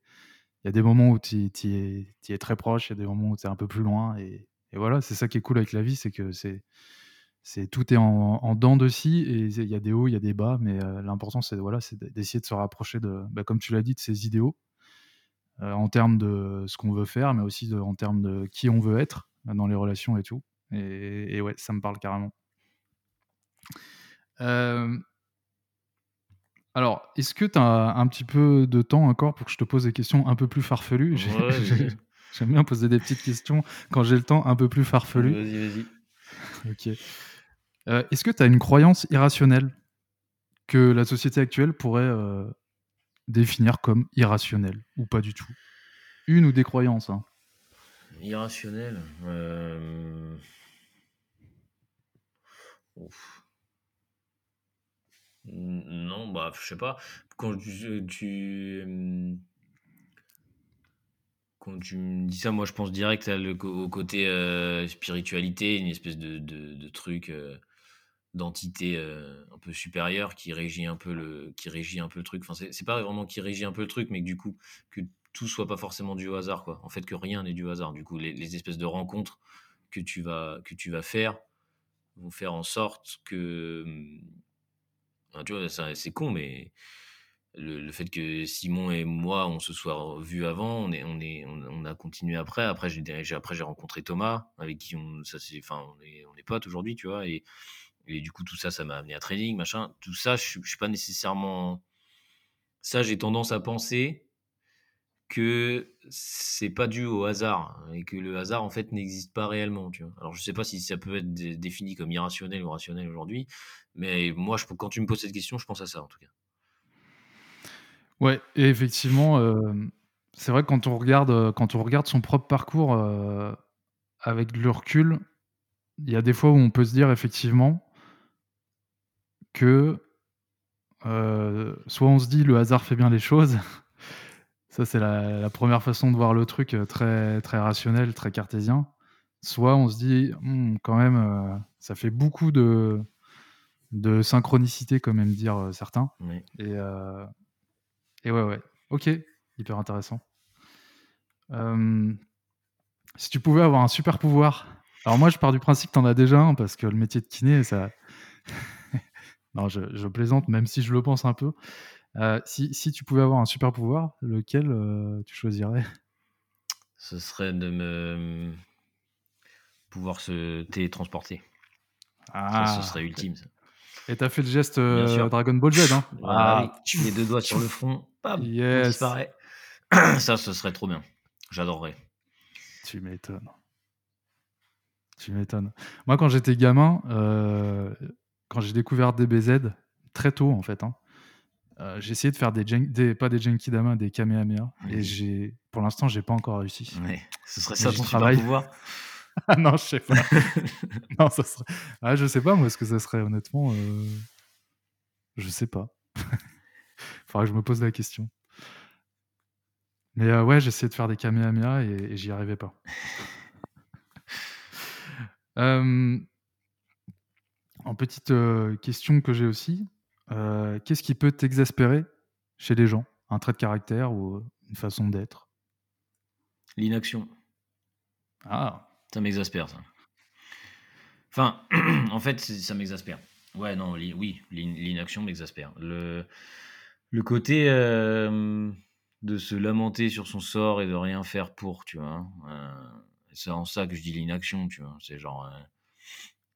il y a des moments où tu y es, très proche, il y a des moments où tu es un peu plus loin et, et voilà, c'est ça qui est cool avec la vie, c'est que c'est c'est tout est en, en dents de scie et il y a des hauts, il y a des bas, mais euh, l'important c'est voilà, c'est d'essayer de se rapprocher de, bah, comme tu l'as dit, de ses idéaux euh, en termes de ce qu'on veut faire, mais aussi de- en termes de qui on veut être euh, dans les relations et tout. Et, et ouais, ça me parle carrément. Euh, alors, est-ce que tu as un petit peu de temps encore pour que je te pose des questions un peu plus farfelues? Ouais. J'aime bien poser des petites questions quand j'ai le temps un peu plus farfelues. Vas-y, vas-y. Ok. Euh, Est-ce que tu as une croyance irrationnelle que la société actuelle pourrait euh, définir comme irrationnelle ou pas du tout? Une ou des croyances hein. Irrationnel. euh, Non, bah, je sais pas. Quand tu, tu, hum, quand tu me dis ça, moi, je pense direct au côté spiritualité, une espèce de, truc, d'entité euh, un peu supérieure qui régit un peu le, qui régit un peu le truc. Enfin, c'est pas vraiment qui régit un peu le truc, mais que du coup, que tout soit pas forcément dû au hasard, quoi. En fait, que rien n'est dû au hasard. Du coup, les, espèces de rencontres que tu vas, que tu vas faire vont faire en sorte que. tu vois, c'est con, mais le, fait que Simon et moi, on se soit vus avant, on, est, on, est, on, a continué après. Après, j'ai- après, j'ai rencontré Thomas, avec qui on, ça, c'est, enfin, on, est, on est potes aujourd'hui, tu vois. Et, et du coup, tout ça, ça m'a amené à trading, machin. Tout ça, je je suis pas nécessairement. Ça, j'ai tendance à penser que c'est pas dû au hasard et que le hasard en fait n'existe pas réellement tu vois alors je sais pas si ça peut être dé- défini comme irrationnel ou rationnel aujourd'hui mais moi quand tu me poses cette question je pense à ça en tout cas Ouais, et effectivement, euh, c'est vrai que quand on regarde, euh, quand on regarde son propre parcours euh, avec le recul, il y a des fois où on peut se dire effectivement que euh, soit on se dit le hasard fait bien les choses, ça c'est la, la première façon de voir le truc euh, très, très rationnel, très cartésien, soit on se dit Hmm, quand même euh, ça fait beaucoup de, de synchronicité comme aiment dire certains. Et, euh, et ouais, ouais, ok, hyper intéressant. Si tu pouvais avoir un super pouvoir, alors moi je pars du principe que tu en as déjà un parce que le métier de kiné, ça. non, je, je plaisante, même si je le pense un peu. Euh, si, si tu pouvais avoir un super pouvoir, lequel euh, tu choisirais? Ce serait de me pouvoir se télétransporter ça ce serait ultime ça. Ah. Et t'as fait le geste euh. Dragon Ball Z, hein Ah, oui, les deux doigts sur le front bam, on Yes. disparaît ça ce serait trop bien j'adorerais Tu m'étonnes. Tu m'étonnes. Moi, quand j'étais gamin, euh, quand j'ai découvert DBZ, très tôt en fait, hein, euh, j'ai essayé de faire des, des pas des Genki Dama, des Kamehameha. Et Oui. j'ai, pour l'instant, j'ai pas encore réussi. Ouais. Ce serait ça ton pouvoir Ah non, je sais pas. non, ça serait... ah, je sais pas, moi, ce que ça serait, honnêtement. euh, Je sais pas. Faudrait que je me pose la question. Mais euh, ouais, j'essayais de faire des Kamehameha et, et j'y arrivais pas. Euh, en petite euh, question que j'ai aussi, euh, qu'est-ce qui peut t'exaspérer chez les gens? Un trait de caractère ou euh, une façon d'être? L'inaction. Ah, Ça m'exaspère, ça. Enfin, en fait, ça m'exaspère. Ouais, non, l'i- oui, l'in- l'inaction m'exaspère. Le, le côté euh, de se lamenter sur son sort et de rien faire pour, tu vois. euh, c'est en ça que je dis l'inaction, tu vois. C'est genre, euh,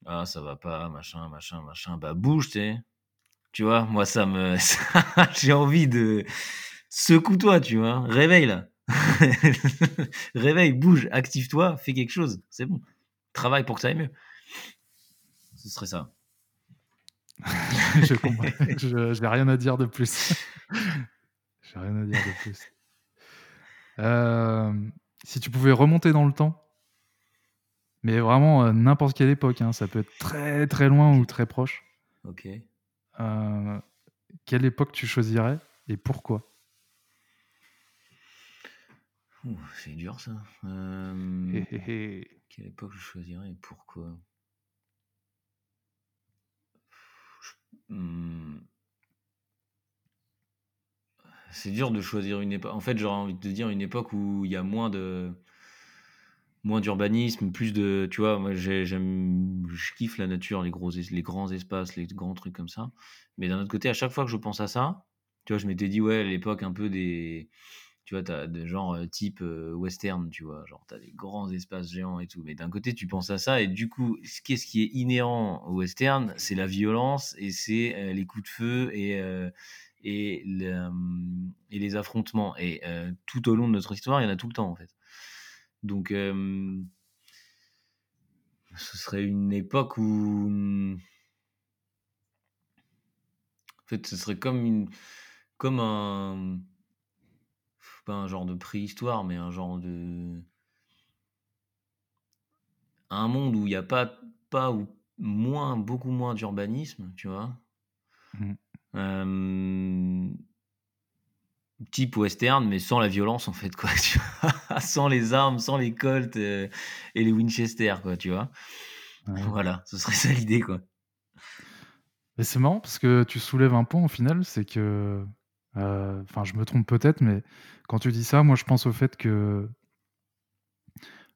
ah, ça va pas, machin, machin, machin. Bah, bouge, tu. Tu vois, moi, ça me. J'ai envie de. Secoue-toi, tu vois. Réveille, là. Réveille, bouge, active-toi, fais quelque chose. C'est bon. Travaille pour que ça aille mieux. Ce serait ça. je comprends. je j'ai rien à dire de plus. j'ai rien à dire de plus. Euh, si tu pouvais remonter dans le temps, mais vraiment euh, n'importe quelle époque, hein, ça peut être très très loin ou très proche. Ok. euh, quelle époque tu choisirais et pourquoi? Ouh, c'est dur ça. Euh. Quelle époque je choisirais et pourquoi? Je- Hmm. C'est dur de choisir une époque. En fait, j'aurais envie de te dire une époque où il y a moins de moins d'urbanisme, plus de, tu vois, moi j'ai- j'aime, je kiffe la nature, les gros, es- les grands espaces, les grands trucs comme ça. Mais d'un autre côté, à chaque fois que je pense à ça, tu vois, je m'étais dit ouais, à l'époque un peu des, tu vois, t'as des genre euh, type euh, western, tu vois, genre t'as des grands espaces géants et tout. Mais d'un côté, tu penses à ça et du coup, ce qu'est-ce qui est inhérent au western, c'est la violence et c'est euh, les coups de feu et euh, et, le- et les affrontements. Et tout au long de notre histoire, il y en a tout le temps en fait. Donc, euh, ce serait une époque où, en fait, ce serait comme une, comme un, pas un genre de préhistoire, mais un genre de, un monde où il n'y a pas, pas ou moins, beaucoup moins d'urbanisme, tu vois. Mhm. Euh, type western, mais sans la violence en fait, quoi. Tu vois sans les armes, sans les Colts euh, et les Winchester, quoi, tu vois. Ouais. Voilà, ce serait ça l'idée, quoi. Mais c'est marrant parce que tu soulèves un point au final, c'est que, euh, enfin, je me trompe peut-être, mais quand tu dis ça, moi, je pense au fait que,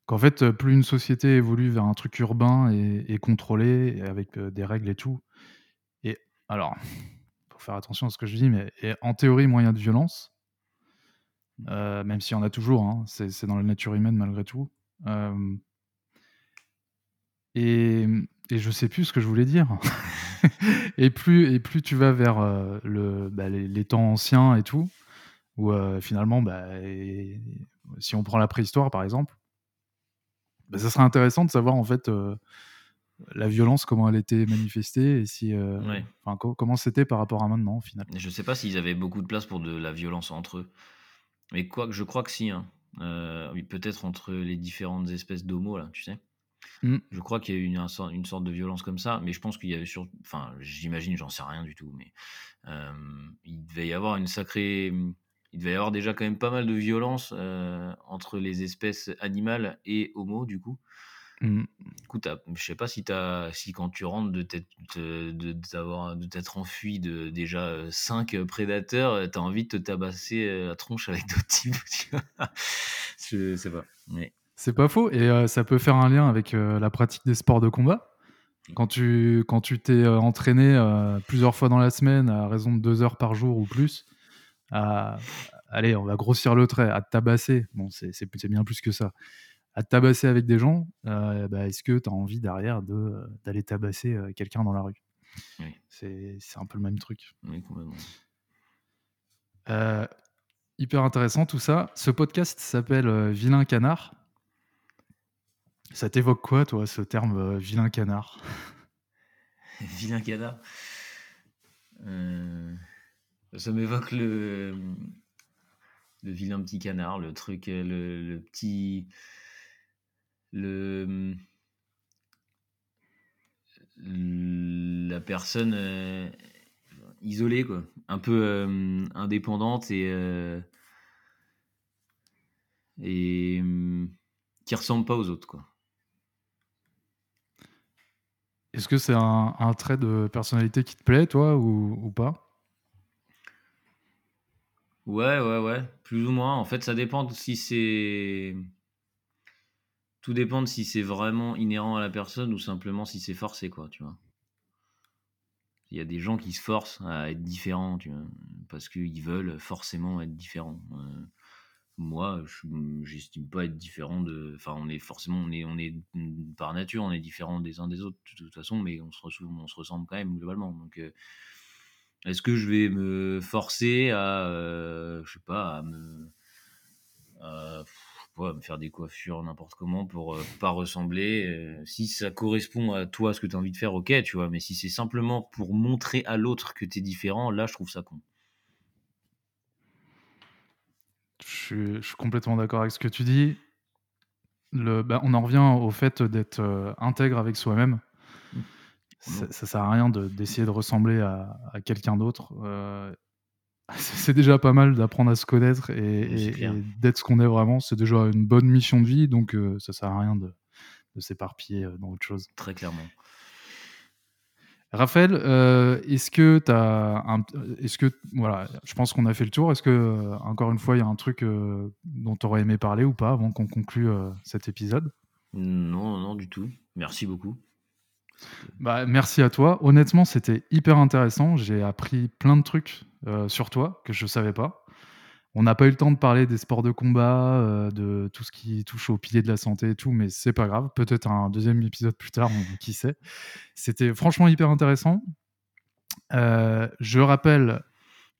qu'en fait, plus une société évolue vers un truc urbain et, et contrôlé, et avec euh, des règles et tout, et alors, faut faire attention à ce que je dis, mais et en théorie, moyen de violence, euh, même s'il y en a toujours, hein, c'est dans la nature humaine malgré tout. Euh, et, et je sais plus ce que je voulais dire. et, plus, et plus tu vas vers euh, le, bah, les, les temps anciens et tout, où euh, finalement, bah, et- si on prend la préhistoire par exemple, bah, ça serait intéressant de savoir en fait la violence, comment elle était manifestée et si, euh, Ouais. enfin, co- comment c'était par rapport à maintenant au final. Je sais pas s'ils avaient beaucoup de place pour de la violence entre eux. Mais quoi que je crois que si. hein. Euh, oui, peut-être entre les différentes espèces d'homo, là, tu sais. Mm. Je crois qu'il y a eu une, un une sorte de violence comme ça, mais je pense qu'il y avait sur. Enfin, j'imagine, j'en sais rien du tout, mais euh, il devait y avoir une sacrée. Il devait y avoir déjà quand même pas mal de violence euh, entre les espèces animales et homo, du coup. Mm. Du coup, je sais pas si, t'as- si quand tu rentres de t'être de, de, de t'être enfui de déjà 5 prédateurs, tu as envie de te tabasser euh, la tronche avec d'autres types. je sais pas. Mais, C'est pas faux, et euh, ça peut faire un lien avec euh, la pratique des sports de combat. Quand tu quand tu t'es euh, entraîné euh, plusieurs fois dans la semaine à raison de deux heures par jour ou plus, à, allez, on va grossir le trait, à te tabasser, bon, c'est bien plus que ça, à te tabasser avec des gens, euh, bah, est-ce que tu as envie derrière de, euh, d'aller tabasser euh, quelqu'un dans la rue? Oui. C'est c'est un peu le même truc. oui, complètement. Euh, hyper intéressant tout ça. Ce podcast s'appelle euh, Vilain Canard. Ça t'évoque quoi, toi, ce terme vilain canard? Vilain canard Ça m'évoque le, le vilain petit canard, le truc, le, petit. Le. La personne isolée, quoi. Un peu indépendante et. et. qui ressemble pas aux autres, quoi. Est-ce que c'est un, trait de personnalité qui te plaît, toi, ou, pas? Ouais, ouais, ouais, plus ou moins. En fait, ça dépend si c'est. Tout dépend de si c'est vraiment inhérent à la personne ou simplement si c'est forcé, quoi, tu vois. Il y a des gens qui se forcent à être différents, tu vois, parce qu'ils veulent forcément être différents. Euh, moi, je j'estime pas être différent de. Enfin, on est forcément, on est, on est par nature, on est différent des uns des autres de toute façon, mais on se, ressemble quand même globalement. Donc, euh, est-ce que je vais me forcer à, euh, je sais pas, à me, me faire des coiffures n'importe comment pour euh, pas ressembler Si ça correspond à toi, ce que tu as envie de faire, ok, tu vois. Mais si c'est simplement pour montrer à l'autre que tu es différent, là, je trouve ça con. Je suis, complètement d'accord avec ce que tu dis. Le, bah, on en revient au fait d'être euh, intègre avec soi-même. Mmh. Ça, ça, sert à rien d'essayer de, ressembler à, quelqu'un d'autre. Euh, c'est déjà pas mal d'apprendre à se connaître et, d'être ce qu'on est vraiment. C'est déjà une bonne mission de vie, donc euh, ça sert à rien de, de s'éparpiller dans autre chose. Très clairement. Raphaël, euh, est-ce que tu as un, est-ce que voilà, je pense qu'on a fait le tour. Est-ce que euh, encore une fois, il y a un truc euh, dont tu aurais aimé parler ou pas avant qu'on conclue cet épisode? Non, non du tout. Merci beaucoup. Bah, merci à toi. Honnêtement, c'était hyper intéressant. J'ai appris plein de trucs sur toi que je savais pas. On n'a pas eu le temps de parler des sports de combat, euh, de tout ce qui touche au pilier de la santé et tout, mais c'est pas grave. Peut-être un deuxième épisode plus tard, qui sait. C'était franchement hyper intéressant. Euh, je rappelle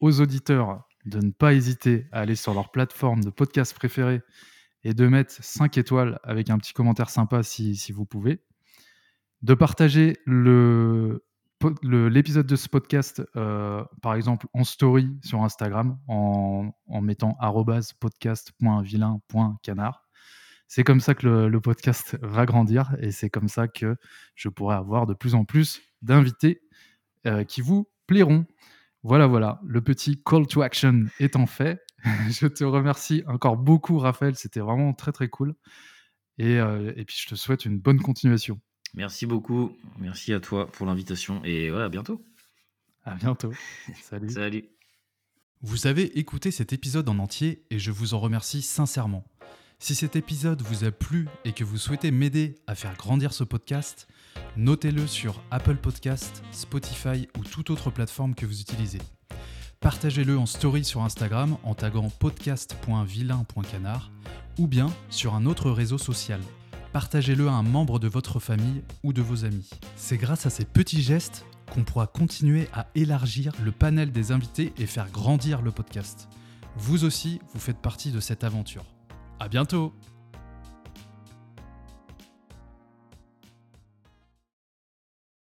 aux auditeurs de ne pas hésiter à aller sur leur plateforme de podcast préférée et de mettre 5 étoiles avec un petit commentaire sympa si, si vous pouvez. De partager le, l'épisode de ce podcast, euh, par exemple, en story sur Instagram, en, mettant podcast.vilain.canard. C'est comme ça que le, podcast va grandir et c'est comme ça que je pourrai avoir de plus en plus d'invités euh, qui vous plairont. Voilà, voilà, le petit call to action étant fait. je te remercie encore beaucoup, Raphaël. C'était vraiment très, très cool. Et, euh, et puis, je te souhaite une bonne continuation. Merci beaucoup. Merci à toi pour l'invitation. Et voilà, à bientôt. À bientôt. Salut. Salut. Vous avez écouté cet épisode en entier et je vous en remercie sincèrement. Si cet épisode vous a plu et que vous souhaitez m'aider à faire grandir ce podcast, notez-le sur Apple Podcast, Spotify ou toute autre plateforme que vous utilisez. Partagez-le en story sur Instagram en taguant podcast.vilain.canard ou bien sur un autre réseau social partagez-le à un membre de votre famille ou de vos amis. C'est grâce à ces petits gestes qu'on pourra continuer à élargir le panel des invités et faire grandir le podcast. Vous aussi, vous faites partie de cette aventure. À bientôt!